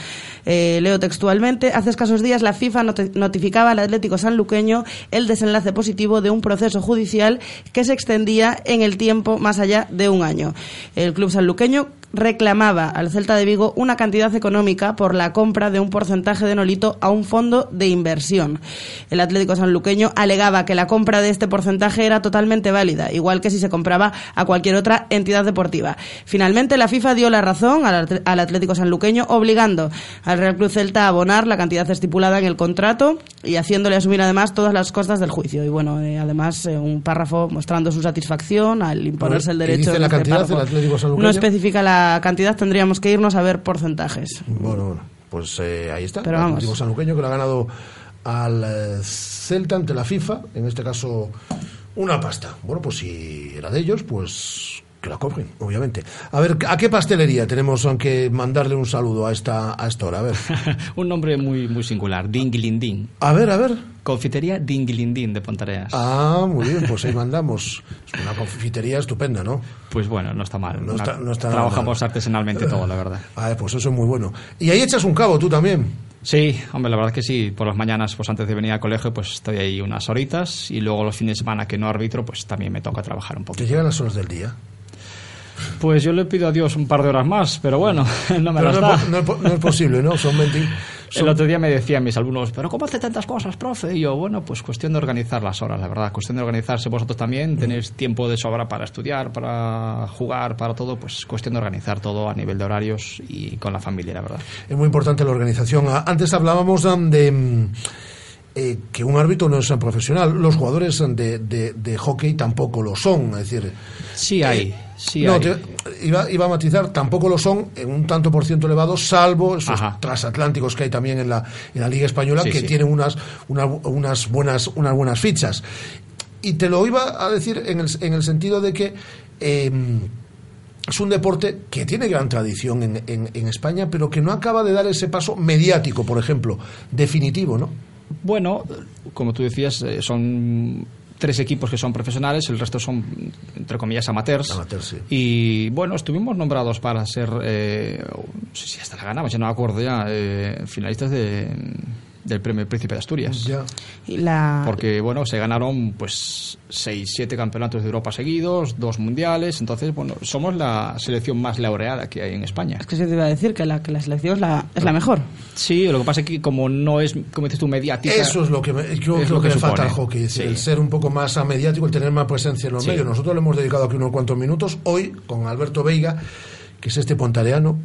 Eh, leo textualmente, hace escasos días la FIFA noti- notificaba al Atlético Sanluqueño el desenlace positivo de un proceso judicial que se extendía en el tiempo más allá de un año. El club sanluqueño reclamaba al Celta de Vigo una cantidad económica por la compra de un porcentaje de Nolito a un fondo de inversión. El Atlético Sanluqueño alegaba que la compra de este porcentaje era totalmente válida, igual que si se compraba a cualquier otra entidad deportiva. Finalmente, la FIFA dio la razón al, Atlético Sanluqueño, obligando al Real Club Celta a abonar la cantidad estipulada en el contrato y haciéndole asumir además todas las costas del juicio. Y bueno, eh, además eh, un párrafo mostrando su satisfacción al imponerse el ¿Y derecho. en la este cantidad? No especifica la cantidad, tendríamos que irnos a ver porcentajes. Bueno, bueno. pues eh, ahí está. Pero el vamos. último sanluqueño que lo ha ganado al eh, Celta ante la FIFA, en este caso una pasta. Bueno, pues si era de ellos, pues que la cobren, obviamente. A ver, ¿a qué pastelería tenemos que mandarle un saludo a esta, a esta hora? A ver. Un nombre muy, muy singular, Dinglindín. A ver, a ver. Confitería Dinglindín de Pontareas. Ah, muy bien, pues ahí mandamos. Es una confitería estupenda, ¿no? Pues bueno, no está mal. No Una- está- no está Trabajamos artesanalmente todo, la verdad. Ah, pues eso es muy bueno. Y ahí echas un cabo tú también. Sí, hombre, la verdad que sí. Por las mañanas, pues antes de venir al colegio, pues estoy ahí unas horitas. Y luego los fines de semana que no arbitro, pues también me toca trabajar un Te poquito. llegan las horas del día. Pues yo le pido a Dios un par de horas más, pero bueno, no me las no, da. es, no es no es posible, ¿no? Son 20. El otro día me decían mis alumnos, pero ¿cómo hace tantas cosas, profe? Y yo, bueno, pues cuestión de organizar las horas, la verdad. Cuestión de organizarse vosotros también. Tenéis tiempo de sobra para estudiar, para jugar, para todo. Pues cuestión de organizar todo a nivel de horarios y con la familia, la verdad. Es muy importante la organización. Ah, Antes hablábamos de mm, eh, que un árbitro no es un profesional. Los jugadores de, de- de hockey tampoco lo son. Es decir, Sí hay, sí no, hay. te- iba, iba a matizar, tampoco lo son en un tanto por ciento elevado, salvo esos Ajá. transatlánticos que hay también en la, en la Liga Española, Sí, que sí. tienen unas, una- unas, buenas, unas buenas fichas. Y te lo iba a decir en el, en el sentido de que eh, es un deporte que tiene gran tradición en, en- en España, pero que no acaba de dar ese paso mediático, por ejemplo, definitivo, ¿no? Bueno, como tú decías, eh, son tres equipos que son profesionales, el resto son, entre comillas, amateurs. Amateurs, sí. Y bueno, estuvimos nombrados para ser, eh, no sé si hasta la ganamos, ya no me acuerdo ya, eh, finalistas de, del Premio Príncipe de Asturias. Ya. Y la... Porque, bueno, se ganaron pues seis, siete campeonatos de Europa seguidos, dos mundiales, entonces, bueno, somos la selección más laureada que hay en España. Es que se te iba a decir que la, que la selección es la, es la mejor. Sí, lo que pasa es que como no es, como dices tú, mediática... Eso es lo que me, creo, es creo que, le falta al hockey, es Sí. el ser un poco más mediático, el tener más presencia en los Sí. medios. Nosotros le hemos dedicado aquí unos cuantos minutos hoy con Alberto Veiga, que es este pontareano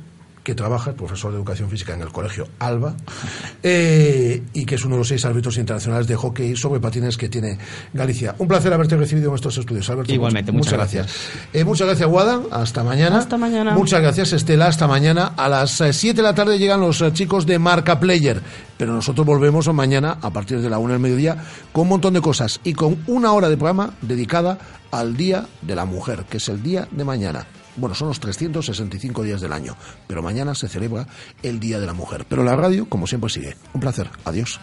que trabaja, profesor de educación física en el colegio Alba, eh, y que es uno de los seis árbitros internacionales de hockey sobre patines que tiene Galicia. Un placer haberte recibido en estos estudios, Alberto. Igualmente, muchas gracias. Eh, muchas gracias, Guada. Hasta mañana. Hasta mañana. Muchas gracias, Estela. Hasta mañana. A las 7 de la tarde llegan los eh, chicos de Marca Player. Pero nosotros volvemos mañana a partir de la 1 del mediodía con un montón de cosas y con una hora de programa dedicada al Día de la Mujer, que es el día de mañana. Bueno, son los 365 días del año, pero mañana se celebra el Día de la Mujer. Pero la radio, como siempre, sigue. Un placer. Adiós.